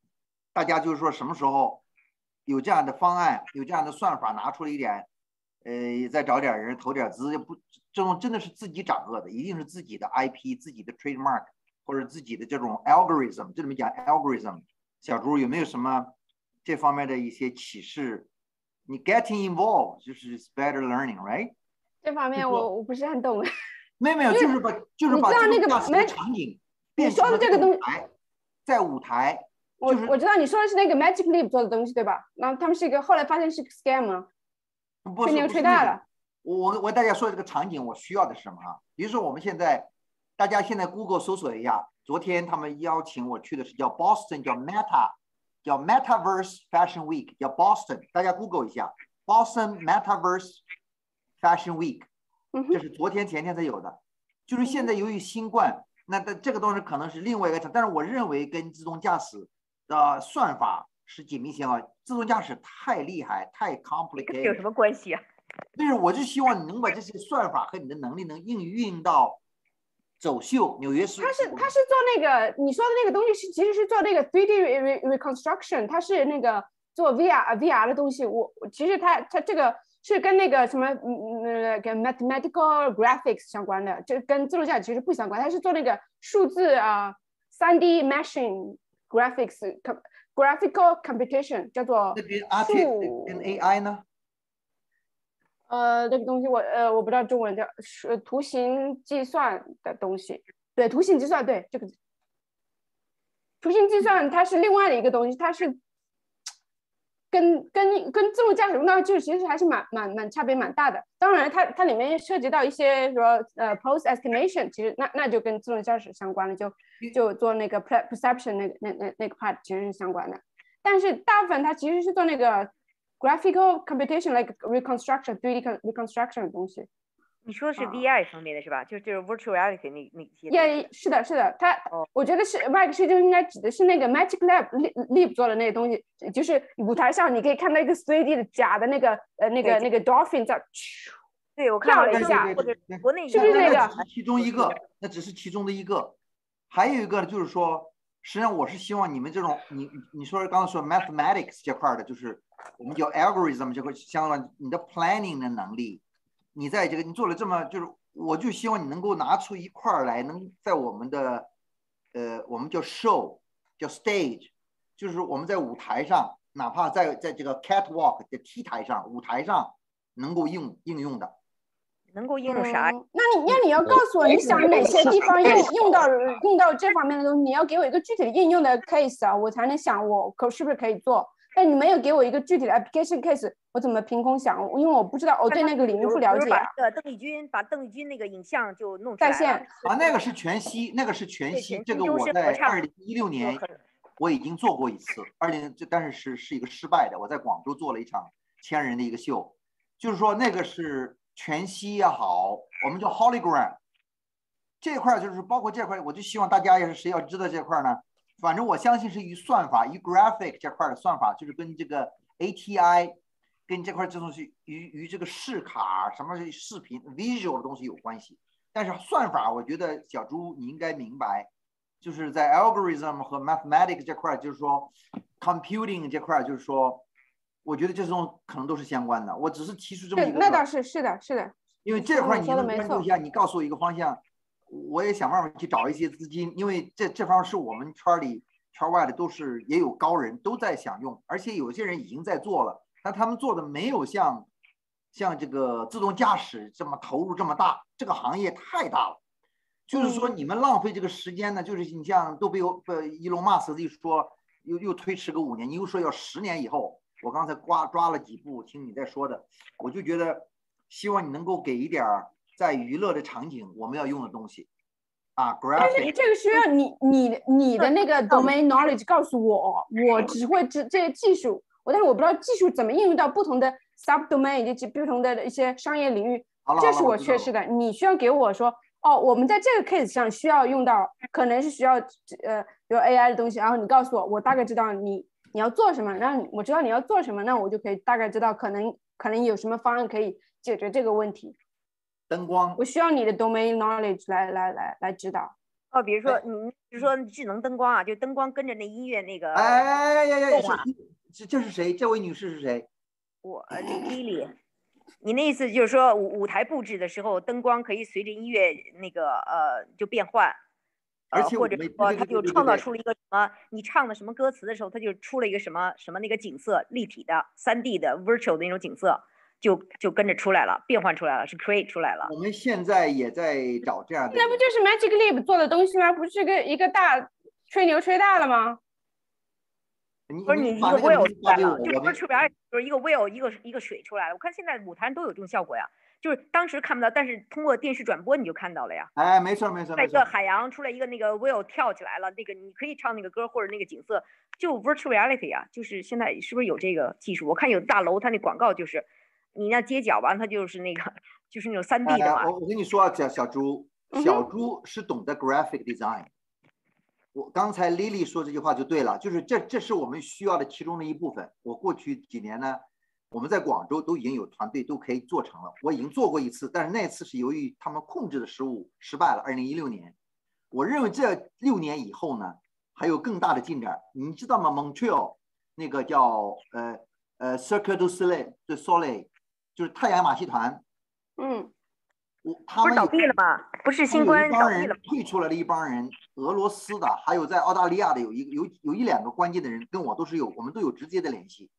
大家就是说什么时候有这样的方案，有这样的算法拿出了一点，呃，再找点人投点资，不，这种真的是自己掌握的，一定是自己的 IP、自己的 trademark 或者自己的这种 algorithm。这里面讲 algorithm，小朱有没有什么这方面的一些启示？你 getting involved 就是 better learning，right？这方面我我不是很懂，没有没有，就是把就是把这个场景，变说的这个东西，在舞台，我我知道你说的是那个 Magic Leap 做的东西对吧？然后他们是一个后来发现是个 scam 吗？吹牛吹大了。我我我大家说这个场景，我需要的是什么啊？比如说我们现在，大家现在 Google 搜索一下，昨天他们邀请我去的是叫 Boston，叫 Meta，叫 Metaverse Fashion Week，叫 Boston，大家 Google 一下 Boston Metaverse。Fashion Week，这是昨天前天才有的，就是现在由于新冠，那这这个东西可能是另外一个但是我认为跟自动驾驶的算法是紧密相关。自动驾驶太厉害，太 complicated，有什么关系啊？但是我就希望你能把这些算法和你的能力能应运到走秀，纽约市。他是他是做那个你说的那个东西是其实是做那个 3D reconstruction，他是那个做 VR VR 的东西。我其实他他这个。是跟那个什么，嗯嗯，跟 mathematical graphics 相关的，这跟自动驾驶其实不相关。它是做那个数字啊，三 D machine graphics，graphical computation，叫做数。跟 AI 呢？呃，这个东西我呃我不知道中文叫是图形计算的东西。对，图形计算，对这个图形计算它是另外的一个东西，它是。跟跟跟自动驾驶用到就是其实还是蛮蛮蛮差别蛮大的。当然，它它里面涉及到一些说呃 post estimation，其实那那就跟自动驾驶相关了，就就做那个 perception 那个那那那个 part 其实是相关的。但是大部分它其实是做那个 graphical computation，like reconstruction three D reconstruction 的东西。你说的是 VI 方面的是吧？就就是 virtual reality 那那些。也是的，是的，它，我觉得是 Mac 是就应该指的是那个 Magic Lab Lab 做的那个东西，就是舞台上你可以看到一个 3D 的假的那个呃那个那个 dolphin 在，对我看了一下，或者国内是不是那个？其中一个，那只是其中的一个，还有一个就是说，实际上我是希望你们这种，你你说刚刚说 mathematics 这块的，就是我们叫 algorithm 这块相关，你的 planning 的能力。你在这个你做了这么就是，我就希望你能够拿出一块儿来，能在我们的，呃，我们叫 show，叫 stage，就是我们在舞台上，哪怕在在这个 catwalk 的 T 台上，舞台上能够应应用的，能够应用啥？那你那你要告诉我，你想哪些地方用用到用到这方面的东西？你要给我一个具体的应用的 case 啊，我才能想我可是不是可以做。但你没有给我一个具体的 application case，我怎么凭空想？因为我不知道，我对那个领域不了解。把邓丽君把邓丽君那个影像就弄在线啊，那个是全息，那个是全息。这个我在二零一六年我已经做过一次，二零这但是是是一个失败的。我在广州做了一场千人的一个秀，就是说那个是全息也好，我们叫 hologram 这块就是包括这块，我就希望大家要是谁要知道这块呢？反正我相信是与算法、与 graphic 这块的算法，就是跟这个 ATI，跟这块这东西与与这个视卡什么视频 visual 的东西有关系。但是算法，我觉得小朱你应该明白，就是在 algorithm 和 mathematics 这块，就是说 computing 这块，就是说，我觉得这种可能都是相关的。我只是提出这么一个。那倒是是的，是的。因为这块你能关注一下，你告诉我一个方向。我也想办法去找一些资金，因为这这方面是我们圈里圈外的都是也有高人都在想用，而且有些人已经在做了，但他们做的没有像像这个自动驾驶这么投入这么大，这个行业太大了。就是说你们浪费这个时间呢，就是你像都被我呃伊隆马斯一说又又推迟个五年，你又说要十年以后，我刚才刮抓了几步听你在说的，我就觉得希望你能够给一点儿。在娱乐的场景，我们要用的东西啊。但是这个需要你你你的那个 domain knowledge 告诉我，我只会这这些技术，我但是我不知道技术怎么应用到不同的 sub domain 以及不同的一些商业领域，这是我缺失的。你需要给我说，哦，我们在这个 case 上需要用到，可能是需要呃，比如 AI 的东西，然后你告诉我，我大概知道你你要做什么，然后我知道你要做什么，那我就可以大概知道可能可能有什么方案可以解决这个问题。灯光，我需要你的 domain knowledge 来来来来指导。哦，比如说你，比如说智能灯光啊，就灯光跟着那音乐那个。哎呀呀，这这是谁？这位女士是谁？我丽丽。你那意思就是说舞舞台布置的时候，灯光可以随着音乐那个呃就变换，而且或者说它就创造出了一个什么？你唱的什么歌词的时候，它就出了一个什么什么那个景色，立体的、三 D 的、virtual 的那种景色。就就跟着出来了，变换出来了，是 create 出来了。我们现在也在找这样的。那不就是 Magic Leap 做的东西吗？不是个一个大吹牛吹大了吗？不是你一个 will 出来了，就是不是出边就是一个 will 一个一个水出来了。我看现在舞台上都有这种效果呀，就是当时看不到，但是通过电视转播你就看到了呀。哎，没错没错。在一个海洋出来一个那个 will 跳起来了，那个你可以唱那个歌或者那个景色，就 virtual reality 啊，就是现在是不是有这个技术？我看有的大楼它那广告就是。你那街角吧，它就是那个，就是那种三 D 的嘛。我我跟你说啊，小小朱，小朱是懂得 graphic design。我刚才 Lily 说这句话就对了，就是这这是我们需要的其中的一部分。我过去几年呢，我们在广州都已经有团队都可以做成了。我已经做过一次，但是那次是由于他们控制的失误失败了。二零一六年，我认为这六年以后呢，还有更大的进展。你知道吗？Montreal 那个叫呃呃 Cirque du Soleil 的 Soleil。就是太阳马戏团，嗯，我他们倒闭了吗？不是新冠倒闭了，退出来了一帮人，俄罗斯的，还有在澳大利亚的，有一个有有一两个关键的人跟我都是有，我们都有直接的联系。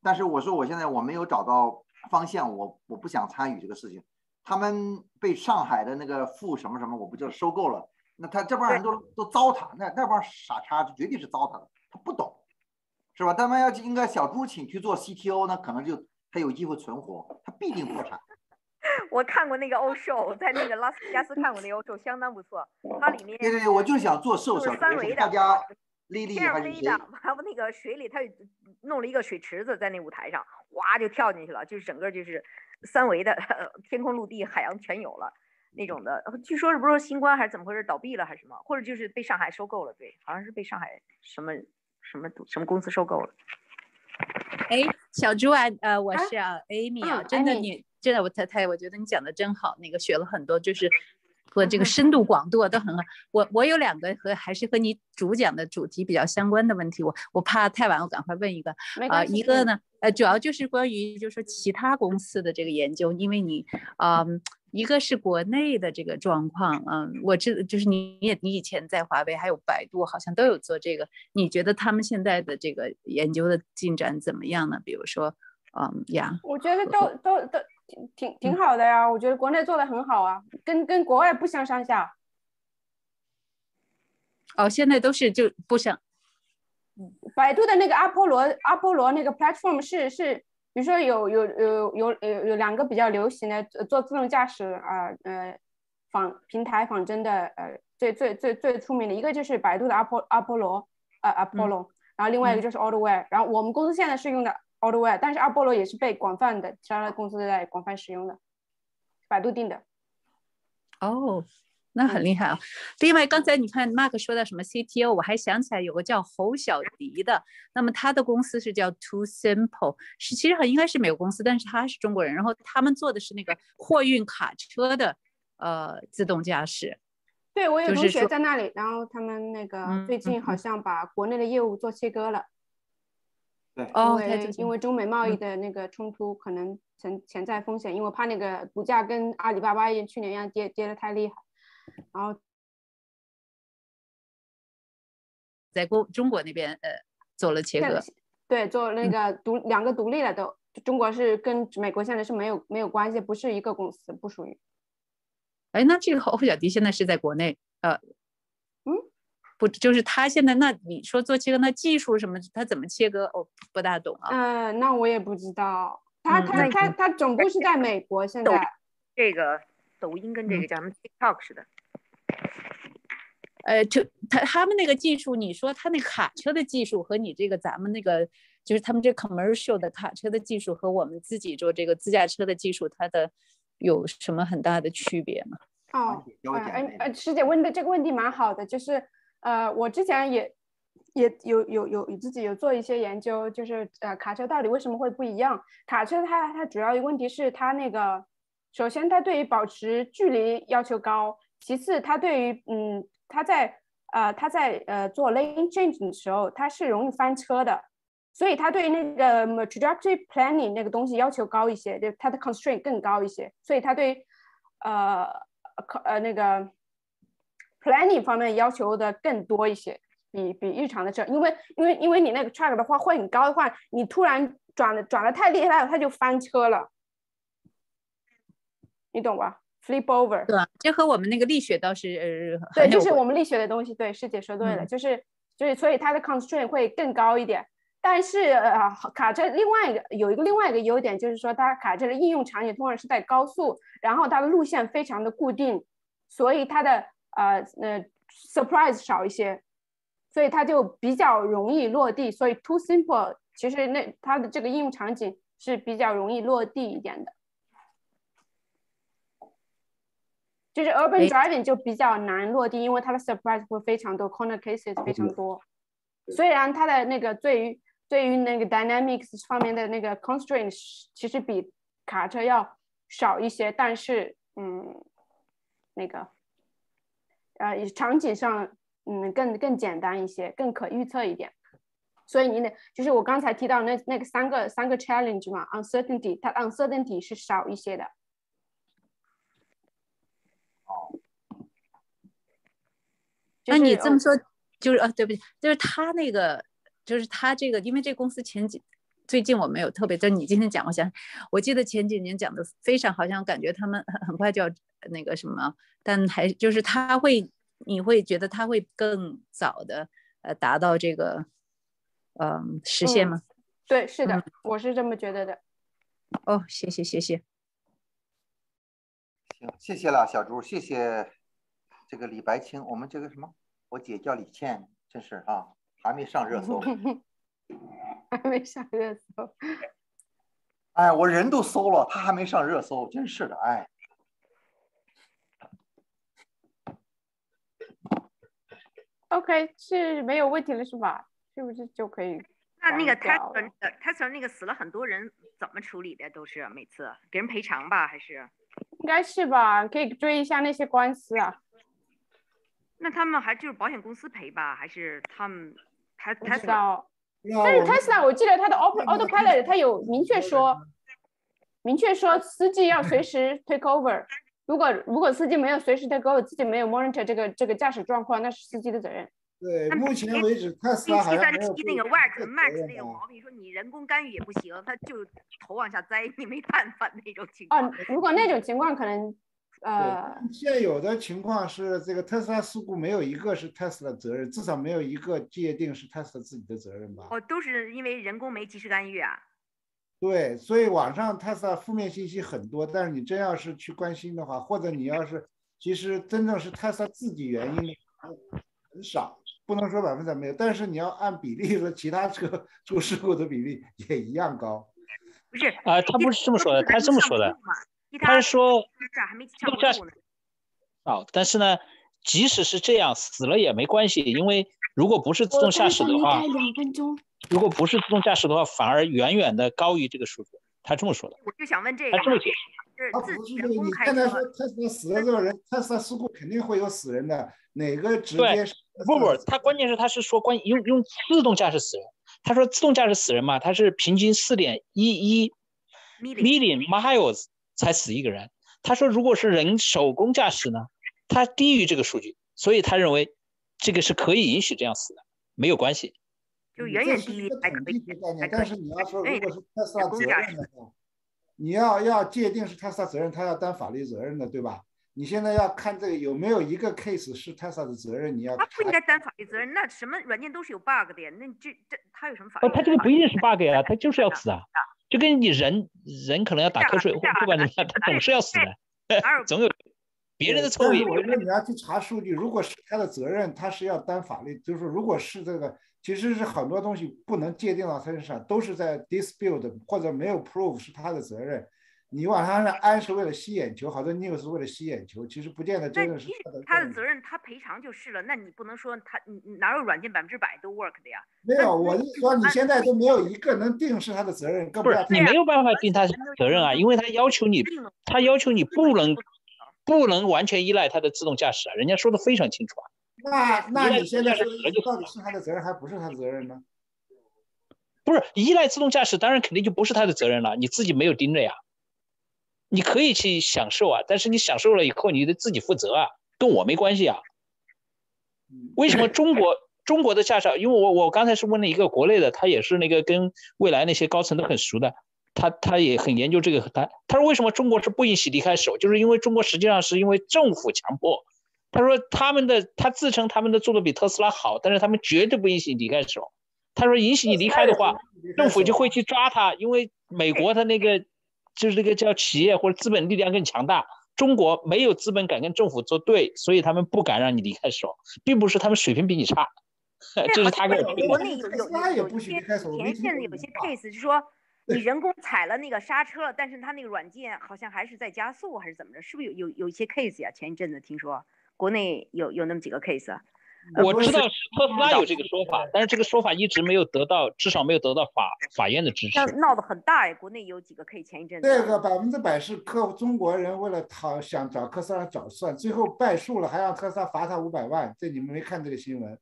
但是我说我现在我没有找到方向，我我不想参与这个事情。他们被上海的那个富什么什么，我不知道收购了，那他这帮人都都糟蹋，那那帮傻叉绝对是糟蹋的，他不懂。是吧？他们要应该小猪请去做 CTO 呢，可能就他有机会存活，他必定破产。我看过那个欧秀，在那个拉斯维加斯看过那个欧秀，相当不错。它里面对对对，我就是想做瘦小三维的，大家丽丽天还是谁？飞的，还有那个水里，他弄了一个水池子在那舞台上，哗就跳进去了，就是整个就是三维的，天空、陆地、海洋全有了那种的。据说是不是新冠还是怎么回事，倒闭了还是什么，或者就是被上海收购了？对，好像是被上海什么什么什么公司收购了。哎，小猪啊，呃，我是啊，Amy 啊，真的你。真的，我太太，我觉得你讲的真好，那个学了很多，就是和这个深度广度都很好。我我有两个和还是和你主讲的主题比较相关的问题，我我怕太晚，我赶快问一个啊，一个呢，呃，主要就是关于就是说其他公司的这个研究，因为你啊，一个是国内的这个状况，嗯，我知就是你也你以前在华为还有百度好像都有做这个，你觉得他们现在的这个研究的进展怎么样呢？比如说，嗯呀，我觉得都都都。挺挺好的呀，我觉得国内做的很好啊，跟跟国外不相上下。哦，现在都是就不相。百度的那个阿波罗阿波罗那个 platform 是是，比如说有有有有有有两个比较流行的做自动驾驶啊呃仿平台仿真的呃最最最最出名的一个就是百度的阿波阿波罗呃阿波罗，然后另外一个就是 AutoWare，然后我们公司现在是用的。AutoWare，但是阿波罗也是被广泛的其他的公司在广泛使用的，百度定的。哦，那很厉害啊！另外，刚才你看 Mark 说到什么 CTO，我还想起来有个叫侯小迪的，那么他的公司是叫 Too Simple，是其实很应该是美国公司，但是他是中国人，然后他们做的是那个货运卡车的呃自动驾驶。对，我有同学在那里，然后他们那个最近好像把国内的业务做切割了。因为因为中美贸易的那个冲突，可能存潜在风险，因为怕那个股价跟阿里巴巴一去年一样跌跌的太厉害，然后在国中国那边呃做了切割，对，做那个独两个独立的都，中国是跟美国现在是没有没有关系，不是一个公司，不属于。哎，那这个侯小迪现在是在国内呃。嗯不就是他现在那你说做切割那技术什么他怎么切割我不大懂啊。嗯，那我也不知道。他他他他总部是在美国现在。这个抖音跟这个叫什么 TikTok 似的。呃，就他他们那个技术，你说他那卡车的技术和你这个咱们那个就是他们这 commercial 的卡车的技术和我们自己做这个自驾车的技术，它的有什么很大的区别吗？哦，哎哎，师姐问的这个问题蛮好的，就是。呃，我之前也也有有有自己有做一些研究，就是呃，卡车到底为什么会不一样？卡车它它主要的问题是它那个，首先它对于保持距离要求高，其次它对于嗯，它在呃它在呃做 lane change 的时候，它是容易翻车的，所以它对那个 trajectory planning 那个东西要求高一些，就它的 constraint 更高一些，所以它对呃呃那个。planning 方面要求的更多一些，比比日常的车，因为因为因为你那个 track 的话会很高的话，你突然转的转的太厉害了，它就翻车了，你懂吧？？flip over，对，这和我们那个力学倒是对，就是我们力学的东西，对，师姐说对了，就是就是所以它的 constraint 会更高一点，但是呃卡车另外一个有一个另外一个优点就是说它卡车的应用场景通常是在高速，然后它的路线非常的固定，所以它的呃，那 surprise 少一些，所以它就比较容易落地。所以 too simple 其实那它的这个应用场景是比较容易落地一点的，就是 urban driving 就比较难落地，因为它的 surprise 会非常多，corner cases 非常多。虽然它的那个对于对于那个 dynamics 方面的那个 constraints 其实比卡车要少一些，但是嗯，那个。呃，场景上，嗯，更更简单一些，更可预测一点。所以你得，就是我刚才提到那那个三个三个 challenge 嘛，uncertainty，它 uncertainty 是少一些的。那你这么说，就是呃，对不起，就是他那个，就是他这个，因为这公司前几最近我没有特别，就你今天讲，我想，我记得前几年讲的非常，好像感觉他们很很快就要。那个什么，但还就是他会，你会觉得他会更早的呃达到这个嗯实现吗？对，是的，我是这么觉得的。哦，谢谢谢谢。行，谢谢了，小朱，谢谢这个李白清，我们这个什么，我姐叫李倩，真是啊，还没上热搜，还没上热搜。哎，我人都搜了，他还没上热搜，真是的，哎。OK，是没有问题了是吧？是不是就可以？那那个 Tesla 那个 Tesla 那个死了很多人，怎么处理的？都是每次给人赔偿吧，还是？应该是吧，可以追一下那些官司啊。那他们还就是保险公司赔吧，还是他们他 Tesla？但是 Tesla 我记得他的 Auto Autopilot 他有明确说，明确说司机要随时 take over。如果如果司机没有随时 take over，自己没有 monitor 这个这个驾驶状况，那是司机的责任。对，目前为止，特斯拉好像没有。那个 Wax Max 那个毛病，说你人工干预也不行，他就头往下栽，你没办法那种情况。哦，如果那种情况可能，呃，现有的情况是这个特斯拉事故没有一个是特斯拉责任，至少没有一个界定是特斯拉自己的责任吧？哦，都是因为人工没及时干预啊。对，所以网上特斯拉负面信息很多，但是你真要是去关心的话，或者你要是其实真正是特斯拉自己原因很少。不能说百分之百没有，但是你要按比例说，其他车出事故的比例也一样高。不是啊，他不是这么说的，他是这么说的，他是说自动驾驶哦，但是呢，即使是这样，死了也没关系，因为如果不是自动驾驶的话，如果不是自动驾驶的话，反而远远的高于这个数字。他这么说的。我就想问这个，他这么解释。他不是这个，你刚才说特斯拉死了这个人，特斯拉事故肯定会有死人的，哪个直接？不不，他关键是他是说关用用自动驾驶死人，他说自动驾驶死人嘛，他是平均四点一一 million miles 才死一个人。他说如果是人手工驾驶呢，他低于这个数据，所以他认为这个是可以允许这样死的，没有关系。就远远低于还可以，但是你要说如果是特斯拉责任的话。你要要界定是特斯拉责任，他要担法律责任的，对吧？你现在要看这个有没有一个 case 是特斯拉的责任，你要他不应该担法律责任，那什么软件都是有 bug 的呀，那这这他有什么法律？哦，他这个不一定是 bug 呀，他就是要死啊，就跟你人人可能要打瞌睡，不管怎么样，他总是要死的，总有别人的错误。我觉得你要去查数据，如果是他的责任，他是要担法律，就是如果是这个。其实是很多东西不能界定到他身上，都是在 dispute 或者没有 prove 是他的责任。你往他那安是为了吸眼球，好多 news 是为了吸眼球，其实不见得真的是他的。他的责任，他赔偿就是了。那你不能说他，你哪有软件百分之百都 work 的呀？没有，我说你现在都没有一个能定是他的责任，更不是你没有办法定他责任啊，因为他要求你，他要求你不能不能完全依赖他的自动驾驶啊，人家说的非常清楚啊。那那你现在说到底是他的责任还不是他的责任呢？不是依赖自动驾驶，当然肯定就不是他的责任了。你自己没有盯着呀，你可以去享受啊，但是你享受了以后，你得自己负责啊，跟我没关系啊。为什么中国 中国的驾照？因为我我刚才是问了一个国内的，他也是那个跟未来那些高层都很熟的，他他也很研究这个。他他说为什么中国是不允许离开手？就是因为中国实际上是因为政府强迫。他说他们的他自称他们的做的比特斯拉好，但是他们绝对不允许离开手。他说允许你离开的话，政府就会去抓他，因为美国他那个就是这个叫企业或者资本力量更强大，中国没有资本敢跟政府作对，所以他们不敢让你离开手，并不是他们水平比你差，这是他国内有有有些前线的有些 case 就是说你人工踩了那个刹车了，但是他那个软件好像还是在加速还是怎么着？是不是有有有一些 case 呀？前一阵子听说。国内有有那么几个 case，我知道特斯拉有这个说法，但是这个说法一直没有得到，至少没有得到法法院的支持。闹得很大哎，国内有几个 case，前一阵子。这个百分之百是客中国人为了讨想找特斯拉找算，最后败诉了，还让特斯拉罚他五百万。这你们没看这个新闻？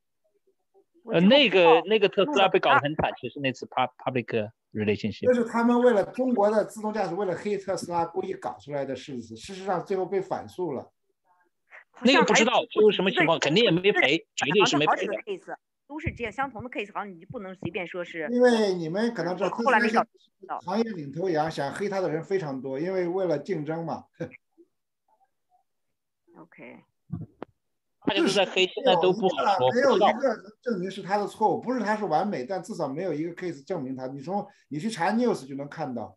呃，那个那个特斯拉被搞得很惨，其实那次 public relationship。这是他们为了中国的自动驾驶，为了黑特斯拉故意搞出来的事实，事实上最后被反诉了。那个不知道最后什么情况，肯定也没赔，绝对是没赔。都是这样相同的 case，好像你就不能随便说是。因为你们可能知道，后来没。行业领头羊，想黑他的人非常多，因为为了竞争嘛。OK。大家都在黑，现在都不好说。没有一个证明是他的错误，不是他是完美，但至少没有一个 case 证明他。你从你去查 news 就能看到，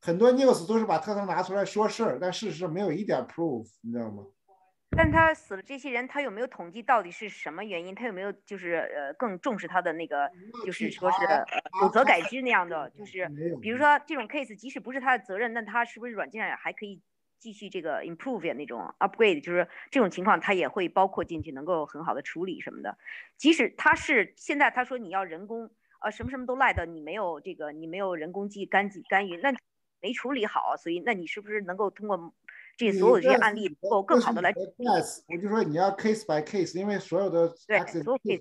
很多 news 都是把特斯拉拿出来说事儿，但事实上没有一点 proof，你知道吗？但他死了这些人，他有没有统计到底是什么原因？他有没有就是呃更重视他的那个，就是说是有责改之那样的？就是比如说这种 case，即使不是他的责任，那他是不是软件上还可以继续这个 improve 那种 upgrade？就是这种情况他也会包括进去，能够很好的处理什么的。即使他是现在他说你要人工呃什么什么都赖的，你没有这个你没有人工机干干预，那没处理好，所以那你是不是能够通过？这所有这些案例能够更好的来。我就说你要 case by case，因为所有的对所有 case，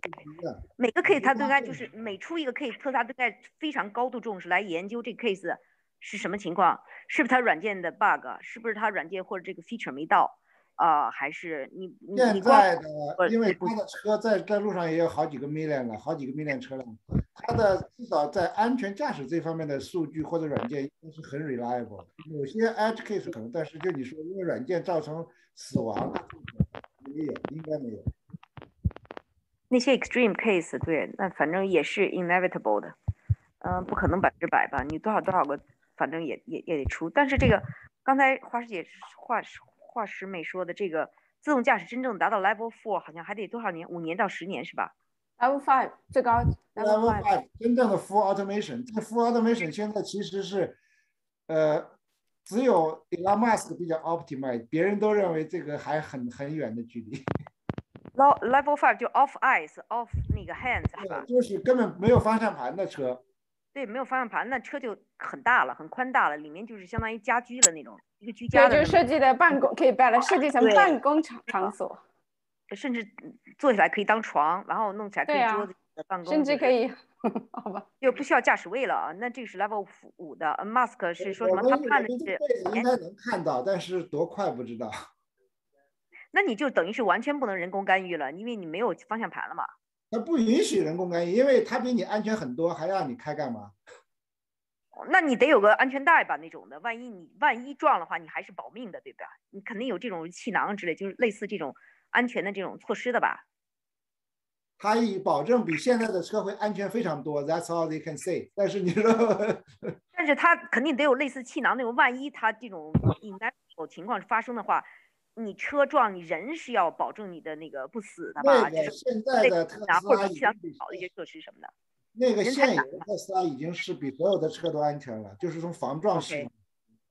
每个 case 它都应该就是每出一个 case，特斯拉都该非常高度重视来研究这个 case 是什么情况，是不是它软件的 bug，是不是它软件或者这个 feature 没到。啊，还是你现在的，因为他的车在在路上也有好几个 million 了，好几个 million 车辆，它的至少在安全驾驶这方面的数据或者软件应该是很 reliable。有些 edge case 可能，但是就你说因为软件造成死亡，没有，应该没有。那些 extreme case 对，那反正也是 inevitable 的，嗯，不可能百分之百吧？你多少多少个，反正也也也得出。但是这个刚才花师姐话说。华石美说的这个自动驾驶真正达到 Level Four，好像还得多少年？五年到十年是吧？Level Five 最高 Level Five 真正的 Full Automation，这 Full Automation 现在其实是，呃，只有 Elon Musk 比较 Optimize，别人都认为这个还很很远的距离。Level Five 就 Off Eyes，Off 那个 Hands 是吧？就是根本没有方向盘的车。对，没有方向盘，那车就很大了，很宽大了，里面就是相当于家居的那种，一个居家的。就设计的办公，可以把它设计成办公场场所，甚至坐起来可以当床，然后弄起来可以桌子办公，甚至可以，好吧，就不需要驾驶位了啊。那这个是 Level 五的，Mask 是说什么？他判的是应该能看到，但是多快不知道。那你就等于是完全不能人工干预了，因为你没有方向盘了嘛。那不允许人工干预，因为他比你安全很多，还让你开干嘛？那你得有个安全带吧，那种的，万一你万一撞的话，你还是保命的，对吧？你肯定有这种气囊之类，就是类似这种安全的这种措施的吧？他以保证比现在的车会安全非常多，That's all they can say。但是你说，但是他肯定得有类似气囊那种，万一他这种 inevitable 情况发生的话。你车撞你人是要保证你的那个不死的吧？就是现在的特斯拉已经好的一些设施什么的。那个现有的特斯拉已经是比所有的车都安全了，就是从防撞系统。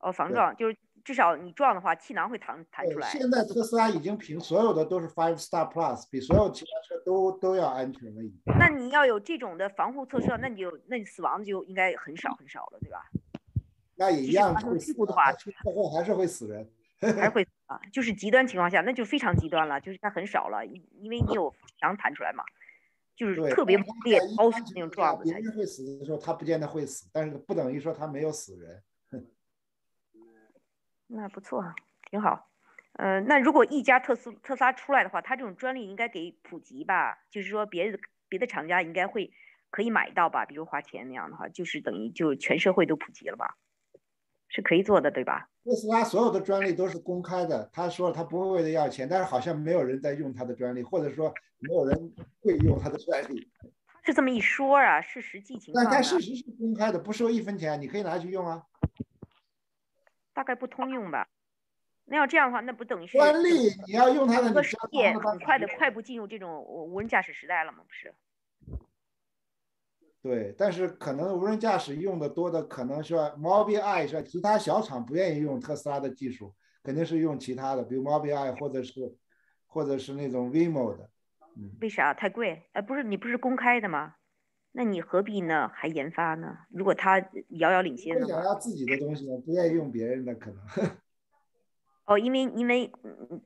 哦，防撞就是至少你撞的话，气囊会弹弹出来。现在特斯拉已经凭所有的都是 Five Star Plus，比所有其他车都都要安全了。已经。那你要有这种的防护测试，那你就那你死亡就应该很少很少了，对吧？那也一样，事故的话，车祸还是会死人。还会啊，就是极端情况下，那就非常极端了，就是它很少了，因因为你有墙弹出来嘛，就是特别猛烈、超速那种撞。别人会死的时候，他不见得会死，但是不等于说他没有死人。那不错，挺好。呃，那如果一家特斯特斯拉出来的话，它这种专利应该给普及吧？就是说，别的别的厂家应该会可以买到吧？比如花钱那样的话，就是等于就全社会都普及了吧？是可以做的，对吧？特斯拉所有的专利都是公开的，他说他不会为了要钱，但是好像没有人在用他的专利，或者说没有人会用他的专利。他是这么一说啊，是实际情况。但但事实是公开的，不收一分钱，你可以拿去用啊。大概不通用吧？那要这样的话，那不等于是专利？你要用它的，个世界很快的快步进入这种无人驾驶时代了吗？不是。对，但是可能无人驾驶用的多的，可能是 Mobileye 是其他小厂不愿意用特斯拉的技术，肯定是用其他的，比如 Mobileye 或者是或者是那种 Waymo 的。嗯，为啥太贵？哎，不是你不是公开的吗？那你何必呢？还研发呢？如果他遥遥领先的话，想要自己的东西呢，不愿意用别人的可能。哦，因为因为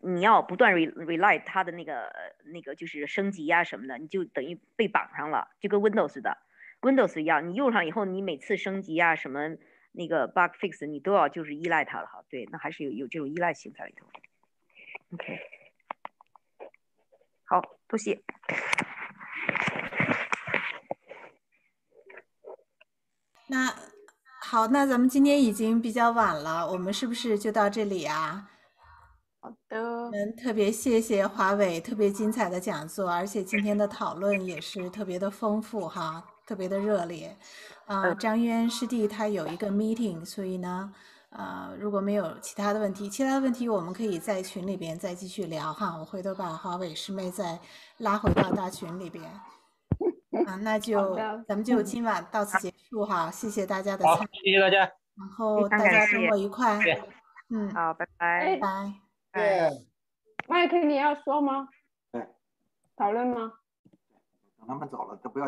你要不断 rely 它的那个那个就是升级呀什么的，你就等于被绑上了，就跟 Windows 的。Windows 一样，你用上以后，你每次升级啊，什么那个 bug fix，你都要就是依赖它了哈。对，那还是有有这种依赖性在里头。OK，好，多谢。那好，那咱们今天已经比较晚了，我们是不是就到这里啊？好的。我们特别谢谢华伟特别精彩的讲座，而且今天的讨论也是特别的丰富哈，特别的热烈。啊，张渊师弟他有一个 meeting，所以呢，呃，如果没有其他的问题，其他的问题我们可以在群里边再继续聊哈。我回头把华为师妹再拉回到大群里边。啊，那就咱们就今晚到此结束哈，谢谢大家的参与，谢谢大家，然后大家周末愉快。嗯，好，拜拜，拜拜。麦克，你要说吗？对，讨论吗？等他们走了，都不要。